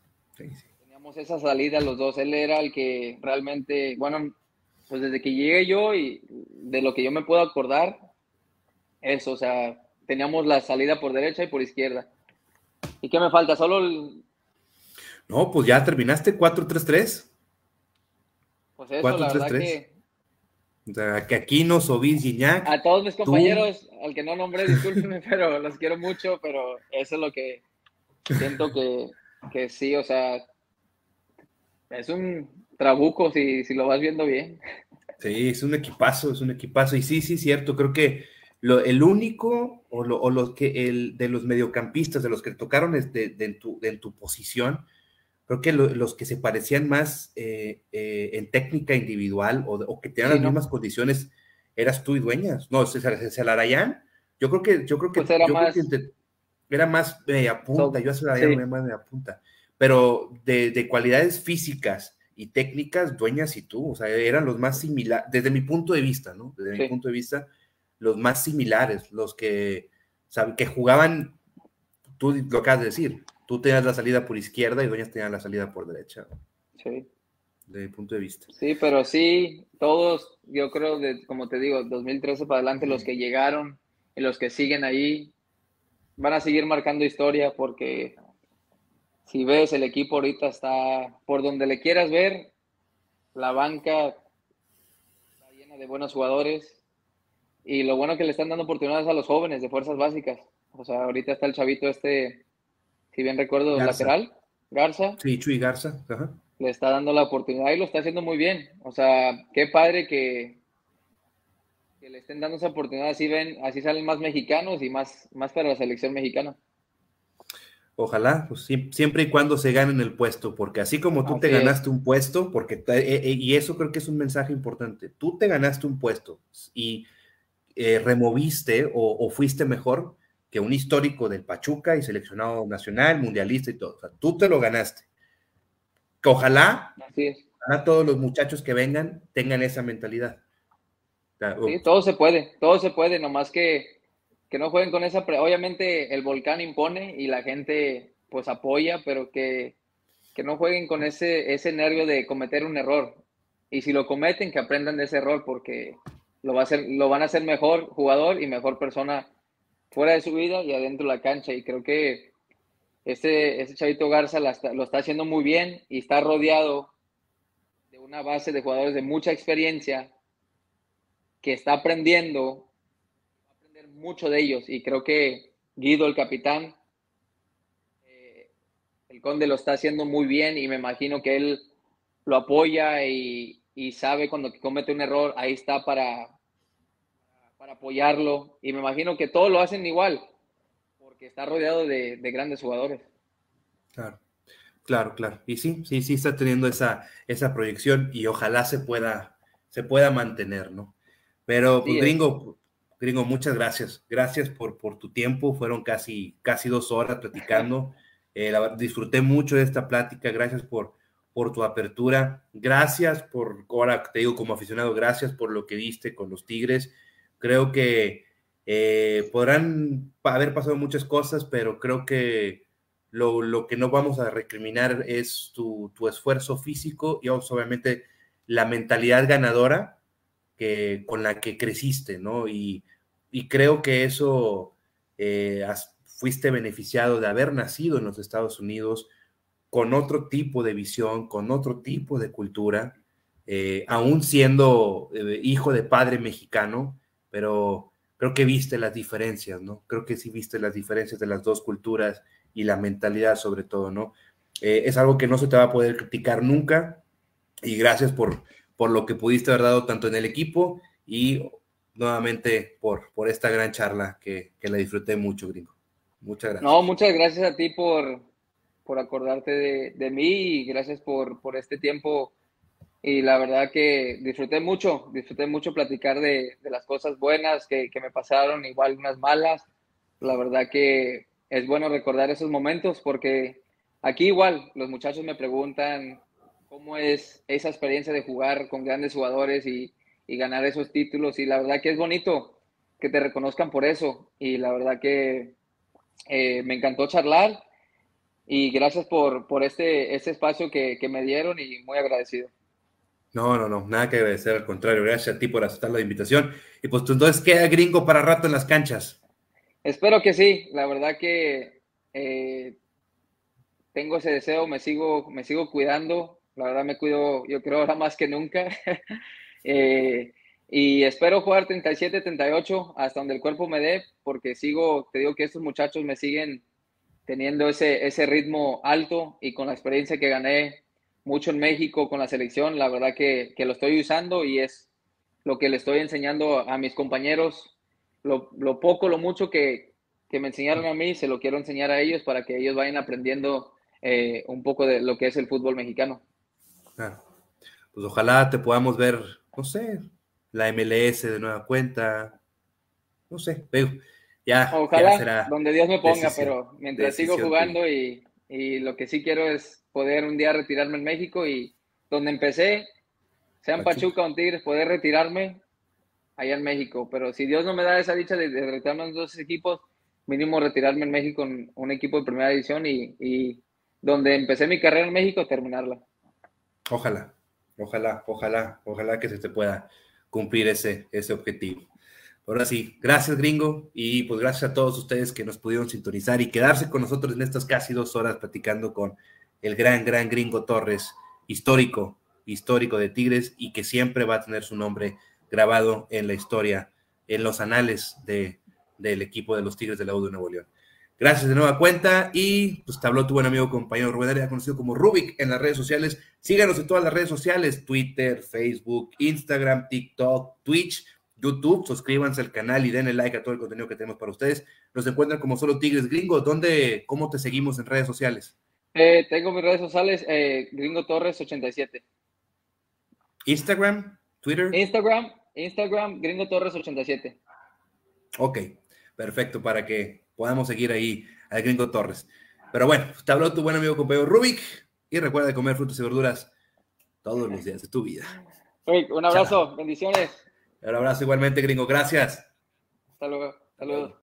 Teníamos esa salida los dos. Él era el que realmente, bueno, pues desde que llegué yo y de lo que yo me puedo acordar, eso, o sea, teníamos la salida por derecha y por izquierda. ¿Y qué me falta? Solo el... No, pues ya terminaste 4-3-3. Pues eso, 4, la 3, verdad 3. que... O sea, que aquí no Sobis Gignac. A todos mis compañeros, al que no nombré, discúlpenme, pero los quiero mucho, pero eso es lo que siento que, que sí, o sea, es un trabuco si, si lo vas viendo bien. Sí, es un equipazo, es un equipazo. Y sí, sí, cierto, creo que lo, el único o, lo, o los que el de los mediocampistas, de los que tocaron de, de, en, tu, de en, tu, posición, creo que lo, los que se parecían más eh, eh, en técnica individual o, o que tenían sí, las ¿no? mismas condiciones eras tú y dueñas. No, Celarayán, yo creo que, yo creo que, pues era, yo más... creo que era más media punta, so, yo a Celarayán sí. más media punta, pero de, de, cualidades físicas y técnicas, dueñas y tú, o sea, eran los más similares, desde mi punto de vista, ¿no? Desde sí. mi punto de vista, los más similares, los que, o que jugaban, tú lo acabas de decir, tú tenías la salida por izquierda y Dueñas tenían la salida por derecha. Sí. De mi punto de vista. Sí, pero sí, todos, yo creo, de, como te digo, 2013 para adelante, los que llegaron y los que siguen ahí, van a seguir marcando historia porque si ves el equipo ahorita está por donde le quieras ver, la banca está llena de buenos jugadores y lo bueno que le están dando oportunidades a los jóvenes de fuerzas básicas. O sea, ahorita está el chavito este, si bien recuerdo, Garza. lateral, Garza. Sí, Chuy Garza. Ajá. Le está dando la oportunidad y lo está haciendo muy bien. O sea, qué padre que, que le estén dando esa oportunidad. Así ven, así salen más mexicanos y más, más para la selección mexicana. Ojalá, pues siempre y cuando se ganen el puesto, porque así como tú te ganaste un puesto, porque eh, eh, y eso creo que es un mensaje importante, tú te ganaste un puesto y eh, removiste o, o, fuiste mejor que un histórico del Pachuca y seleccionado nacional, mundialista y todo. O sea, tú te lo ganaste. Que ojalá, a todos los muchachos que vengan tengan esa mentalidad. O sea, sí, todo se puede, todo se puede, nomás que, que no jueguen con esa... Pre Obviamente el volcán impone y la gente pues apoya, pero que, que no jueguen con ese, ese nervio de cometer un error. Y si lo cometen, que aprendan de ese error, porque lo, va a hacer, lo van a hacer mejor jugador y mejor persona fuera de su vida y adentro de la cancha. Y creo que este, este chavito Garza lo está haciendo muy bien y está rodeado de una base de jugadores de mucha experiencia que está aprendiendo, va a aprender mucho de ellos. Y creo que Guido, el capitán, eh, el conde lo está haciendo muy bien y me imagino que él lo apoya y, y sabe cuando comete un error, ahí está para, para apoyarlo. Y me imagino que todos lo hacen igual, porque está rodeado de, de, grandes jugadores. Claro, claro, claro. Y sí, sí, sí está teniendo esa, esa proyección y ojalá se pueda, se pueda mantener, ¿no? Pero, pues, sí, gringo, gringo, muchas gracias. Gracias por, por tu tiempo. Fueron casi, casi dos horas platicando. Eh, la, disfruté mucho de esta plática. Gracias por, por tu apertura. Gracias por, ahora te digo como aficionado, gracias por lo que diste con los Tigres. Creo que eh, podrán haber pasado muchas cosas, pero creo que lo, lo que no vamos a recriminar es tu, tu, esfuerzo físico y obviamente la mentalidad ganadora que, con la que creciste, ¿no? Y, y creo que eso eh, fuiste beneficiado de haber nacido en los Estados Unidos con otro tipo de visión, con otro tipo de cultura, eh, aún siendo hijo de padre mexicano, pero creo que viste las diferencias, ¿no? Creo que sí viste las diferencias de las dos culturas y la mentalidad sobre todo, ¿no? Eh, es algo que no se te va a poder criticar nunca y gracias por, por lo que pudiste haber dado tanto en el equipo y nuevamente por, por esta gran charla que, que la disfruté mucho, gringo. Muchas gracias. No, muchas gracias a ti por, por acordarte de, de, mí y gracias por, por este tiempo y la verdad que disfruté mucho, disfruté mucho platicar de, de las cosas buenas que, que, me pasaron, igual unas malas. La verdad que es bueno recordar esos momentos porque aquí igual los muchachos me preguntan cómo es esa experiencia de jugar con grandes jugadores y, y ganar esos títulos. Y la verdad que es bonito que te reconozcan por eso. Y la verdad que eh, me encantó charlar y gracias por, por este, este espacio que, que, me dieron y muy agradecido. No, no, no, nada que agradecer, al contrario, gracias a ti por aceptar la invitación. Y pues entonces queda gringo para rato en las canchas. Espero que sí, la verdad que eh, tengo ese deseo, me sigo, me sigo cuidando, la verdad me cuido, yo creo ahora más que nunca. eh, y espero jugar 37, 38 hasta donde el cuerpo me dé, porque sigo, te digo que estos muchachos me siguen teniendo ese, ese ritmo alto y con la experiencia que gané mucho en México con la selección, la verdad que, que lo estoy usando y es lo que le estoy enseñando a mis compañeros, lo, lo poco, lo mucho que, que, me enseñaron a mí, se lo quiero enseñar a ellos para que ellos vayan aprendiendo eh, un poco de lo que es el fútbol mexicano. Claro. Pues ojalá te podamos ver, no sé, la MLS de nueva cuenta. No sé, veo. Ya, Ojalá, será donde Dios me ponga, pero mientras sigo jugando y, y, lo que sí quiero es poder un día retirarme en México y donde empecé, sea en Pachuca o en Tigres, poder retirarme allá en México. Pero si Dios no me da esa dicha de, de retirarme en dos equipos, mínimo retirarme en México en un equipo de primera división y, y donde empecé mi carrera en México, terminarla. Ojalá, ojalá, ojalá, ojalá que se te pueda cumplir ese, ese objetivo. Ahora sí, gracias gringo y pues gracias a todos ustedes que nos pudieron sintonizar y quedarse con nosotros en estas casi dos horas platicando con el gran, gran gringo Torres, histórico, histórico de Tigres y que siempre va a tener su nombre grabado en la historia, en los anales de, del equipo de los Tigres de la U de Nuevo León. Gracias de nueva cuenta y pues te habló tu buen amigo compañero Rubén ya conocido como Rubik en las redes sociales. Síganos en todas las redes sociales, Twitter, Facebook, Instagram, TikTok, Twitch, YouTube. Suscríbanse al canal y denle like a todo el contenido que tenemos para ustedes. Nos encuentran como solo Tigres Gringo. ¿Dónde, cómo te seguimos en redes sociales? Eh, tengo mis redes sociales, eh, Gringo Torres 87. Instagram, Twitter. Instagram, Instagram, Gringo Torres 87. Ok, perfecto, para que podamos seguir ahí al Gringo Torres. Pero bueno, te habló tu buen amigo compañero Rubik y recuerda comer frutas y verduras todos los días de tu vida. un abrazo, bendiciones. Un abrazo igualmente, gringo. Gracias. Hasta luego. Hasta luego.